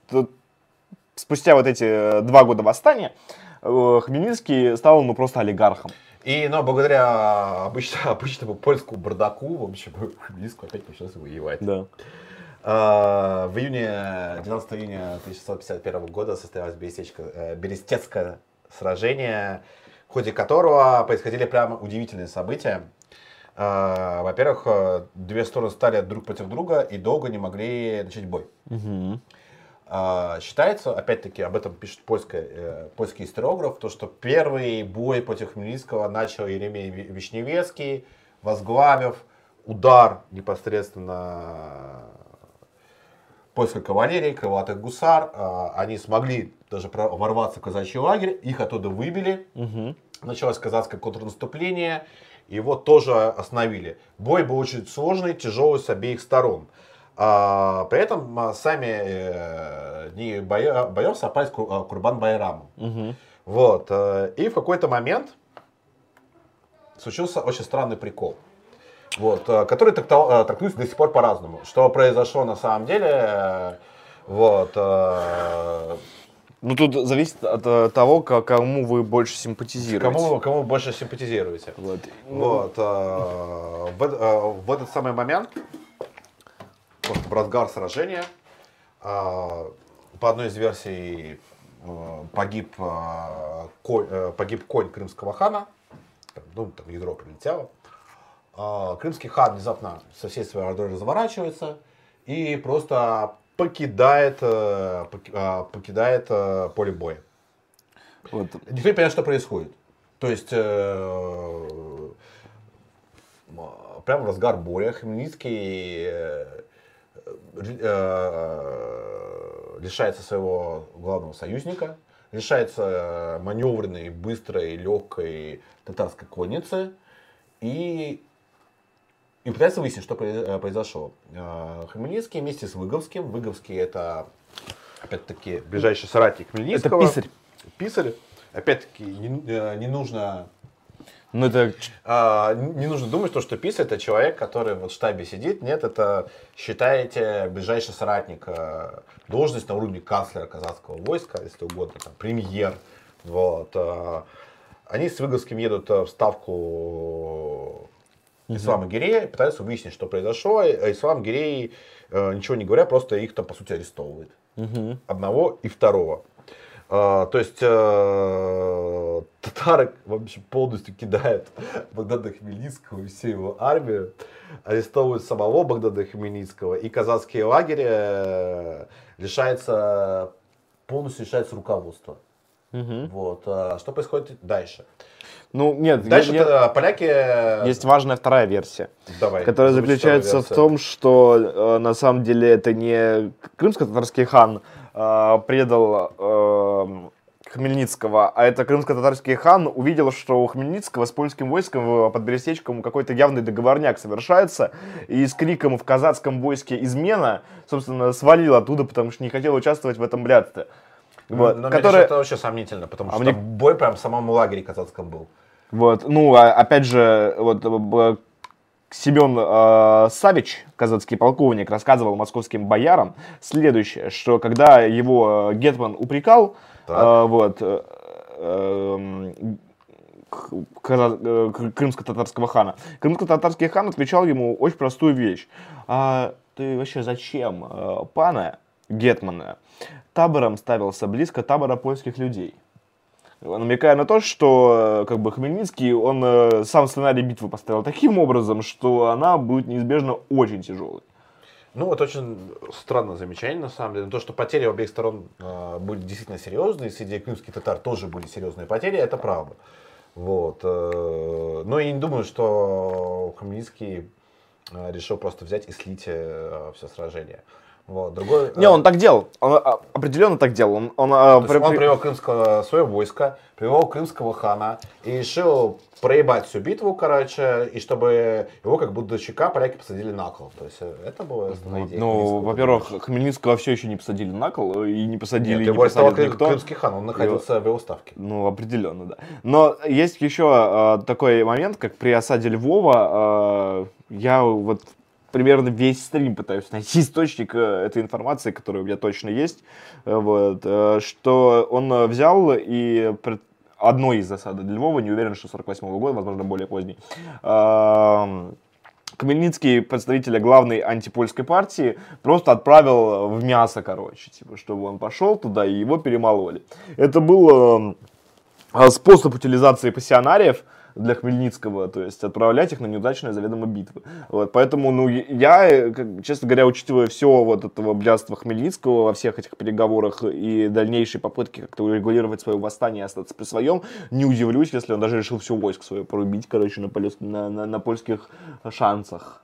спустя вот эти э, два года восстания э, Хмельницкий стал ну просто олигархом. И, но благодаря обычно, обычному польскому бардаку, в общем, Хмельницкому опять пришлось воевать. Да. А, В июне, 12 июня 1651 года э, Берестецкое сражение, в ходе которого происходили прямо удивительные события. А, Во-первых, э, две стороны стали друг против друга и долго не могли начать бой. А, Считается, опять-таки, об этом пишет польская, э, польский историограф, то, что первый бой против Хмельницкого начал Еремей Ви- Вишневецкий, возглавив удар непосредственно польской кавалерии, крылатых гусар. А, Они смогли даже ворваться в казачий лагерь, их оттуда выбили. Началось казацкое контрнаступление, его тоже остановили. Бой был очень сложный, тяжелый с обеих сторон. А, при этом а, сами э, дни боя- боев совпали с а, Курбан Байрамом. Вот. э, И в какой-то момент случился очень странный прикол. Вот, э, который трактовал- э, трактуется до сих пор по-разному. Что произошло на самом деле, вот, Ну тут зависит от э, того, ко- кому вы больше симпатизируете. кому, кому вы больше симпатизируете. Вот. Вот, э, в, э, в этот самый момент, вот в разгар сражения, э, по одной из версий погиб, э, конь, э, погиб конь крымского хана, там, ну, там ядро прилетело. А, Крымский хан внезапно со всей своей ордой разворачивается и просто покидает, э, а, покидает э, поле боя. Вот. Не понимает, что происходит. То есть, э, прямо в разгар боя Хмельницкий э, ри- э, лишается своего главного союзника, лишается э, маневренной, быстрой, легкой татарской конницы и, и пытается выяснить, что э, произошло. Э, Хмельницкий вместе с Выговским, Выговский это опять-таки ближайший соратник Это Хмельницкого. писарь. Писарь. Опять-таки, не, э, не нужно Ну это а, не нужно думать, то, что писарь это человек, который вот в штабе сидит. Нет, это считаете ближайший соратник, должность на уровне канцлера казахского войска, если угодно, там, премьер. Вот. Они с Выговским едут в ставку Ислама Гирея, пытаются выяснить, что произошло. А Ислам Гирей, э, ничего не говоря, просто их там, по сути, арестовывает. Одного и второго. А, то есть э, татары вообще полностью кидают Богдана Хмельницкого и всю его армию, арестовывают самого Богдана Хмельницкого, и казацкие лагеря э, лишается, полностью лишается руководства. Вот. а Что происходит дальше? Ну, нет, Дальше я- э, поляки... есть важная вторая версия. Давай. которая заключается в том, что э, на самом деле это не крымско-татарский хан э, предал э, Хмельницкого, а это крымско-татарский хан увидел, что у Хмельницкого с польским войском под Берестечком какой-то явный договорняк совершается, и с криком в казацком войске измена, собственно, свалил оттуда, потому что не хотел участвовать в этом блядстве. Ну, Вот, но мне которое- кажется, это вообще сомнительно, потому А что мне- бой прям в самом лагере казацком был. Вот, ну, а- опять же, вот э, Семен э, Савич, казацкий полковник, рассказывал московским боярам следующее, что когда его э, Гетман упрекал, Так. э, вот, э, эм, э, крымско-татарского хана, крымско-татарский хан отвечал ему очень простую вещь. А ты вообще зачем э, пана Гетмана табором ставился близко табора польских людей? намекая на то, что э, как бы Хмельницкий, он э, сам сценарий битвы поставил таким образом, что она будет неизбежно очень тяжелой. Ну, это очень странное замечание, на самом деле. То, что потери обеих сторон э, были действительно серьезные, среди крымских татар тоже были серьезные потери, это правда. Вот. э, но я не думаю, что Хмельницкий э, решил просто взять и слить э, все сражение. Вот. Другой, Не, он так делал, он а, определенно так делал. Он, он, а, при- он при- привел крымского, свое войско, привел крымского хана и решил проебать всю битву, короче, и чтобы его как будущика поляки посадили на кол. То есть э, это была основная идея. Ну, во-первых, Хмельницкого все еще не посадили на кол, э, и не посадили, Нет, и его не посадит крым- никто. крымский хан, он находился в его ставке. Ну, определенно, да. Но есть еще э, такой момент, как при осаде Львова, э, я вот примерно весь стрим пытаюсь найти источник э, этой информации, которая у меня точно есть, э, вот, э, что он взял и одной из засад Львова, не уверен, что 48 года, возможно, более поздний, Хмельницкий, представителя главной антипольской партии, просто отправил в мясо, короче, типа, чтобы он пошел туда и его перемололи. Это был э, а, способ утилизации пассионариев для Хмельницкого, то есть отправлять их на неудачные заведомо битвы. Вот, поэтому, ну, я, э, честно говоря, учитывая все вот этого блядства Хмельницкого во всех этих переговорах и дальнейшей попытки как-то урегулировать свое восстание и остаться при своем, не удивлюсь, если он даже решил все войско свое порубить, короче, на, полес- на, на- на польских шансах.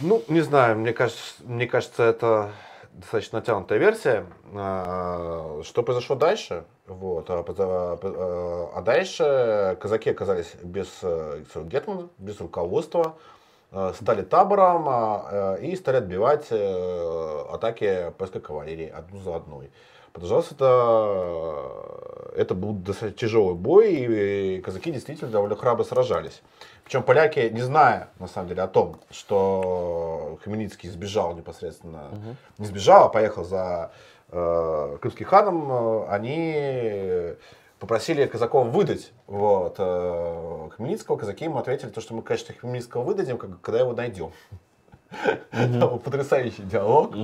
Ну, не знаю, мне кажется, мне кажется, это достаточно натянутая версия. А, Что произошло дальше? Вот. А, а, а дальше казаки оказались без э, гетмана, без руководства, э, стали табором э, и стали отбивать атаки польской кавалерии одну за одной. Продолжался это, это был достаточно тяжелый бой, и казаки действительно довольно храбро сражались. Причем поляки, не зная, на самом деле, о том, что Хмельницкий сбежал непосредственно, не сбежал, а поехал за э, крымским ханом, э, они попросили казаков выдать вот, э, Хмельницкого. Казаки ему ответили, то, что мы, конечно, Хмельницкого выдадим, когда его найдем. Там был Потрясающий диалог.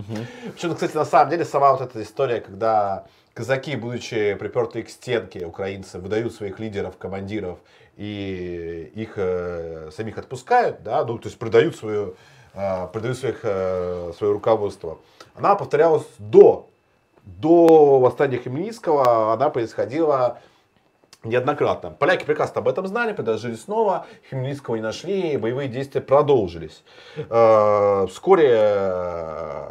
Причем, кстати, на самом деле, сама вот эта история, когда казаки, будучи припертые к стенке, украинцы, выдают своих лидеров, командиров и их э, самих отпускают, да, ну, то есть продают свою, э, продают своих, э, свое руководство. Она повторялась до, до восстания Хмельницкого, она происходила неоднократно. Поляки прекрасно об этом знали, предложили снова, Хмельницкого не нашли, боевые действия продолжились. Э, Вскоре э,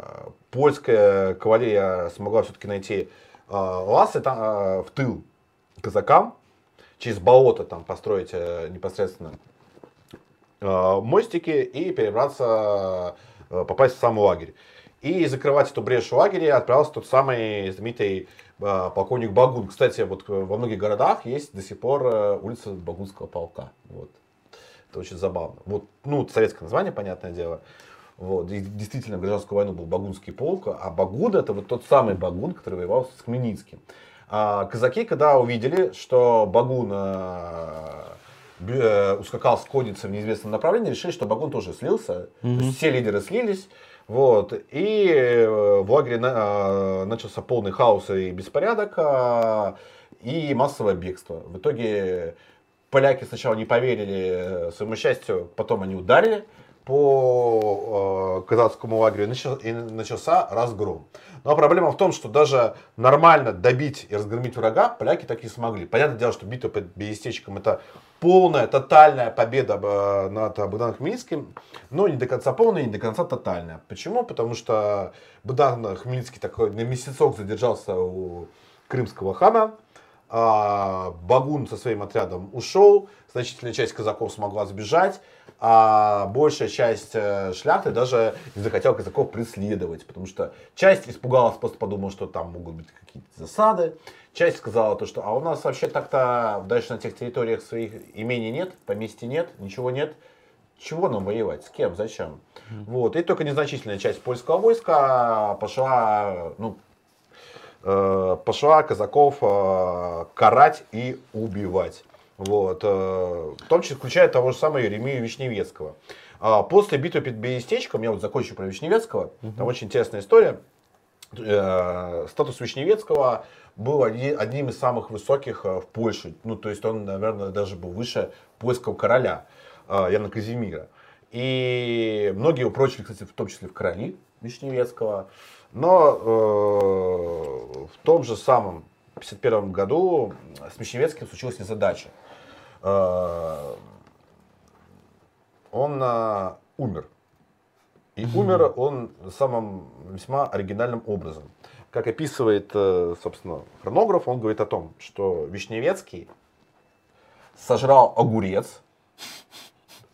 польская кавалерия смогла все-таки найти э, ласы там, э, в тыл казакам, через болото там построить э, непосредственно э, мостики и перебраться, э, попасть в сам лагерь. И закрывать эту брешь в лагере отправился тот самый знаменитый полковник Багун. Кстати, вот э, во многих городах есть до сих пор улица Багунского полка. Вот. Это очень забавно. Вот, ну, советское название, понятное дело. Вот. И действительно, в гражданскую войну был Багунский полк, а Багун это вот тот самый Багун, который воевал с Хмельницким. А казаки, когда увидели, что Багун э, э, ускакал с конницы в неизвестном направлении, решили, что Багун тоже слился. То есть все лидеры слились. Вот. И э, в лагере на- э, начался полный хаос и беспорядок. а, и массовое бегство. В итоге поляки сначала не поверили своему счастью, потом они ударили по э, казацкому лагерю и начался, разгром. Но проблема в том, что даже нормально добить и разгромить врага поляки так не смогли. Понятное дело, что битва под Берестечком это полная, тотальная победа э, над Богданом Хмельницким, но не до конца полная, не до конца тотальная. Почему? Потому что Богдан Хмельницкий такой на месяцок задержался у крымского хана, а Багун со своим отрядом ушел, значительная часть казаков смогла сбежать, а большая часть э, шляхты даже не захотела казаков преследовать, потому что часть испугалась, просто подумала, что там могут быть какие-то засады, часть сказала то, что а у нас вообще так-то дальше на тех территориях своих имений нет, поместья нет, ничего нет, чего нам воевать, с кем, зачем? Вот. И только незначительная часть польского войска пошла, ну, э, пошла казаков э, карать и убивать. Вот, э, в том числе включая того же самого Еремию Вишневецкого. А после битвы под Берестечком, я вот закончу про Вишневецкого, угу. там очень интересная история. Э, статус Вишневецкого был одним из самых высоких в Польше. Ну, то есть он, наверное, даже был выше польского короля Яна Казимира. И многие упрочили, кстати, в том числе в короли Вишневецкого. Но э, в том же самом 1951 году с Вишневецким случилась незадача. Э, он э, умер. И умер он самым весьма оригинальным образом. Как описывает, э, собственно, хронограф, он говорит о том, что Вишневецкий сожрал огурец,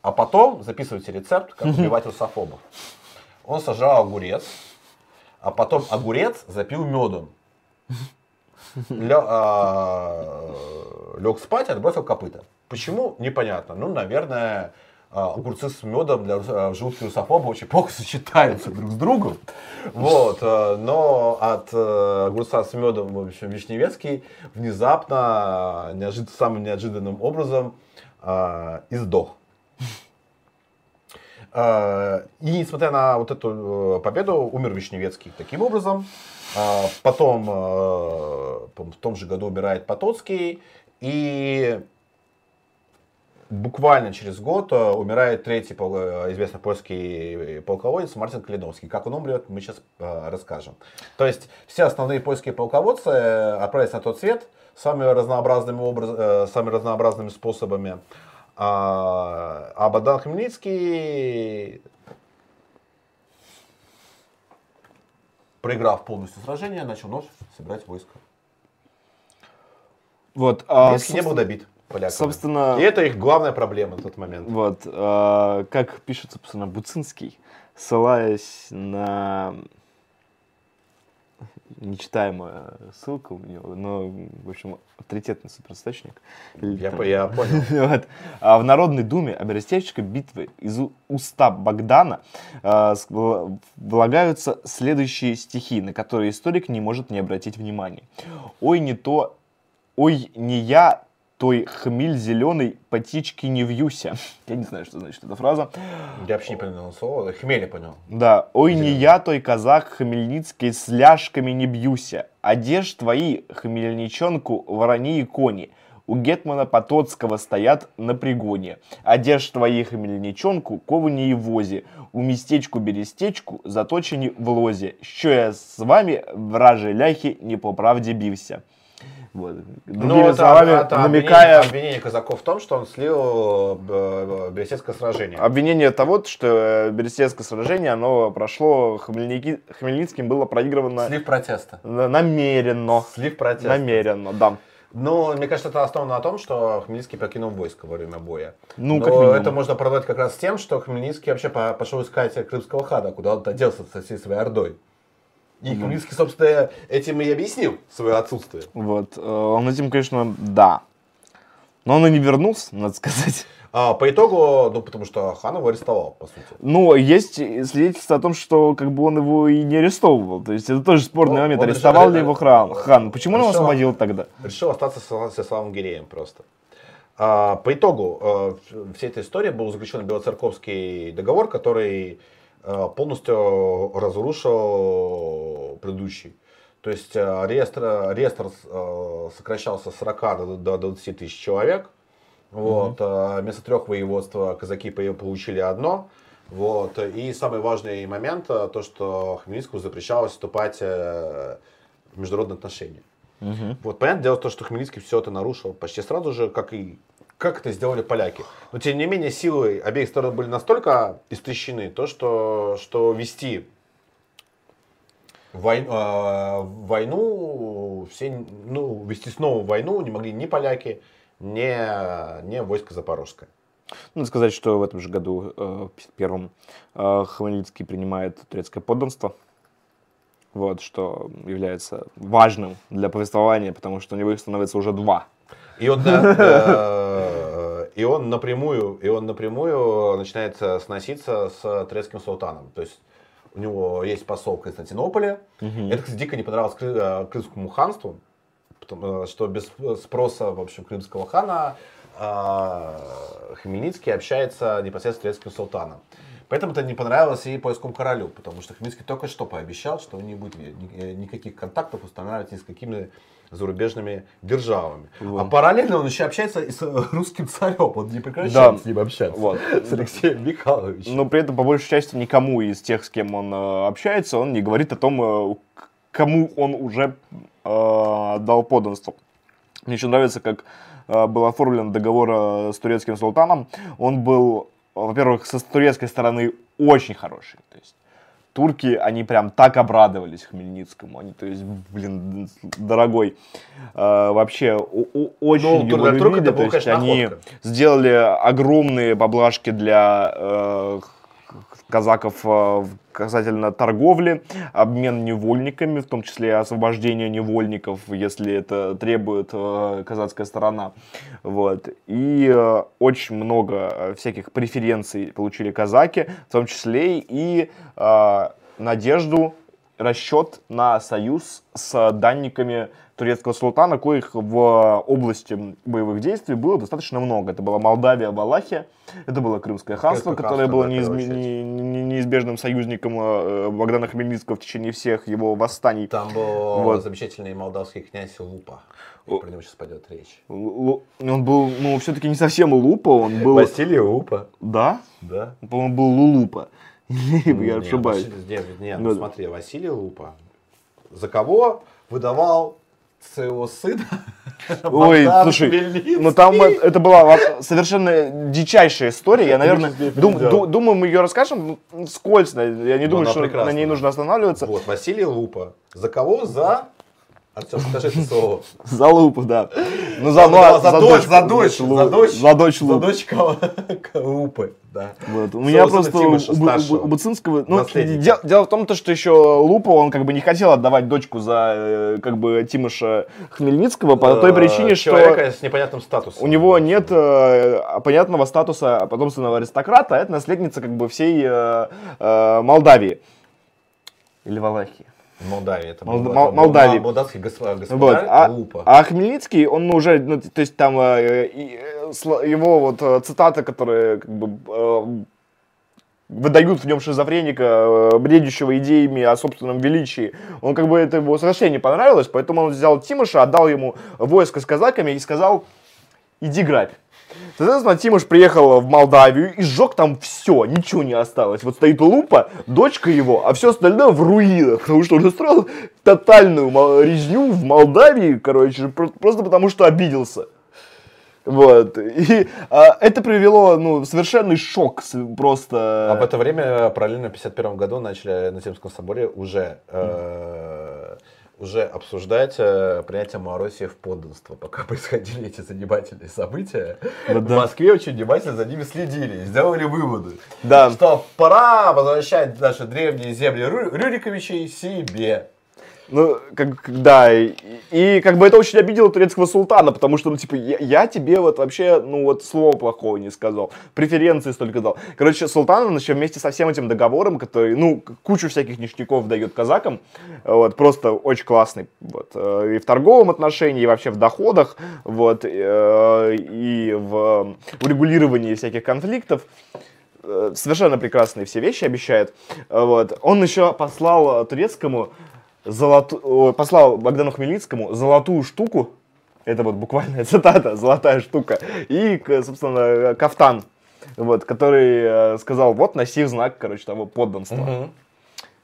а потом записывайте рецепт, как убивать русофобов. Он сожрал огурец, а потом огурец запил медом. Лег, а, лег спать отбросил копыта. Почему? Непонятно. Ну, наверное, а, огурцы с медом для а, желудки русофоба очень плохо сочетаются друг с другом. Вот. А, но от огурца с медом, в общем, Вишневецкий внезапно, неожид... самым неожиданным образом издох. И несмотря на вот эту победу, умер Вишневецкий таким образом. Потом в том же году умирает Потоцкий. И буквально через год э, умирает третий э, известный польский полководец Мартин Калиновский. Как он умрет, мы сейчас э, расскажем. То есть все основные польские полководцы отправились на тот свет самыми разнообразными, образ, самыми разнообразными способами. А, а Богдан Хмельницкий, проиграв полностью сражение, начал ночь собирать войско. Вот, а, не был добит поляками. Собственно... И это их главная проблема на тот момент. Вот, э, как пишет, собственно, Буцинский, ссылаясь на нечитаемая ссылка у него, но, в общем, авторитетный суперисточник. Я, Там, я понял. вот. а в Народной Думе об Берестеческой битве из уста Богдана э, влагаются следующие стихи, на которые историк не может не обратить внимания. «Ой, не то, ой, не я, той хмель зеленый, птички не вьюся. Я не знаю, что значит эта фраза. Я вообще не понял слово, хмель я понял. Да. Ой, не я той казак хмельницкий с ляжками не бьюся. Одежь твои, хмельничонку, ворони и кони. У Гетмана Потоцкого стоят на пригоне. Одежь твои хмельничонку, ковани и вози. У местечку берестечку заточені в лозе. Що я с вами, вражі ляхи, не по правде бився. Вот. Другими ну, это, словами, это намекая... Обвинение, обвинение казаков в том, что он слил э, Берестецкое сражение. Обвинение того, что Берестецкое сражение, оно прошло, Хмельники, Хмельницким было проигрывано... Слив протеста. Намеренно. Слив протеста. Намеренно, да. Но мне кажется, это основано на том, что Хмельницкий покинул войско во время боя. Ну, Но как минимум. это можно продать как раз тем, что Хмельницкий вообще пошел искать Крымского хада, куда он оделся со всей своей ордой. И Хмельницкий, собственно, этим и объяснил свое отсутствие. Вот. Э, он этим, конечно, да. Но он и не вернулся, надо сказать. А, по итогу, ну, потому что хан его арестовал, по сути. Ну, есть свидетельство о том, что как бы он его и не арестовывал. То есть это тоже спорный ну, момент. Арестовал ли его хан? хан. Почему решил, он его освободил тогда? Решил остаться со, со славным Гиреем просто. А, по итогу а, всей этой истории был заключен Белоцерковский договор, который Э, полностью разрушил предыдущий. То есть э, реестр, реестр э, сокращался с 40 до, до 20 тысяч человек. Вот, mm Вместо трех воеводств казаки получили одно. Вот. И самый важный момент, то, что Хмельницкому запрещалось вступать в международные отношения. Угу. Вот, понятное дело, то, что Хмельницкий все это нарушил почти сразу же, как и как это сделали поляки. Но тем не менее силы обеих сторон были настолько истощены, то, что, что вести войну, э, войну все, ну, вести снова войну не могли ни поляки, ни, ни войско Запорожское. Надо сказать, что в этом же году, э, в первом, э, Хмельницкий принимает турецкое подданство вот, что является важным для повествования, потому что у него их становится уже два. И он, э, и он напрямую, и он напрямую начинает сноситься с турецким султаном. То есть у него есть посол в Константинополе. Угу. Это, кстати, дико не понравилось э, крымскому ханству, потому, э, что без спроса, в общем, крымского хана Хмельницкий общается непосредственно с турецким султаном. Поэтому это не понравилось и польскому королю, потому что Хмельницкий только что пообещал, что он не будет э, никаких контактов устанавливать ни с какими зарубежными державами. Вот. А параллельно он еще общается и с русским царем, он не прекращает да. с ним общаться, вот. с Алексеем Михайловичем. Но при этом, по большей части, никому из тех, с кем он э, общается, он не говорит о том, э, кому он уже э, дал подданство. Мне еще нравится, как э, был оформлен договор с турецким султаном. Он был во-первых, со турецкой стороны очень хороший. То есть турки, они прям так обрадовались Хмельницкому. Они, то есть, блин, дорогой, э, вообще о, очень ну, его любили. То есть, они сделали огромные поблажки для э, казаков э, касательно торговли, обмен невольниками, в том числе освобождение невольников, если это требует э, казацкая сторона. Вот. И э, очень много всяких преференций получили казаки, в том числе и надежду, расчет на союз с данниками турецкого султана, коих в области боевых действий было достаточно много. Это была Молдавия, Валахия, это было Крымское ханство, Крымское которое было неизм... не, не, неизбежным союзником э, Богдана Хмельницкого в течение всех его восстаний. Там был вот. замечательный молдавский князь Лупа. И про него сейчас пойдет речь. Л- он был, ну, все-таки не совсем Лупа, он был... Василий Лупа. Да? Да. Он был Лулупа. Я ошибаюсь. Нет, нет, ну, смотри, Василий Лупа. За кого выдавал своего сына. Ой, слушай, ну там это была совершенно дичайшая история. Я, наверное, дум, ду, думаю, мы ее расскажем скользко. Я не думаю, что на ней нужно останавливаться. Вот, Василий Лупа. За кого? За Артем, скажи это слово. За лупу, да. Ну, за, ну, за, за, дочь, за дочь, за дочь, за дочь, за дочь лупы, да. Вот. У меня просто у, у, у Буцинского, ну, дело, дело в том, то, что еще Лупа, он как бы не хотел отдавать дочку за, э, как бы, Тимоша Хмельницкого по той э, причине, что... Человека с непонятным статусом. У него нет э, понятного статуса потомственного аристократа, а это наследница, как бы, всей Молдавии. Или Валахии. Молдавии. Это Мол, Мол, Молдавии. Молдавский господарь вот. а, а Хмельницкий, он уже, ну, то есть там э, э, его вот э, цитаты, которые как бы выдают в нем шизофреника, бредящего идеями о собственном величии. Он как бы это его совсем не понравилось, поэтому он взял Тимоша, отдал ему войско с казаками и сказал, иди грабь. Соответственно, Тимош приехал в Молдавию и сжег там все, ничего не осталось. Вот стоит Лупа, дочка его, а все остальное в руинах, потому что он устроил тотальную резню в Молдавии, короче, просто потому что обиделся. Вот. И а, это привело, ну, совершенный шок просто. А в это время, параллельно в 51 году, начали на Земском соборе уже э, уже обсуждать э, принятие Малороссии в подданство, пока происходили эти занимательные события. Да, в Москве очень внимательно за ними следили и сделали выводы, да. что пора возвращать наши древние земли Рюриковичей себе. Ну, как, да, и, и как бы это очень обидело турецкого султана, потому что, ну, типа, я, я тебе вот вообще, ну, вот слова плохого не сказал, преференции столько дал. Короче, султан, он еще вместе со всем этим договором, который, ну, кучу всяких ништяков дает казакам, вот, просто очень классный, вот, э, и в торговом отношении, и вообще в доходах, вот, э, и в урегулировании всяких конфликтов э, совершенно прекрасные все вещи обещает. Вот. Он еще послал турецкому золоту... послал Богдану Хмельницкому золотую штуку, это вот буквальная цитата, золотая штука, и, собственно, кафтан, вот, который э, сказал, вот, носи в знак, короче, того подданства.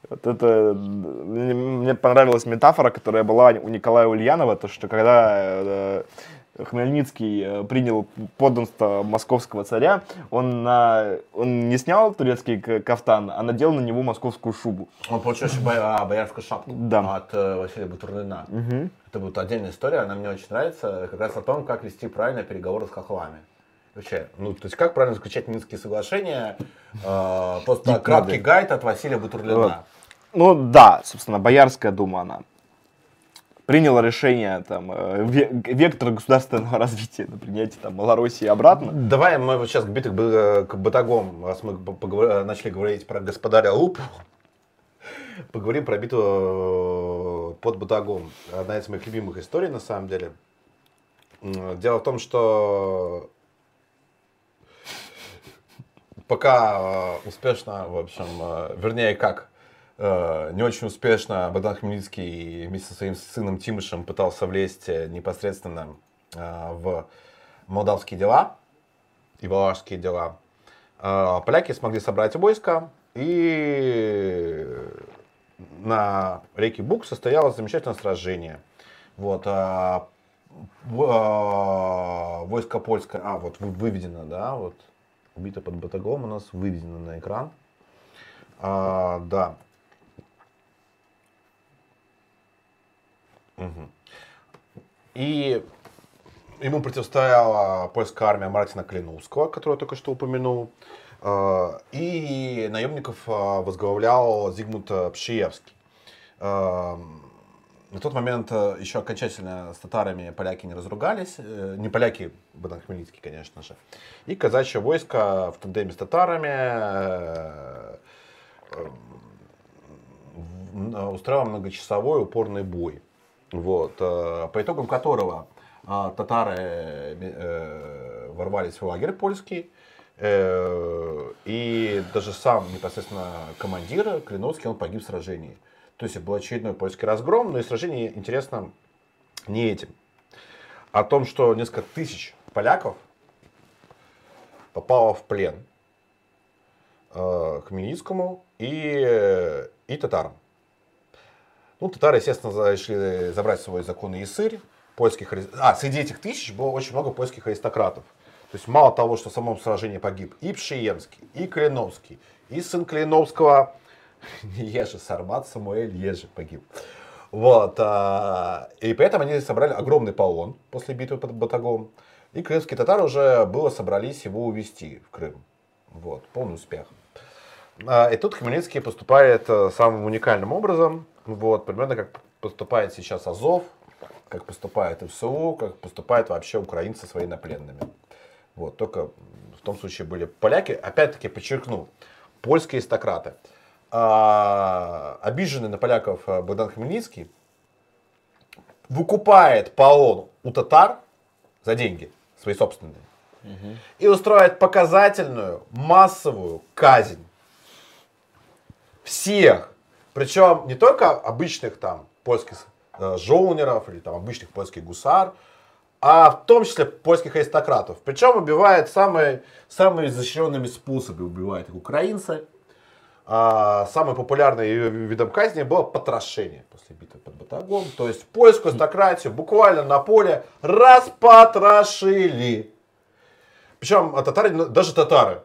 Вот это мне мне понравилась метафора, которая была у Николая Ульянова, то что когда э, Хмельницкий э, принял подданство московского царя, он, на, он не снял турецкий кафтан, а надел на него московскую шубу. Он получил еще боя- а, боярскую шапку Да. от э, Василия Бутурлина. Это будет отдельная история, она мне очень нравится, как раз о том, как вести правильно переговоры с хохлами. Вообще, ну, то есть как правильно заключать Минские соглашения, э, просто краткий гайд от Василия Бутурлина. Ну да, собственно, Боярская дума, она приняла решение, там, э, ве- вектор государственного развития на принятие там, Малороссии обратно. Давай мы вот сейчас к битых к батагом, раз мы по- поговор- начали говорить про господаря Лупу, поговорим про битву э, под Батагом. Одна из моих любимых историй, на самом деле. Дело в том, что пока э, успешно, в общем, э, вернее как, э, не очень успешно Богдан Хмельницкий вместе со своим сыном Тимышем пытался влезть э, непосредственно э, в молдавские дела и валашские дела. Э, Поляки смогли собрать войско, и на реке Буг состоялось замечательное сражение. Вот, войско польское, а, вот вы- выведено, да, вот, битва под Батагом у нас выведено на экран. А, да. Мгм. И ему противостояла польская армия Мартина Клиновского, которую я только что упомянул. Э, И наемников э, возглавлял Зигмунд Пшиевский. Э, На тот момент еще окончательно с татарами поляки не разругались. Э, Не поляки, Богдан Хмельницкий, конечно же. И казачье войско в тандеме с татарами э, э, устраивал многочасовой упорный бой. Вот, э, по итогам которого э, татары э, ворвались в лагерь польский, и даже сам непосредственно командир Клиновский, он погиб в сражении. То есть был очередной польский разгром, но и сражение интересно не этим. О том, что несколько тысяч поляков попало в плен э, Хмельницкому и, и татарам. Ну, татары, естественно, решили забрать свой законный Ясырь. Польских, а, среди этих тысяч было очень много польских аристократов. То есть мало того, что в самом сражении погиб и Пшиемский, и Клиновский, и сын Клиновского, Ежи, Сармат Самуэль Ежи погиб. Вот, а, и поэтому они собрали огромный полон после битвы под Батагом. И крымские татары уже было собрались его увезти в Крым. Вот, полный успех. А, И тут Хмельницкий поступает э, самым уникальным образом. Вот, примерно как поступает сейчас Азов, как поступает ФСУ, как поступают вообще украинцы с военнопленными. Вот, только в том случае были поляки. Опять-таки подчеркну, польские аристократы. А, обиженный на поляков э, Богдан Хмельницкий выкупает полон у татар за деньги свои собственные и устроит показательную массовую казнь всех. Причем не только обычных там польских э, жоунеров или там обычных польских гусар, а в том числе польских аристократов. Причем убивает самые, самые изощренными способами. Убивает их украинцы. А, самым популярным видом казни было потрошение после битвы под Батагом. То есть польскую аристократию буквально на поле распотрошили. Причем а татары, ну, даже татары,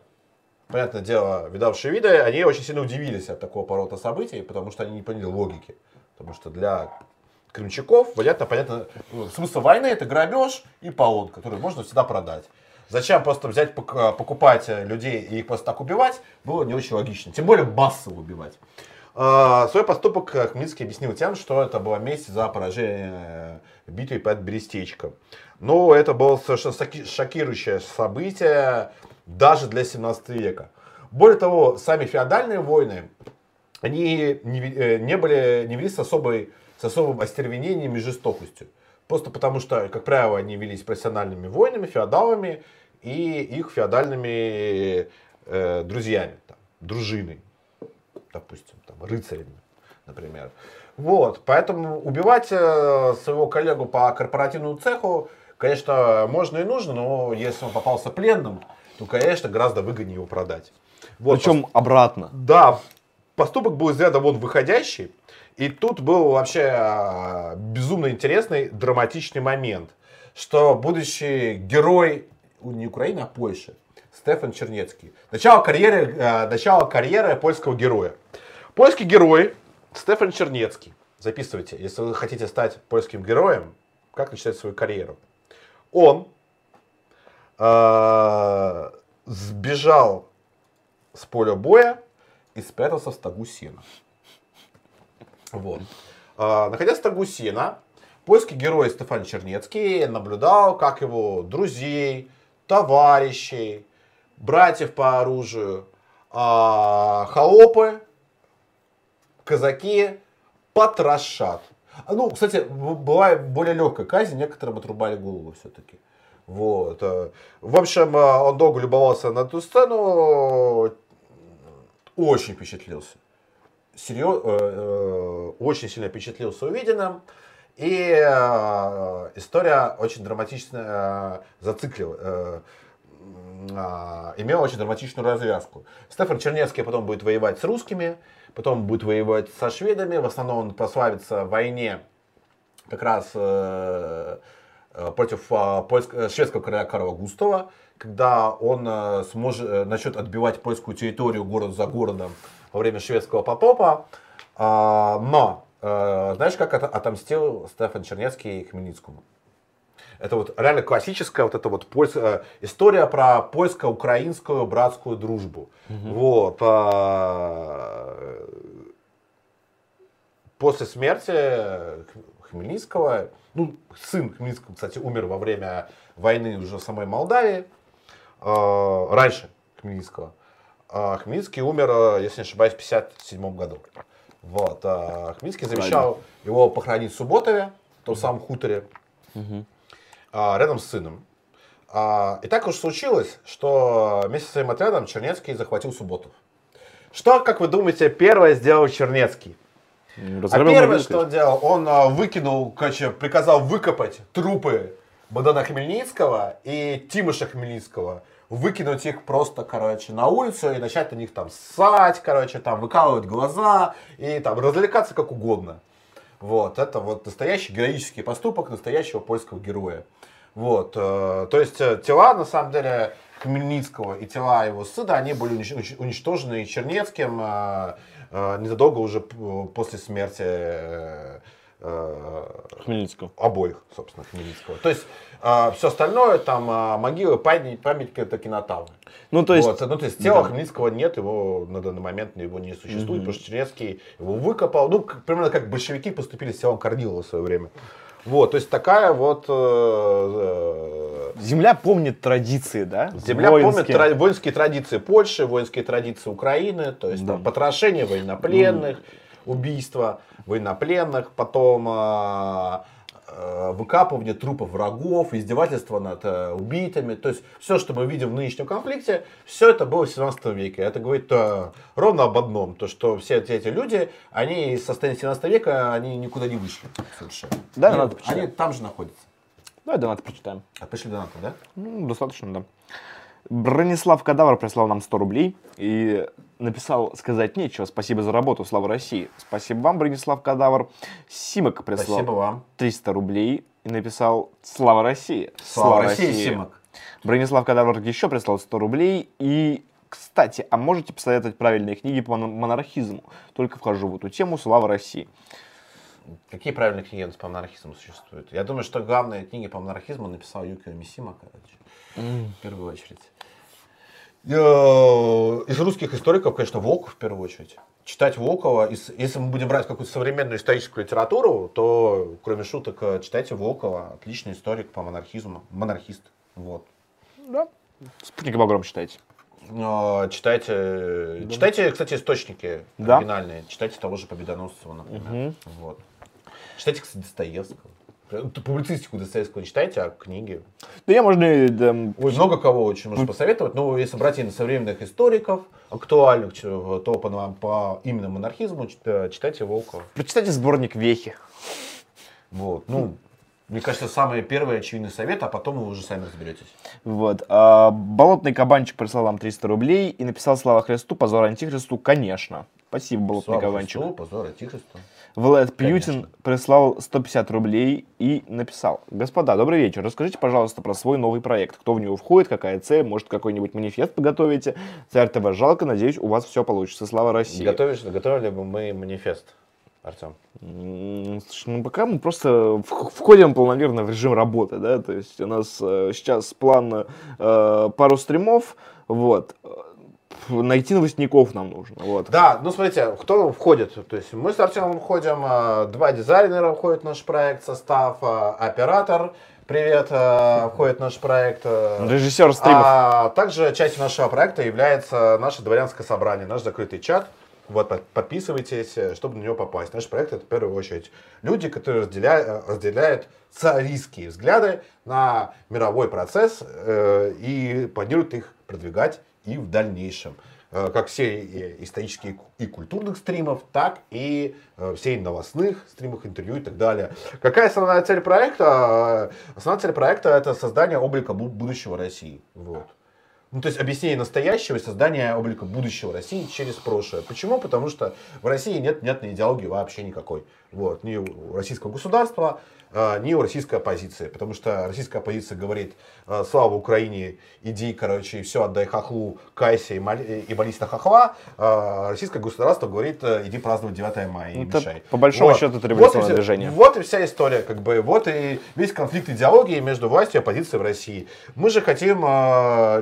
понятное дело, видавшие виды, они очень сильно удивились от такого поворота событий, потому что они не поняли логики. Потому что для крымчаков, понятно, понятно, ну, смысл войны это грабеж и полон, который можно всегда продать. Зачем просто взять, пок- покупать людей и их просто так убивать, было не очень логично. Тем более массово убивать. А, Свой поступок э, Хмельницкий объяснил тем, что это была месть за поражение э, в битве под Берестечком. Но это было совершенно шоки- шокирующее событие даже для 17 века. Более того, сами феодальные войны, они не, э, не были, не велись с, особой, с особым остервенением и жестокостью. Просто потому что, как правило, они велись профессиональными воинами, феодалами и их феодальными э, друзьями, там, дружиной, допустим, там, рыцарями. например. Вот, поэтому убивать э, своего коллегу по корпоративному цеху, конечно, можно и нужно, но если он попался пленным, то, конечно, гораздо выгоднее его продать. Вот, Причем обратно. Да, поступок был из ряда вон выходящий. И тут был вообще а, безумно интересный, драматичный момент, что будущий герой не Украины, а Польши, Стефан Чернецкий. Начало карьеры, а, начало карьеры польского героя. Польский герой Стефан Чернецкий. Записывайте, если вы хотите стать польским героем, как начать свою карьеру. Он э, сбежал с поля боя и спрятался в стогу сена. Вот. А, находясь в стогу сена, польский герой Стефан Чернецкий наблюдал, как его друзей, товарищей, братьев по оружию, а, холопы, казаки потрошат. Ну, кстати, была более легкая казнь, некоторым отрубали голову все-таки. Вот. Э, в общем, э, он долго любовался на эту сцену, очень впечатлился. Серьез, э, очень сильно впечатлился увиденным. И история очень драматично э, э, э, имела очень драматичную развязку. Стефан Чернецкий потом будет воевать с русскими, потом будет воевать со шведами. В основном он прославится в войне как раз э, э против э, польск, шведского короля Карла Густава когда он э, сможет, э, начнет отбивать польскую территорию город за городом во время шведского потопа. А, но, э, знаешь, как отомстил Стефан Чернецкий Хмельницкому? Это вот реально классическая вот эта вот польс... история про польско-украинскую братскую дружбу. Угу. Вот. А... После смерти Хмельницкого, ну, сын Хмельницкого, кстати, умер во время войны уже в самой Молдавии, э, раньше Хмельницкого. А Хмельницкий умер, э, если не ошибаюсь, в 1957 году. Вот. А Хмельницкий завещал его похоронить в Субботове, в том самом хуторе, угу. Рядом с сыном. И так уж случилось, что вместе со своим отрядом Чернецкий захватил Субботов. Что, как вы думаете, первое сделал Чернецкий? а первое, что он делал, он выкинул, короче, приказал выкопать трупы Богдана Хмельницкого и Тимоша Хмельницкого, выкинуть их просто, короче, на улицу и начать на них там ссать, короче, там выкалывать глаза и там развлекаться как угодно. Вот, это вот настоящий героический поступок настоящего польского героя. Вот, э, то есть э, тела, на самом деле, Хмельницкого и тела его сына, они были уничтожены Чернецким э, незадолго уже после смерти Хмельницкого. Обоих, собственно, Хмельницкого. То есть э, все остальное, там э, могилы, память, памятники это кинотавры. Ну, то есть, вот, ну, то есть тела да. Хмельницкого нет, его на данный момент его не существует, угу. потому что Чернецкий его выкопал. Ну, как, примерно как большевики поступили с телом Корнилова в свое время. Вот, то есть такая вот... Э, э, Земля помнит традиции, да? Земля воинские. помнит тра- воинские традиции Польши, воинские традиции Украины, то есть да. там, потрошение военнопленных, ну. убийства военнопленных, потом э, э, выкапывание трупов врагов, издевательство над э, убитыми. То есть все, что мы видим в нынешнем конфликте, все это было в 17 веке. Это говорит э, ровно об одном, то что все эти люди, они из состояния 17 века, они никуда не вышли совершенно. Да, они, надо Они там же находятся. Давай донат прочитаем. А пришли донаты, да? Ну, достаточно, да. Бронислав Кадавр прислал нам 100 рублей и написал сказать нечего. Спасибо за работу, слава России. Спасибо вам, Бронислав Кадавр. Симок прислал Спасибо вам. 300 рублей и написал слава России. Слава, слава России, России, Симок. Бронислав Кадавр еще прислал 100 рублей и кстати, а можете посоветовать правильные книги по монархизму? Только вхожу в эту тему. Слава России. Какие правильные книги по монархизму существуют? Я думаю, что главные книги по монархизму написал Юкио Мисима, короче, mm. в первую очередь. Э, из русских историков, конечно, Волков в первую очередь. Читать Волкова, если мы будем брать какую-то современную историческую литературу, то, кроме шуток, э, читайте Волкова, отличный историк по монархизму, монархист. Вот. Да. Спутник Багром читайте. Э, читайте, да. читайте, кстати, источники да. оригинальные. Читайте того же Победоносцева, например. Угу. Вот. Читайте, кстати, Достоевского. Публицистику Достоевского не читаете, а книги? Да я, можно... Да, Ой, много кого очень можно посоветовать. Но если брать именно современных историков, актуальных, то по, по именно монархизму, читайте Волкова. Прочитайте сборник Вехи. Вот, ну, мне кажется, самый первый очевидный совет, а потом вы уже сами разберетесь. Вот. А, болотный кабанчик прислал нам 300 рублей и написал слава Христу, позор антихристу, конечно. Спасибо, болотный слава кабанчик. Христу, позор антихристу. Влад Пьютин прислал 150 рублей и написал. Господа, добрый вечер. Расскажите, пожалуйста, про свой новый проект. Кто в него входит, какая цель, может, какой-нибудь манифест подготовите. Царь ТВ жалко, надеюсь, у вас все получится. Слава России. Готовишь, готовили бы мы манифест, Артем? Ну, пока мы просто входим полномерно в режим работы, да, то есть у нас э, сейчас план э, пару стримов, вот, найти новостников нам нужно. Вот. Да, ну смотрите, кто входит? То есть мы с Артемом входим, а, два дизайнера входят в наш проект, состав, а, оператор, привет, а, входит в наш проект. Режиссер стримов. А также частью нашего проекта является наше дворянское собрание, наш закрытый чат. Вот, подписывайтесь, чтобы на него попасть. Наш проект это в первую очередь люди, которые разделяют, разделяют царистские взгляды на мировой процесс э, и планируют их продвигать и в дальнейшем. Э, как все исторических и культурных стримов, так и э, все новостных стримов, интервью и так далее. Какая основная цель проекта? Э, основная цель проекта это создание облика будущего России. Вот. Ну, то есть объяснение настоящего и создание облика будущего России через прошлое. Почему? Потому что в России нет внятной идеологии вообще никакой. Вот. Ни у российского государства, а, ни у российской оппозиции. Потому что российская оппозиция говорит, а, слава Украине, иди, короче, все, отдай хохлу, кайся и, моли, и молись на хохла. А российское государство говорит, иди праздновать 9 мая и это, мешай. По большому вот. счету это революционное вот движение. Вот и вся история, как бы, вот и весь конфликт идеологии между властью и оппозицией в России. Мы же хотим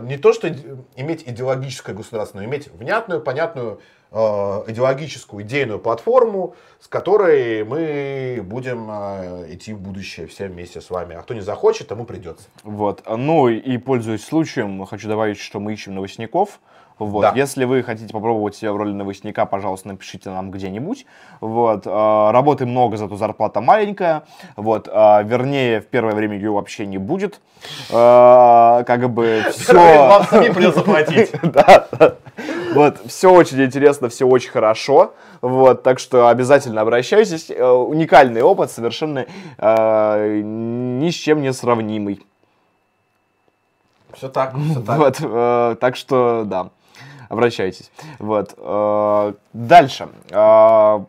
не то, что иметь идеологическое государство, но иметь внятную, понятную Э, идеологическую, идейную платформу, с которой мы будем э, идти в будущее все вместе с вами. А кто не захочет, тому придется. Вот. Ну и пользуясь случаем, хочу добавить, что мы ищем новостников. Вот. Да. Если вы хотите попробовать себя в роли новостника, пожалуйста, напишите нам где-нибудь. Вот. А, работы много, зато зарплата маленькая. Вот. А, вернее, в первое время ее вообще не будет. А, как бы все... Вам самим придется платить. Да. Вот. Все очень интересно, все очень хорошо. Вот. Так что обязательно обращайтесь. Э, уникальный опыт, совершенно ни с чем не сравнимый. Все так, все так. Вот, э, так что, да обращайтесь. Вот. Э, дальше. Э,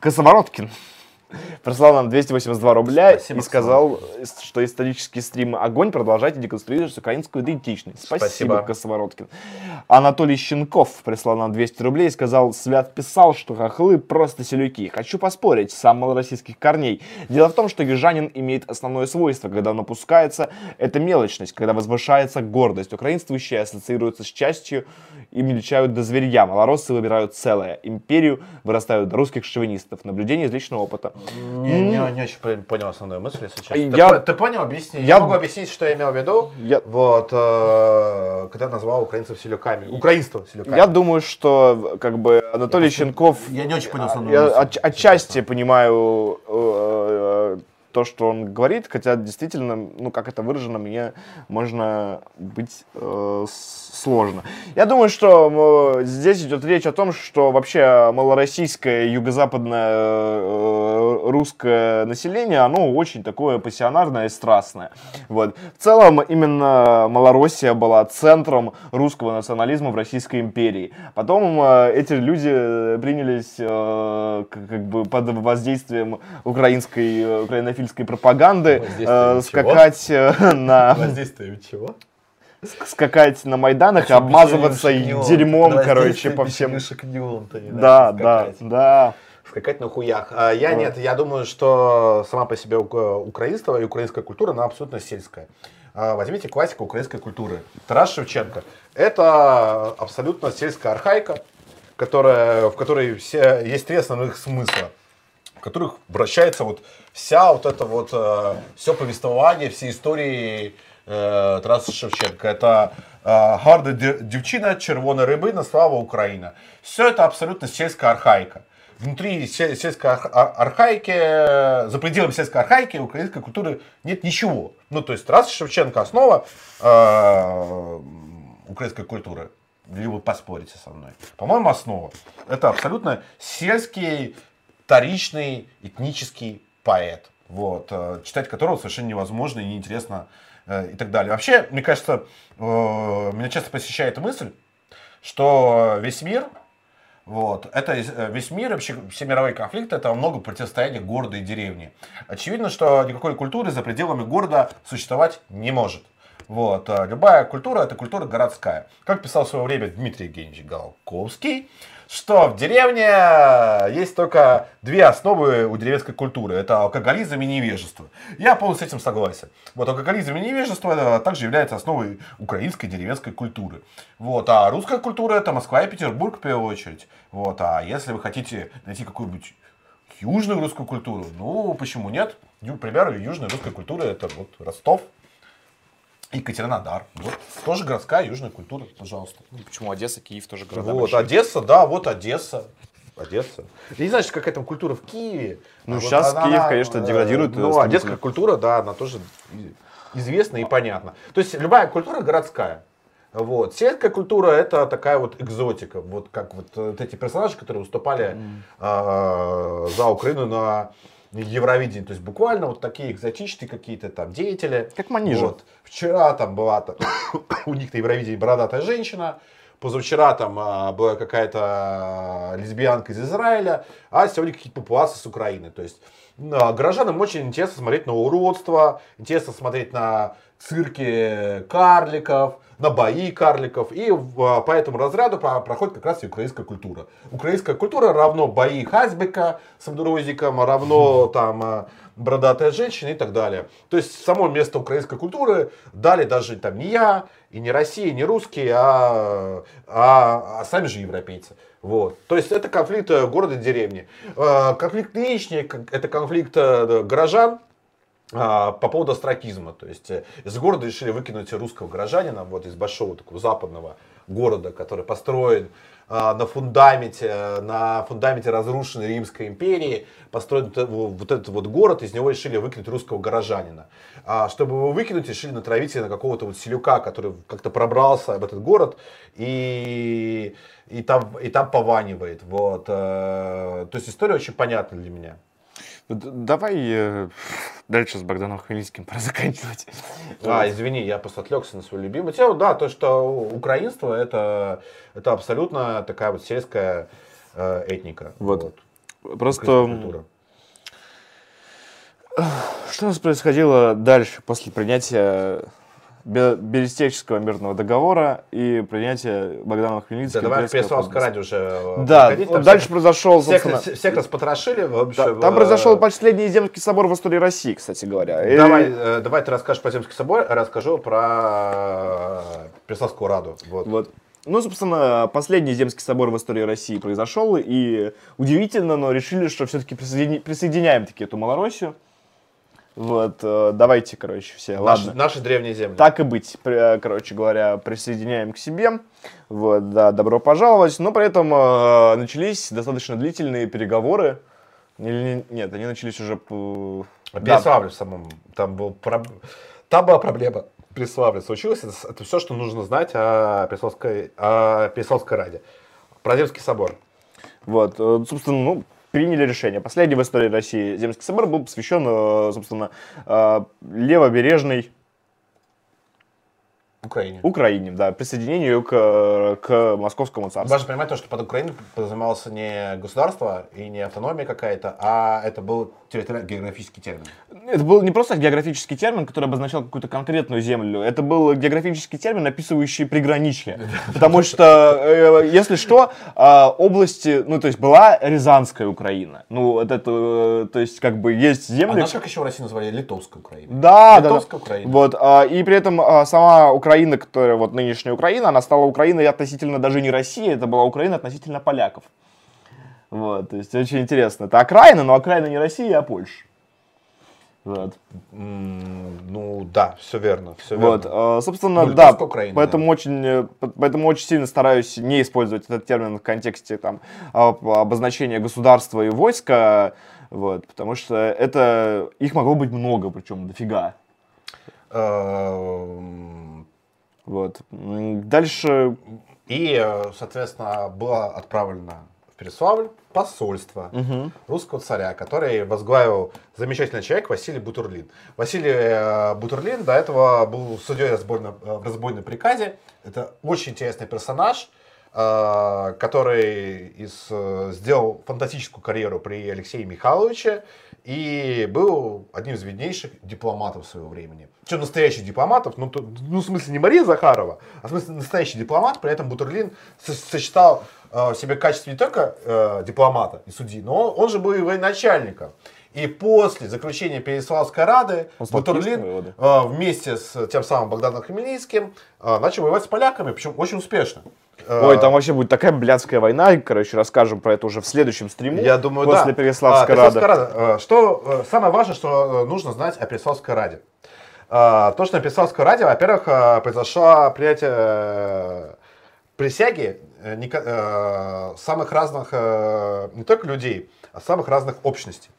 Косовороткин прислал нам 282 рубля Спасибо, и сказал, что исторический стрим «Огонь» продолжайте деконструировать украинскую идентичность. Спасибо, Спасибо. Косовороткин. Анатолий Щенков прислал нам 200 рублей и сказал, Свят писал, что хохлы просто селюки. Хочу поспорить, сам малороссийских корней. Дело в том, что южанин имеет основное свойство, когда он опускается, это мелочность, когда возвышается гордость. Украинствующие ассоциируются с частью и мельчают до зверья. Малороссы выбирают целое. Империю вырастают до русских шовинистов. Наблюдение из личного опыта. Не, не, не очень понял основную мысль, если честно. Я... Ты, ты понял, объясни. Я... я могу объяснить, что я имел в виду. Я... Вот, э, когда назвал украинцев селюками. Украинство селюками. Я думаю, что как бы Анатолий я Щенков... Я не очень понял основную я мысль. От, отчасти понимаю э, то, что он говорит, хотя действительно, ну, как это выражено, мне можно быть э, сложно. Я думаю, что э, здесь идет речь о том, что вообще малороссийское, юго-западное э, русское население, оно очень такое пассионарное и страстное. Вот. В целом, именно Малороссия была центром русского национализма в Российской империи. Потом э, эти люди принялись э, как бы под воздействием украинской, э, украинофильской педофильской пропаганды э, скакать э, на... Воздействие чего? скакать на Майданах и обмазываться дерьмом, короче, по всем... Да, да, да. Скакать на хуях. А, я вот. нет, я думаю, что сама по себе украинство и украинская культура, она абсолютно сельская. А, возьмите классику украинской культуры. Тарас Шевченко. Это абсолютно сельская архаика, которая, в которой все, есть три основных смысла которых вращается вот вся вот это вот, э, все повествование, все истории э, Тараса Шевченко. Это э, «Гарда дівчина, червона рибина, слава Украина». Все это абсолютно сельская архаика. внутри се- сельской ар- архаики, за пределами сельской архаики украинской культуры нет ничего. Ну, то есть, раз Шевченко основа э, украинской культуры, вы поспорите со мной. По-моему, основа. Это абсолютно сельский, вторичный, этнический поэт. Вот, э, читать которого совершенно невозможно и неинтересно э, и так далее. Вообще, мне кажется, э, меня часто посещает мысль, что весь мир, вот, это весь мир, вообще все мировые конфликты, это во многом противостояние города и деревни. Очевидно, что никакой культуры за пределами города существовать не может. Вот, любая культура это культура городская. Как писал в свое время Дмитрий Евгеньевич Голковский, что в деревне есть только две основы у деревенской культуры. Это алкоголизм и невежество. Я полностью с этим согласен. Вот алкоголизм и невежество это также является основой украинской деревенской культуры. Вот, а русская культура это Москва и Петербург в первую очередь. Вот, а если вы хотите найти какую-нибудь южную русскую культуру, ну почему нет? Ю- Пример южной русской культуры это вот Ростов, Екатеринодар. Вот тоже городская южная культура, пожалуйста. Почему Одесса, Киев тоже города Вот, большие? Одесса, да, вот Одесса. Одесса. Я не знаю, какая там культура в Киеве. Ну, А вот щас она, Киев, конечно, э, деградирует, э, Ну, стремительно. одесская культура, да, она тоже известна и понятна. То есть любая культура городская. Вот. Сельская культура это такая вот экзотика. Вот как вот, э, вот эти персонажи, которые выступали а, за Украину на Евровидении. То есть буквально вот такие экзотические какие-то там деятели. Как Манижа. Вот. Вчера там была у них на Евровидении бородатая женщина. Позавчера там а, была какая-то лесбиянка из Израиля, а сегодня какие-то папуасы с Украины. То есть а, горожанам очень интересно смотреть на уродство, интересно смотреть на цирки карликов, на бои карликов. И в- по этому разряду проходит как раз и украинская культура. Украинская культура равно бои Хазбека с Абдурозиком, равно там а, бородатая женщина и так далее. То есть само место украинской культуры дали даже там не я, и не Россия, не русские, а, а, а сами же европейцы. Вот. То есть это конфликт э, города и деревни. Э, Конфликт как- это конфликт э, горожан, а, по поводу астракизма. То есть э, из города решили выкинуть русского горожанина, вот из большого такого западного города, который построен а, на фундаменте, э, на фундаменте разрушенной Римской империи, построен вот этот вот город, из него решили выкинуть русского горожанина. А чтобы его выкинуть, решили натравить на какого-то вот селюка, который как-то пробрался в этот город и, и, там, и там пованивает. Вот. э, То есть история очень понятна для меня. Вот Давай э, дальше с Богданом Хмельницким пора заканчивать. А, извини, я просто отвлекся на свою любимую тему. Да, то, что украинство это, это абсолютно такая вот сельская э, этника. Вот. Украинская Просто что у нас происходило дальше после принятия Бе- Берестейского мирного договора и принятия Богдана Да, Хмельницкого. давай к Брестского Переславской ради уже э, Да. Там дальше всех- произошел, собственно, всех, всех распотрошили. вообще, да, там э, произошел последний земский собор в истории России, кстати говоря. И- Давай, э, давай ты расскажешь про Земский собор, а расскажу про э, Переславскую раду. Вот. Вот. Ну, собственно, последний Земский собор в истории России произошел, и удивительно, но решили, что все-таки присоединяем таки эту Малороссию. Вот, э, давайте, короче, все, Наши, ладно. наши древние земли. Так и быть, при- короче говоря, присоединяем к себе. Вот, да, добро пожаловать. Но при этом э, начались достаточно длительные переговоры. Или не- нет, они начались уже по... Да, самом, там, был там была проблема. Переславль случилось, это, это все, что нужно знать о Переславской, о Переславской Раде. Про Земский собор. Вот, э, собственно, ну, приняли решение. Последний в истории России Земский собор был посвящен, э, собственно, э, левобережной Украине. Украине, да, присоединению к, к Московскому царству. Важно понимать то, что под Украиной подразумевался не государство и не автономия какая-то, а это был территориально географический термин. Это был не просто географический термин, который обозначал какую-то конкретную землю. Это был географический термин, описывающий приграничье. Потому что, э, если что, э, области, ну, то есть была Рязанская Украина. Ну, это, э, то есть, как бы есть А земли... знаешь, как еще в России называли Литовская Украина? Да, да, да. Литовская Украина. Вот, а, и при этом а, сама Украина, которая вот нынешняя Украина, она стала Украиной относительно даже не России, это была Украина относительно поляков. Вот, то есть очень интересно. Это окраина, но окраина не России, а Польша. Вот. Ну да, все верно, все Вот, верно. э, собственно, Ну, да, Украина, поэтому очень, э, поэтому очень сильно стараюсь не использовать этот термин в контексте там об- обозначения государства и войска, вот, потому что это их могло быть много, причем дофига. Вот. Дальше, И, э, соответственно, было отправлено в Переславль посольство русского царя, который возглавил замечательный человек Василий Бутурлин. Василий э, Бутурлин до этого был судьей разбойно- э, в разбойной приказе. Это очень интересный персонаж, который из, сделал фантастическую карьеру при Алексее Михайловиче и был одним из виднейших дипломатов своего времени. Что настоящих дипломатов, ну, то- ну, в смысле не Мария Захарова, а в смысле настоящий дипломат, при этом Бутурлин со- сочетал э, в себе качество не только э, дипломата и судьи, но он же был и военачальником. И после заключения Переславской Рады Бутурлин э, вместе с тем самым Богданом Хмельницким э, начал воевать с поляками, причем очень успешно. Э, ой, там вообще будет такая блядская война, короче, расскажем про это уже в следующем стриму. Я думаю, после да. Переславской А, Рады. Рада. Э, Что э, самое важное, что нужно знать о Переславской Раде. То, что на Переславской Раде, во-первых, произошло принятие присяги самых разных, не только людей, а самых разных общностей.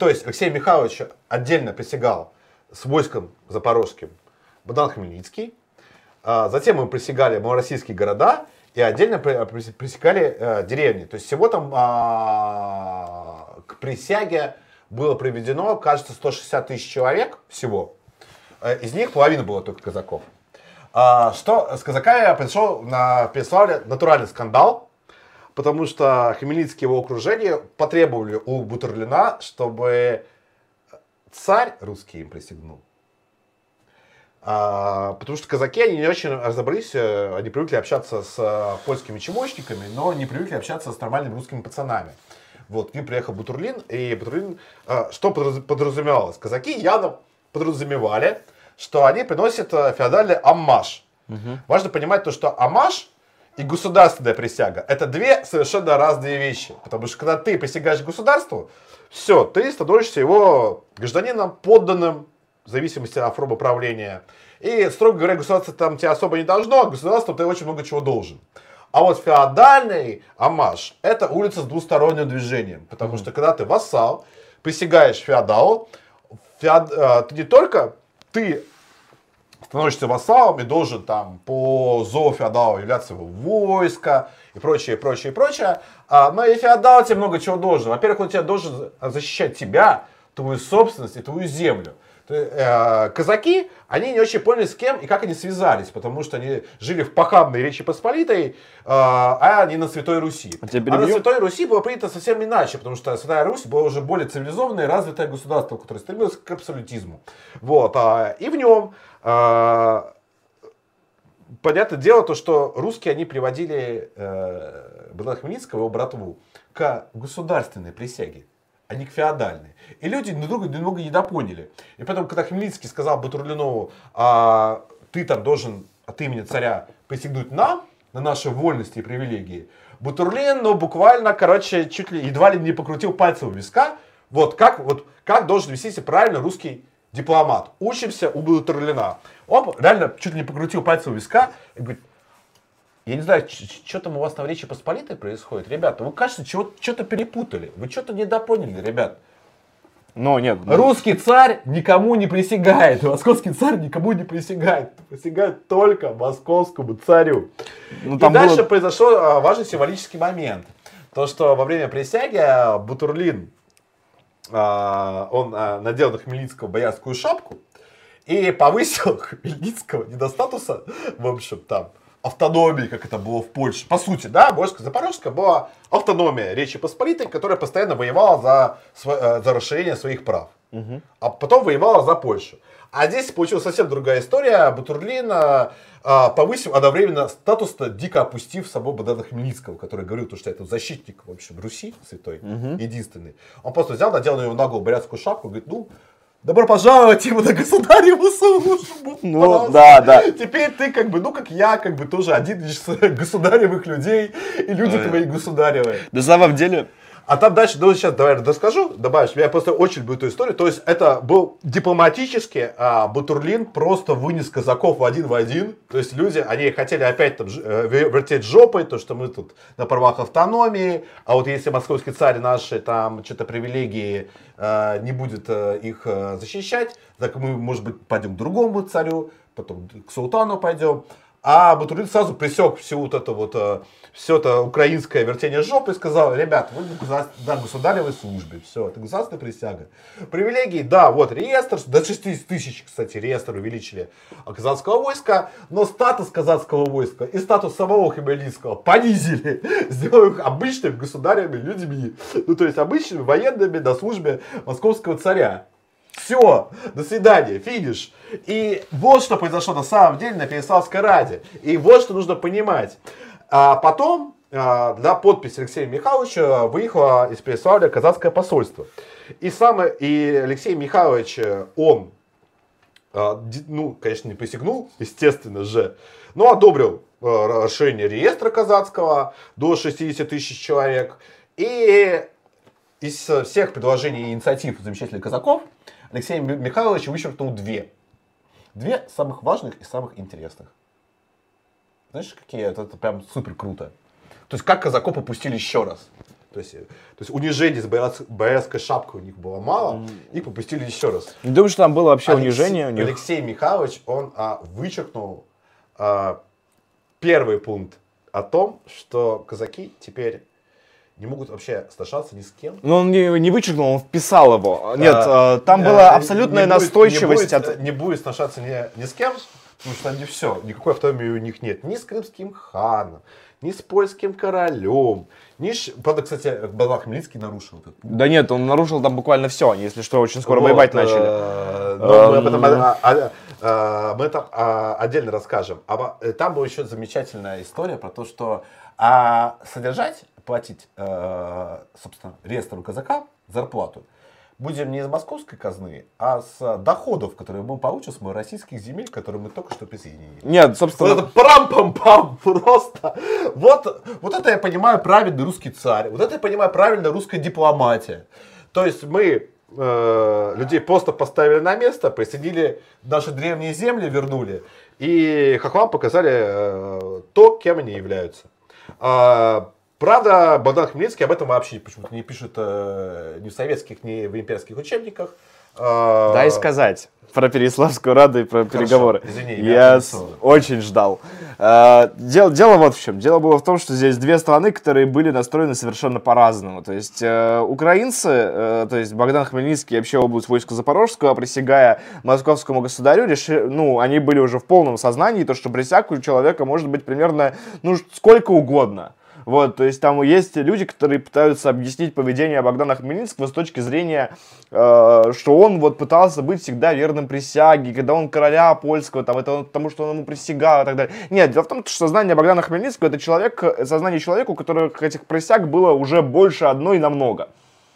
То есть Алексей Михайлович отдельно присягал с войском запорожским Богдан Хмельницкий, а, Затем мы присягали малороссийские города и отдельно при- присягали э, деревни. То есть всего там а, к присяге было приведено, кажется, 160 тысяч человек всего. Э, Из них половина было только казаков. А, Что с казаками произошел на Переславле натуральный скандал, потому что Хмельницкие его окружение потребовали у Бутурлина, чтобы царь русский им присягнул. А, потому что казаки, они не очень разобрались, э, они привыкли общаться с э, польскими чемочниками, но не привыкли общаться с нормальными русскими пацанами. Вот, к ним приехал Бутурлин, и Бутурлин, э, что подраз- подразумевалось? Казаки явно подразумевали, что они приносят феодальный аммаж. Важно понимать то, что аммаж и государственная присяга – это две совершенно разные вещи. Потому что когда ты присягаешь государству, все, ты становишься его гражданином, подданным, в зависимости от формы правления. И, строго говоря, государство там тебя особо не должно, а государство ты очень много чего должен. А вот феодальный амаш – это улица с двусторонним движением. Потому что когда ты вассал, присягаешь феодалу, феод- э, ты не только ты становишься вассалом и должен там по зову феодала являться в войско и прочее, прочее, прочее. А, но и феодал тебе много чего должен. Во-первых, он тебе должен защищать тебя, твою собственность и твою землю. Э, казаки, они не очень поняли, с кем и как они связались, потому что они жили в похабной Речи Посполитой, э, а не на Святой Руси. А тебя А на? Святой Руси было принято совсем иначе, потому что Святая Русь была уже более цивилизованное и развитое государство, которое стремилось к абсолютизму. Вот, а, и в нем, понятное дело, то, что русские, они приводили э, Богдана Хмельницкого, его братву, к государственной присяге, а не к феодальной. И люди друг друга немного недопоняли. И поэтому, когда Хмельницкий сказал Батурлинову, а, ты там должен от имени царя присягнуть нам, на наши вольности и привилегии, Бутурлин, ну, буквально, короче, чуть ли едва ли не покрутил пальцем у виска. Вот как, вот как должен вести себя правильно русский дипломат. Учимся у Бутурлина. Он реально чуть ли не покрутил пальцем у виска и говорит, я не знаю, что там у вас на Речи Посполитой происходит. Ребята, вы, кажется, что-то перепутали. Вы что-то недопоняли, ребят. Но нет. ну, Русский царь никому не присягает. Московский царь никому не присягает. Присягает только московскому царю. ну, И там дальше было- произошел а, важный символический момент. То, что во время присяги а, Бутурлин, он а, надел на Хмельницкого боярскую шапку и повысил Хмельницкого не до статуса, в общем, там, автономии, как это было в Польше. По сути, да, войско Запорожское была автономия Речи Посполитой, которая постоянно воевала за, э, за расширение своих прав. А потом воевала за Польшу. А здесь получилась совсем другая история. Бутурлин а, повысил одновременно статус дико опустив самого Богдана Хмельницкого, который говорил, то, что это защитник, в общем, Руси святой, единственный. Он просто взял, надел на него наглую бурятскую шапку и говорит, ну, добро пожаловать ему на государеву службу. Ну, Пожалуйста. да, да. Теперь ты как бы, ну, как я, как бы тоже один из государевых людей, и люди Ой. твои государевые. На самом деле, А там дальше, ну сейчас давай расскажу, добавишь. Я просто очень люблю эту историю. То есть это был дипломатически, а Бутурлин просто вынес казаков в один в один. То есть люди, они хотели опять там э, ве- вертеть жопой, то что мы тут на правах автономии, а вот если московский царь наши там что-то привилегии э, не будет э, их э, защищать, так мы, может быть, пойдем к другому царю, потом к султану пойдем. А Батурин сразу пресек всю вот это вот, э, все это украинское вертение жопы и сказал, ребят, вы на государ- на государевой службе, все, это государственная присяга. Привилегии, да, вот реестр, до 6 тысяч, кстати, реестр увеличили казацкого войска, но статус казацкого войска и статус самого Хмельницкого понизили, сделав их обычными государями людьми, ну то есть обычными военными на службе московского царя. Все, до свидания, финиш. И вот что произошло на самом деле на Переславской Раде. И вот что нужно понимать. А потом а, для подписи Алексея Михайловича выехало из Переславля казацкое посольство. И, самое, и Алексей Михайлович, э, он, а, ну, конечно, не присягнул, естественно же, но одобрил э, расширение реестра казацкого до 60 тысяч человек. И из всех предложений и инициатив замечательных казаков Алексей Ми- Михайлович вычеркнул две. Две самых важных и самых интересных. Знаешь, какие это, это прям супер круто. То есть, как казаков попустили еще раз. То есть, э, то есть унижение с бояц- боярской шапкой у них было мало, их попустили еще раз. Не думаю, что там было вообще Алексей- унижение у них. Алексей Михайлович, он а, вычеркнул а, первый пункт о том, что казаки теперь не могут вообще сношаться ни с кем. Но он не, не вычеркнул, он вписал его. Нет, А, э, там э, была абсолютная не будет- настойчивость не будет, от... Не будет сношаться ни, ни с кем, потому что они все, никакой автономии у них нет. Ни с крымским ханом, ни с польским королем, ни с... Правда, кстати, Богдан Хмельницкий нарушил это. Да нет, он нарушил там буквально все. Они, если что, очень скоро Вот, воевать э, начали. но мы об Эм. этом а, а, а, мы это а, отдельно расскажем. А там была еще замечательная история про то, что а, содержать, платить, э, собственно, реестру казака зарплату будем не из московской казны, а с доходов, которые мы получим с российских земель, которые мы только что присоединили. Нет, Вот собственно, это прам-пам-пам, просто. Вот, вот это я понимаю правильный русский царь, вот это я понимаю правильная русская дипломатия. То есть мы э, людей просто поставили на место, присоединили наши древние земли, вернули, и хохлам показали э, то, кем они являются. А, правда, Богдан Хмельницкий об этом вообще почему-то не пишет э, ни в советских, ни в имперских учебниках. А, дай сказать про Переславскую Раду и про переговоры. извини, я я очень ждал. А, Дело, дело вот в чем. Дело было в том, что здесь две страны, которые были настроены совершенно по-разному. То есть э, украинцы, э, то есть Богдан Хмельницкий и вообще область войска Запорожского, присягая московскому государю, реши, ну, они были уже в полном сознании, то, что присяг у человека может быть примерно, ну, сколько угодно. Вот, то есть там есть люди, которые пытаются объяснить поведение Богдана Хмельницкого с точки зрения, э, что он вот пытался быть всегда верным присяге, когда он короля польского, там, это он- потому что он ему присягал и так далее. Нет, дело в том, что сознание Богдана Хмельницкого это человек, э, сознание человека, у которого этих присяг было уже больше одной намного.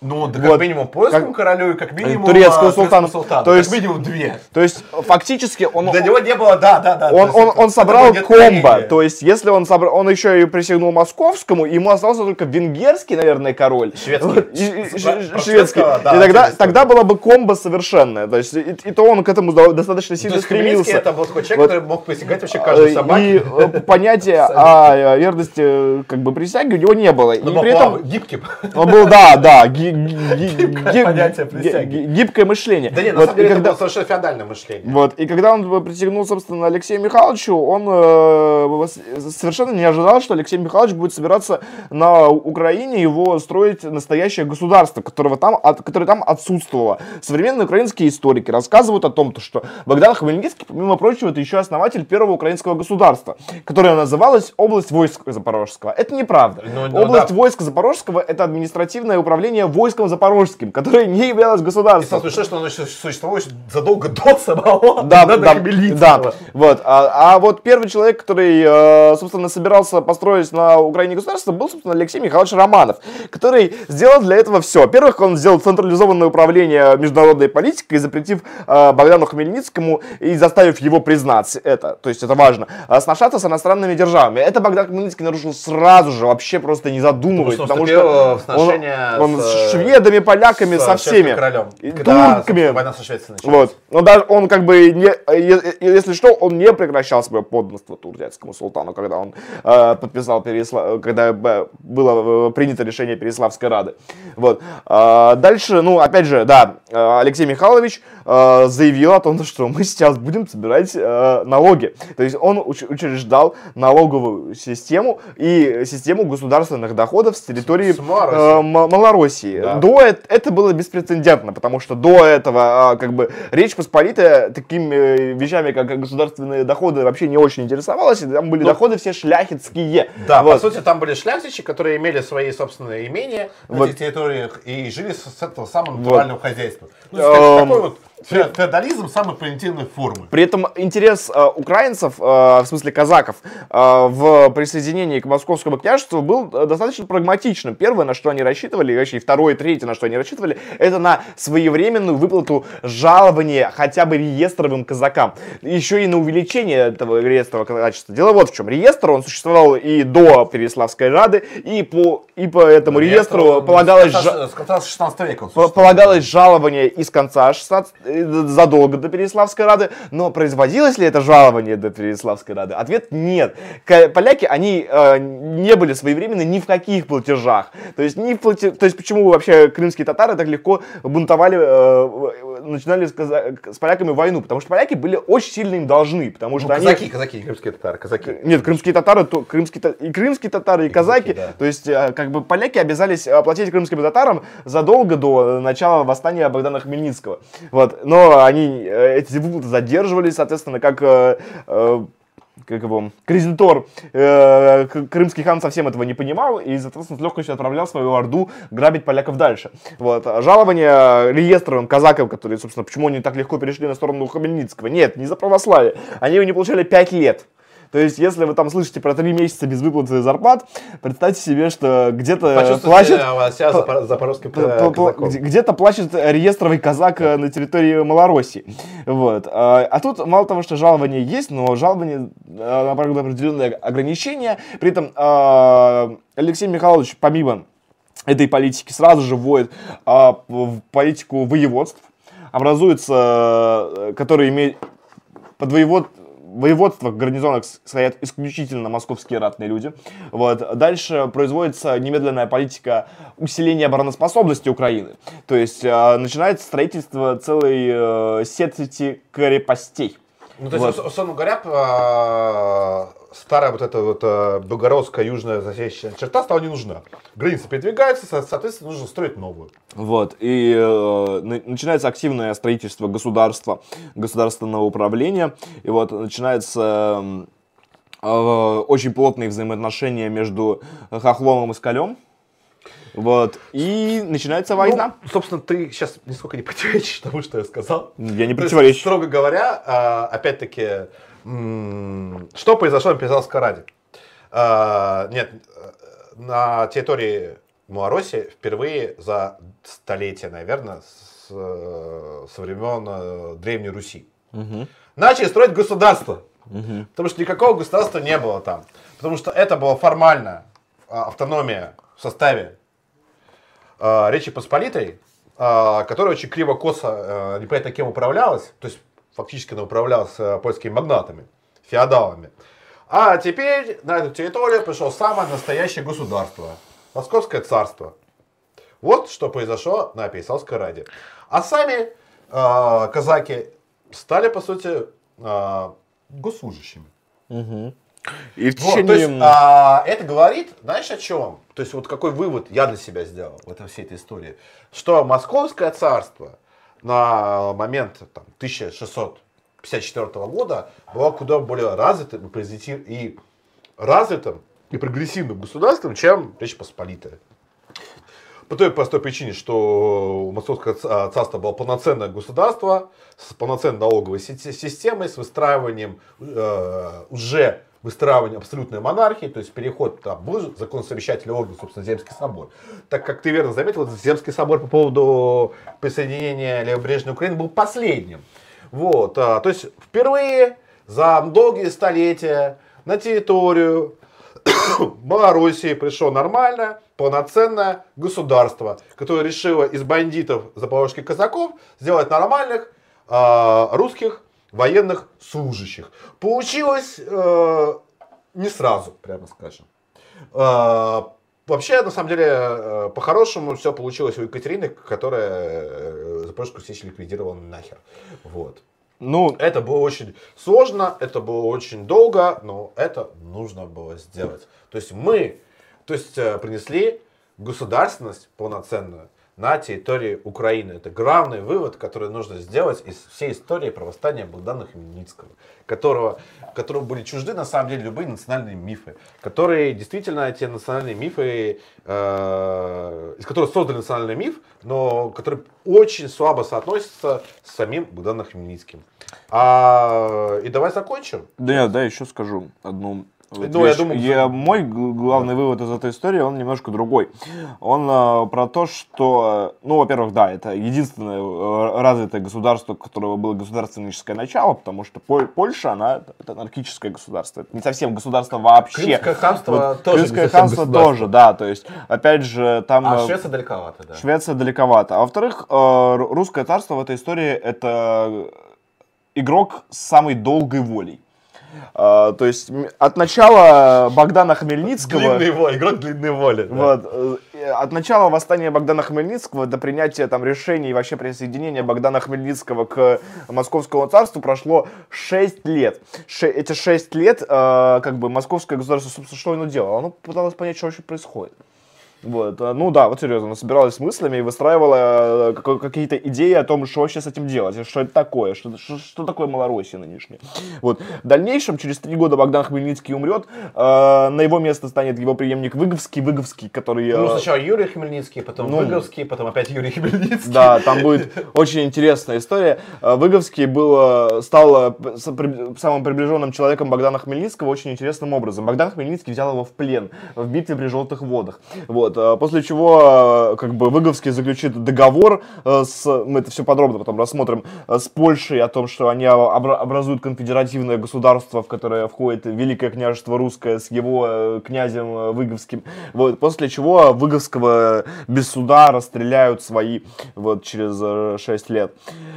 Ну, да Вот. как минимум польскому Как- королю и как минимум Турецкому а, султану. султану. То есть- как минимум две. То есть фактически он... Для него не было, да, да, да. Он, он, он собрал комбо, то есть если он собрал, он еще и присягнул московскому, ему остался только венгерский, наверное, король. Шведский. И- и- шведский. и тогда, тогда было бы комбо совершенное. То есть и, и то он к этому до- достаточно То сильно стремился. это был такой человек, который мог присягать вообще каждой Э, собаке. И э, понятия о э, верности э, как бы присяги у него не было. И Ну, при был этом гибким. он был, да, да, ги- ги- ги- Гибкое понятие присяги. мышление. Да нет, на Вот, самом деле это было совершенно феодальное мышление. вот, и когда он присягнул, собственно, Алексею Михайловичу, он э, совершенно не ожидал, что Алексей Михайлович будет собираться на Украине его строить настоящее государство, которого там, от- которое там отсутствовало. Современные украинские историки рассказывают о том, то, что Богдан Хмельницкий, помимо прочего, это еще основатель первого украинского государства, которое называлось Область войск Запорожского. Это неправда. Ну, ну, Область да. войск Запорожского это административное управление войском запорожским, которое не являлось И государством. самое смешное, что оно существовало задолго до самого Да, да, Хмельницкого. да, вот. А, а вот первый человек, который, э, собственно, собирался построить на Украине государство, был, собственно, Алексей Михайлович Романов, который сделал для этого все. Во-первых, он сделал централизованное управление международной политикой, запретив э, Богдану Хмельницкому и заставив его признать это, то есть это важно, э, сношаться с иностранными державами. Это Богдан Хмельницкий нарушил сразу же, вообще просто не задумываясь, Потому потому что он что сношения он, он с, с шведами, поляками, со шведским всеми. королем. Турками. война со Швецией началась. Вот. Но даже он как бы не, е- если что, он не прекращал свое подданство турецкому султану, когда он э, подписал Пересла... когда было э, принято решение Переславской Рады. Вот. А, дальше, ну, опять же, да, э, Алексей Михайлович э, заявил о том, что мы сейчас будем собирать э, налоги. То есть он уч- учреждал налоговую систему и систему государственных доходов с территории С Малороссии. Э, Малороссии. Да. До эт- это было беспрецедентно, потому что до этого а, как бы Речь Посполитая такими э, вещами, как государственные доходы, вообще не очень интересовалась. и Там были Ну, доходы все шляхетские. Да, Вот. по сути, там были шляхтичи, которые имели свои собственные имения на Вот. этих территориях и жили с, этого самого Вот. натурального хозяйства. Ну, Эм. такой вот феодализм самой примитивной формы. При этом интерес э, украинцев, э, в смысле казаков, э, в присоединении к московскому княжеству был э, достаточно прагматичным. Первое, на что они рассчитывали, и вообще и второе, и третье, на что они рассчитывали, это на своевременную выплату жалования хотя бы реестровым казакам. Еще и на увеличение этого реестрового казачества. Дело вот в чем. Реестр, он существовал и до Переславской Рады, и по, и по этому реестру полагалось... С конца, с конца 16 века. Полагалось жалование из конца 16, э, задолго до Переславской Рады, но производилось ли это жалование до Переславской Рады? Ответ нет. Поляки, они э, не были своевременны ни в каких платежах. То есть, ни в плате... То есть почему вообще крымские татары так легко бунтовали, э, начинали с, каза- с поляками войну? Потому что поляки были очень сильно им должны, потому что Ну, они... казаки, казаки, крымские татары, казаки. Нет, крымские татары, то, крымские, и крымские татары, и, казаки. да. То есть, э, как бы поляки обязались э, платить крымским татарам задолго до э, начала восстания Богдана Хмельницкого. Вот. Но они, э, эти выплаты задерживались, соответственно, как э, э, как его, кредитор, крымский хан совсем этого не понимал и, соответственно, с легкостью отправлял свою орду грабить поляков дальше. Вот. Жалование реестровым казакам, которые, собственно, почему они так легко перешли на сторону Хмельницкого? Нет, не за православие. Они его не получали 5 лет. То есть, если вы там слышите про три месяца без выплаты зарплат, представьте себе, что где-то плачет, э, себя запорожским э, где- где-то плачет реестровый казак э, на территории Малороссии. Вот. А а тут мало того, что жалование есть, но жалование э, направлено на определенные ограничения. При этом э, Алексей Михайлович, помимо этой политики, сразу же вводит а, в политику воеводств. Образуется, э, которые имеют под воевод, воеводствах, гарнизонах стоят исключительно московские ратные люди. Вот. Дальше производится немедленная политика усиления обороноспособности Украины. То есть э, начинается строительство целой э, сети крепостей. Ну, то есть, Вот. ус- условно говоря, а, старая вот эта вот а, белгородская южная засечная черта стала не нужна. Границы передвигаются, со- соответственно, нужно строить новую. Вот. И э, на- начинается активное строительство государства, государственного управления. И вот начинается м, э, очень плотные взаимоотношения между Хохловым и Скалем. Вот. И начинается война. Ну, собственно, ты сейчас нисколько не противоречишь тому, что я сказал. Я не противоречу. строго говоря, а, опять-таки, что произошло на Петропавловской Раде? А, Нет, на территории Малороссии впервые за столетия, наверное, с, со времен э, Древней Руси. Мгм. Начали строить государство. Мгм. Потому что никакого государства не было там. Потому что это была формальная а, автономия в составе а, Речи Посполитой, а, которая очень криво-косо, а, непонятно кем управлялась, то есть фактически она управлялась а, польскими магнатами, феодалами. А теперь на эту территорию пришло самое настоящее государство, Московское царство. Вот что произошло на Переславской Раде. А сами а, казаки стали, по сути, а, госслужащими. Мгм. И в Вот, то течение... есть, а, это говорит, знаешь, о чем? То есть, вот какой вывод я для себя сделал в этой всей этой истории. Что Московское царство на момент там, 1654 года было куда более развитым и, развитым и прогрессивным государством, чем Речь Посполитая. По той простой причине, что Московское ца- царство было полноценное государство с полноценной налоговой си- системой, с выстраиванием э, уже выстраивание абсолютной монархии, то есть переход там был закон совещательный орган, собственно, Земский собор. Так как ты верно заметил, Земский собор по поводу присоединения Левобережной Украины был последним. Вот, а, то есть впервые за долгие столетия на территорию Малороссии пришло нормальное, полноценное государство, которое решило из бандитов запорожских казаков сделать нормальных э, русских военных служащих. Получилось э, не сразу, прямо скажем. Э, вообще, на самом деле, э, по-хорошему все получилось у Екатерины, которая э, Запорожскую сечь ликвидировала нахер. Вот. Ну, это было очень сложно, это было очень долго, но это нужно было сделать. То есть мы, то есть э, принесли государственность полноценную на территории Украины. Это главный вывод, который нужно сделать из всей истории про восстание Богдана Хмельницкого, которого, которого были чужды на самом деле любые национальные мифы, которые действительно эти национальные мифы, э, из которых создан национальный миф, но который очень слабо соотносится с самим Богданом Хмельницким. А, и давай закончим. Да, да, еще скажу одну вот ну, я думаю, я, мой главный да. вывод из этой истории, он немножко другой. Он э, про то, что, ну, во-первых, да, это единственное э, развитое государство, у которого было государственническое начало, потому что Поль, Польша, она это анархическое государство. Это не совсем государство вообще. Крымское ханство вот, тоже Крымское ханство тоже, да. То есть, опять же, там... А Швеция далековато, да. Швеция далековато. А во-вторых, э, русское царство в этой истории это игрок с самой долгой волей. А, то есть от начала Богдана Хмельницкого... Длинный воли, игрок длинной воли. Да. Вот, э, от начала восстания Богдана Хмельницкого до принятия там решений и вообще присоединения Богдана Хмельницкого к Московскому царству прошло 6 лет. Ше, эти 6 лет, э, как бы, Московское государство, собственно, что оно делало? Оно пыталось понять, что вообще происходит. Вот. А, ну да, вот серьезно, она собиралась с мыслями и выстраивала э, какие-то идеи о том, что вообще с этим делать, что это такое, что, что, что такое Малороссия нынешняя. Вот. В дальнейшем, через три года Богдан Хмельницкий умрет, э, на его место станет его преемник Выговский, Выговский, который... Э, ну, сначала Юрий Хмельницкий, потом ну, Выговский, потом опять Юрий Хмельницкий. Да, там будет очень интересная история. Э, Выговский был, стал самым приближенным человеком Богдана Хмельницкого очень интересным образом. Богдан Хмельницкий взял его в плен в битве при Желтых водах. Вот. Вот, а после чего, э, как бы, Выговский заключит договор э, с, мы это все подробно потом рассмотрим, э, с Польшей о том, что они образуют конфедеративное государство, в которое входит Великое княжество Русское с его князем Выговским. Вот, после чего Выговского без суда расстреляют свои вот через 6 лет.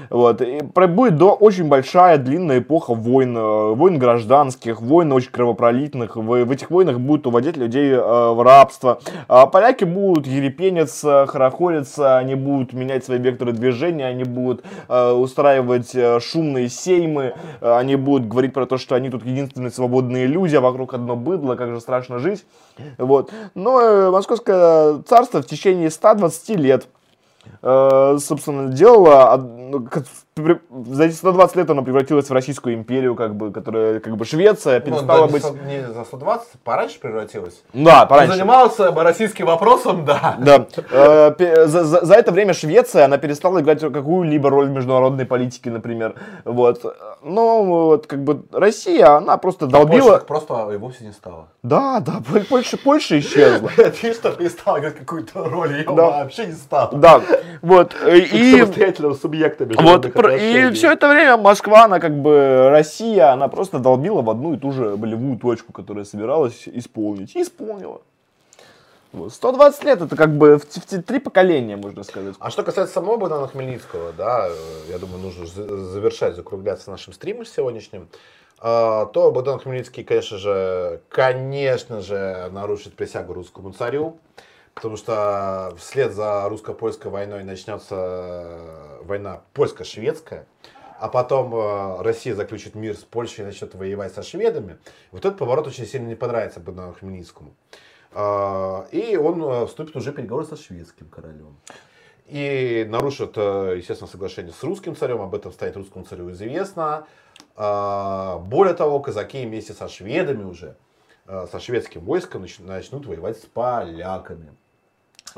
Вот, и будет до очень большая длинная эпоха войн, войн гражданских, войн очень кровопролитных. В, в этих войнах будут уводить людей в рабство. А поляки будут ерепениться, хорохориться, они будут менять свои векторы движения, они будут э, устраивать э, шумные сеймы, э, они будут говорить про то, что они тут единственные свободные люди, а вокруг одно быдло, как же страшно жить. Вот. Но э, Московское царство в течение 120 лет Э, собственно, делала, ну, за эти 120 лет она превратилась в Российскую империю, как бы, которая, как бы, Швеция ну, перестала ну, да, быть... Не за 120, пораньше превратилась. Да, пораньше. Ты занимался российским вопросом, да. Да. Э, за, за, за это время Швеция, она перестала играть какую-либо роль в международной политике, например. Вот. Но, вот, как бы, Россия, она просто долбила... Польша просто и вовсе не стала. Да, да, Польша, Польша исчезла. Ты что, перестала играть какую-то роль, ее вообще не стала. Да, вот, и... Самостоятельного субъекта Вот, и все это время Москва, она как бы, Россия, она просто долбила в одну и ту же болевую точку, которая собиралась исполнить. И исполнила. Вот. 120 лет это как бы в, в, в три поколения, можно сказать. А что касается самого Богдана Хмельницкого, да, я думаю, нужно завершать, закругляться нашим стримом сегодняшним, а, то Богдан Хмельницкий, конечно же, конечно же, нарушит присягу русскому царю. Потому что вслед за русско-польской войной начнется э, война польско-шведская, а потом э, Россия заключит мир с Польшей и начнет воевать со шведами. Вот этот поворот очень сильно не понравится Богдану Хмельницкому. Э, и он вступит уже в переговоры со шведским королем. И нарушит, естественно, соглашение с русским царем, об этом станет русскому царю известно. Более того, казаки вместе со шведами уже, со шведским войском начнут воевать с поляками.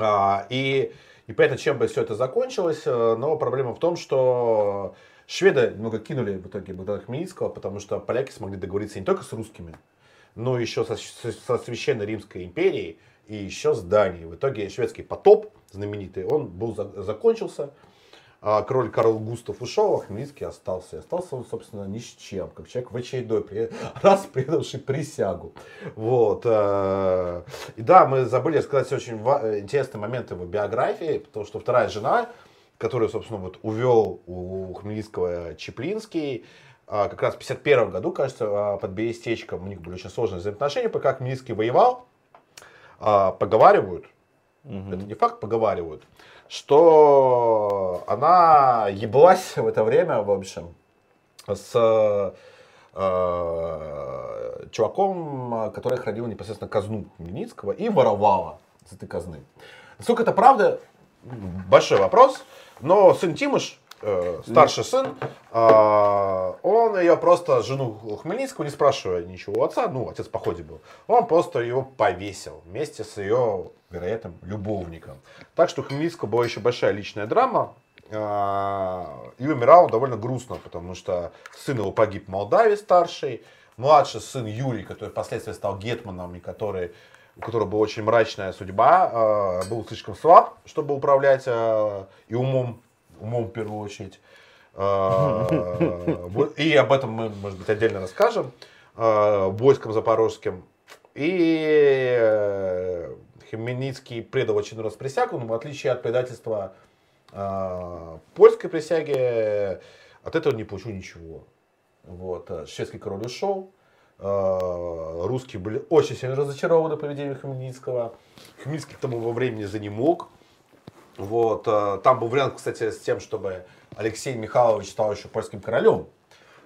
А, и непонятно, чем бы все это закончилось, э, но проблема в том, что шведы много кинули в итоге Богдана Хмельницкого, потому что поляки смогли договориться не только с русскими, но еще со, со Священной Римской империей и еще с Данией. В итоге шведский потоп знаменитый, он был закончился, король Карл Густав ушел, а Хмельницкий остался. И остался он, собственно, ни с чем, как человек в очередной раз предавший присягу. Вот. Э, и да, мы забыли сказать очень интересный момент его биографии, потому что вторая жена, которую, собственно, вот увел у Хмельницкого Чеплинский, а, как раз в 51 году, кажется, а, под Берестечком у них были очень сложные взаимоотношения, пока Хмельницкий воевал, поговаривают, угу. это не факт, поговаривают, что она еблась в это время, в общем, с э, чуваком, который хранил непосредственно казну Хмельницкого и воровала с этой казны. Насколько это правда, большой вопрос, но сын Тимыш э, старший сын, э, он ее просто, жену Хмельницкого, не спрашивая ничего у отца, ну, отец по ходе был, он просто ее повесил вместе с ее вероятным любовником. Так что у Хмельницкого была еще большая личная драма, э, и умирал он довольно грустно, потому что сын его погиб в Молдавии старший, младший сын Юрий, который впоследствии стал гетманом, и который у которого была очень мрачная судьба, был слишком слаб, чтобы управлять и умом умом в первую очередь. А, и об этом мы, может быть, отдельно расскажем. А, войском запорожским. И э, Хмельницкий предал очередной раз присягу, но в отличие от предательства а, польской присяги, от этого не получил ничего. Вот. Шведский король ушел, русские были очень сильно разочарованы поведением Хмельницкого. Хмельницкий к тому во времени за не мог. Вот, э, там был вариант, кстати, с тем, чтобы Алексей Михайлович стал еще польским королем.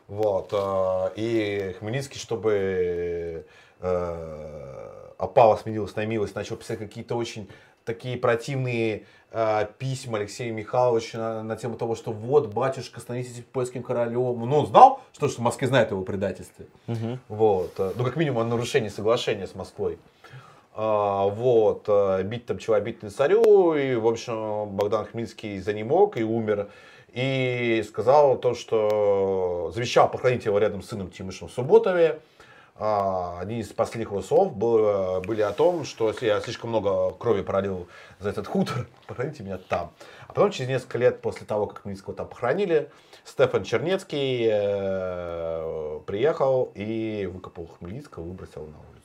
Вот, э, и Хмельницкий, чтобы э, опала сменилась на милость, начал писать какие-то очень такие противные э, письма Алексею Михайловичу на, на тему того, что вот, батюшка, становитесь польским королем. Ну, он знал, что, что в Москве знает его предательстве. Угу. Вот. Ну, как минимум, о нарушении соглашения с Москвой. А, вот, э, бить там чего бить на царю, и, в общем, Богдан Хмельницкий за ним мог и умер, и сказал то, что завещал похоронить его рядом с сыном Тимышем Субботове, а, Одни из последних его слов было, были о том, что если я слишком много крови пролил за этот хутор, похороните меня там. А потом, через несколько лет после того, как Хмельницкого там похоронили, Стефан Чернецкий э, приехал и выкопал Хмельницкого, выбросил на улицу.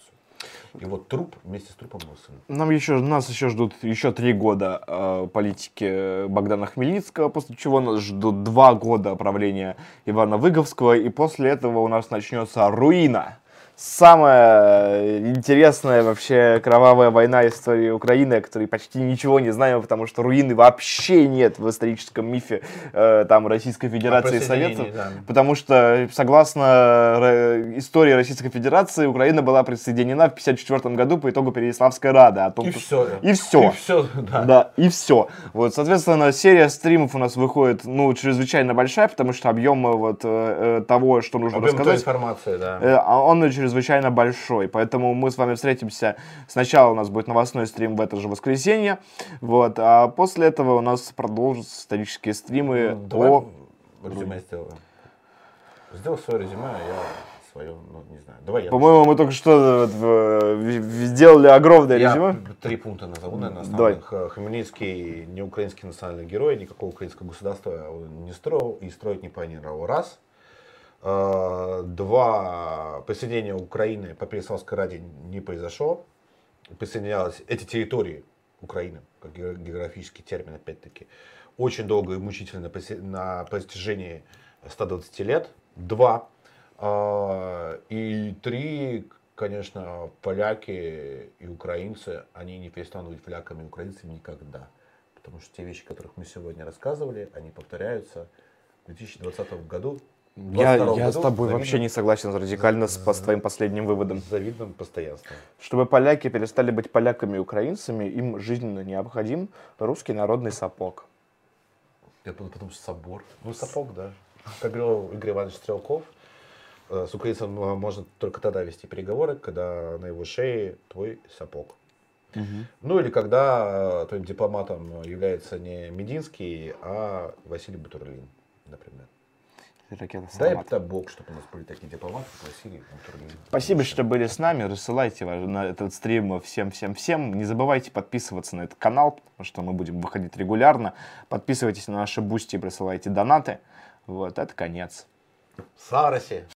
И вот труп вместе с трупом Мосина. Нам еще, нас еще ждут еще три года э, политики Богдана Хмельницкого, после чего нас ждут два года правления Ивана Выговского, и после этого у нас начнется руина самая интересная вообще кровавая война истории Украины, о которой почти ничего не знаем, потому что руины вообще нет в историческом мифе э, там Российской Федерации и Советов. Да. Потому что, согласно э, истории Российской Федерации, Украина была присоединена в 1954 году по итогу Переяславской Рады. О том, и, все. и все. И все. Да. да, и все. Вот, соответственно, серия стримов у нас выходит, ну, чрезвычайно большая, потому что объем э, вот э, того, что нужно объем рассказать. информации, да. Э, а он чрезвычайно чрезвычайно большой. Поэтому мы с вами встретимся. Сначала у нас будет новостной стрим в это же воскресенье. Вот, а после этого у нас продолжатся исторические стримы ну, давай о... резюме сделаем. Сделал свое резюме, а я свое, ну, не знаю. Давай я. По-моему, мы только что вот, сделали огромное я резюме. три пункта назову, наверное, основных. Давай. Хмельницкий не украинский национальный герой, никакого украинского государства не строил и строить не планировал. Раз. Э, два присоединения Украины по Переславской Раде не произошло. Присоединялись эти территории Украины, как географический термин, опять-таки, очень долго и мучительно на протяжении 120 лет. Два. Э, и три, конечно, поляки и украинцы, они не перестанут быть поляками и украинцами никогда. Потому что те вещи, о которых мы сегодня рассказывали, они повторяются в 2020 году я, я с тобой вообще не согласен радикально с, с твоим последним выводом. С завидным постоянством. Чтобы поляки перестали быть поляками и украинцами, им жизненно необходим русский народный сапог. Я подумал, потому что собор. Ну, сапог, да. Как говорил Игорь Иванович Стрелков, э, с украинцем можно только тогда вести переговоры, когда на его шее твой сапог. Ну или когда э, есть дипломатом является не Мединский, а Василий Бутурлин, например. Ракета Дай это Бог, чтобы у нас были такие дипломаты, Бутурлин. Спасибо, что были с нами. Рассылайте на этот стрим всем-всем-всем. Не забывайте подписываться на этот канал, потому что мы будем выходить регулярно. Подписывайтесь на наши Boosty и присылайте донаты. Вот, это конец. Сараси.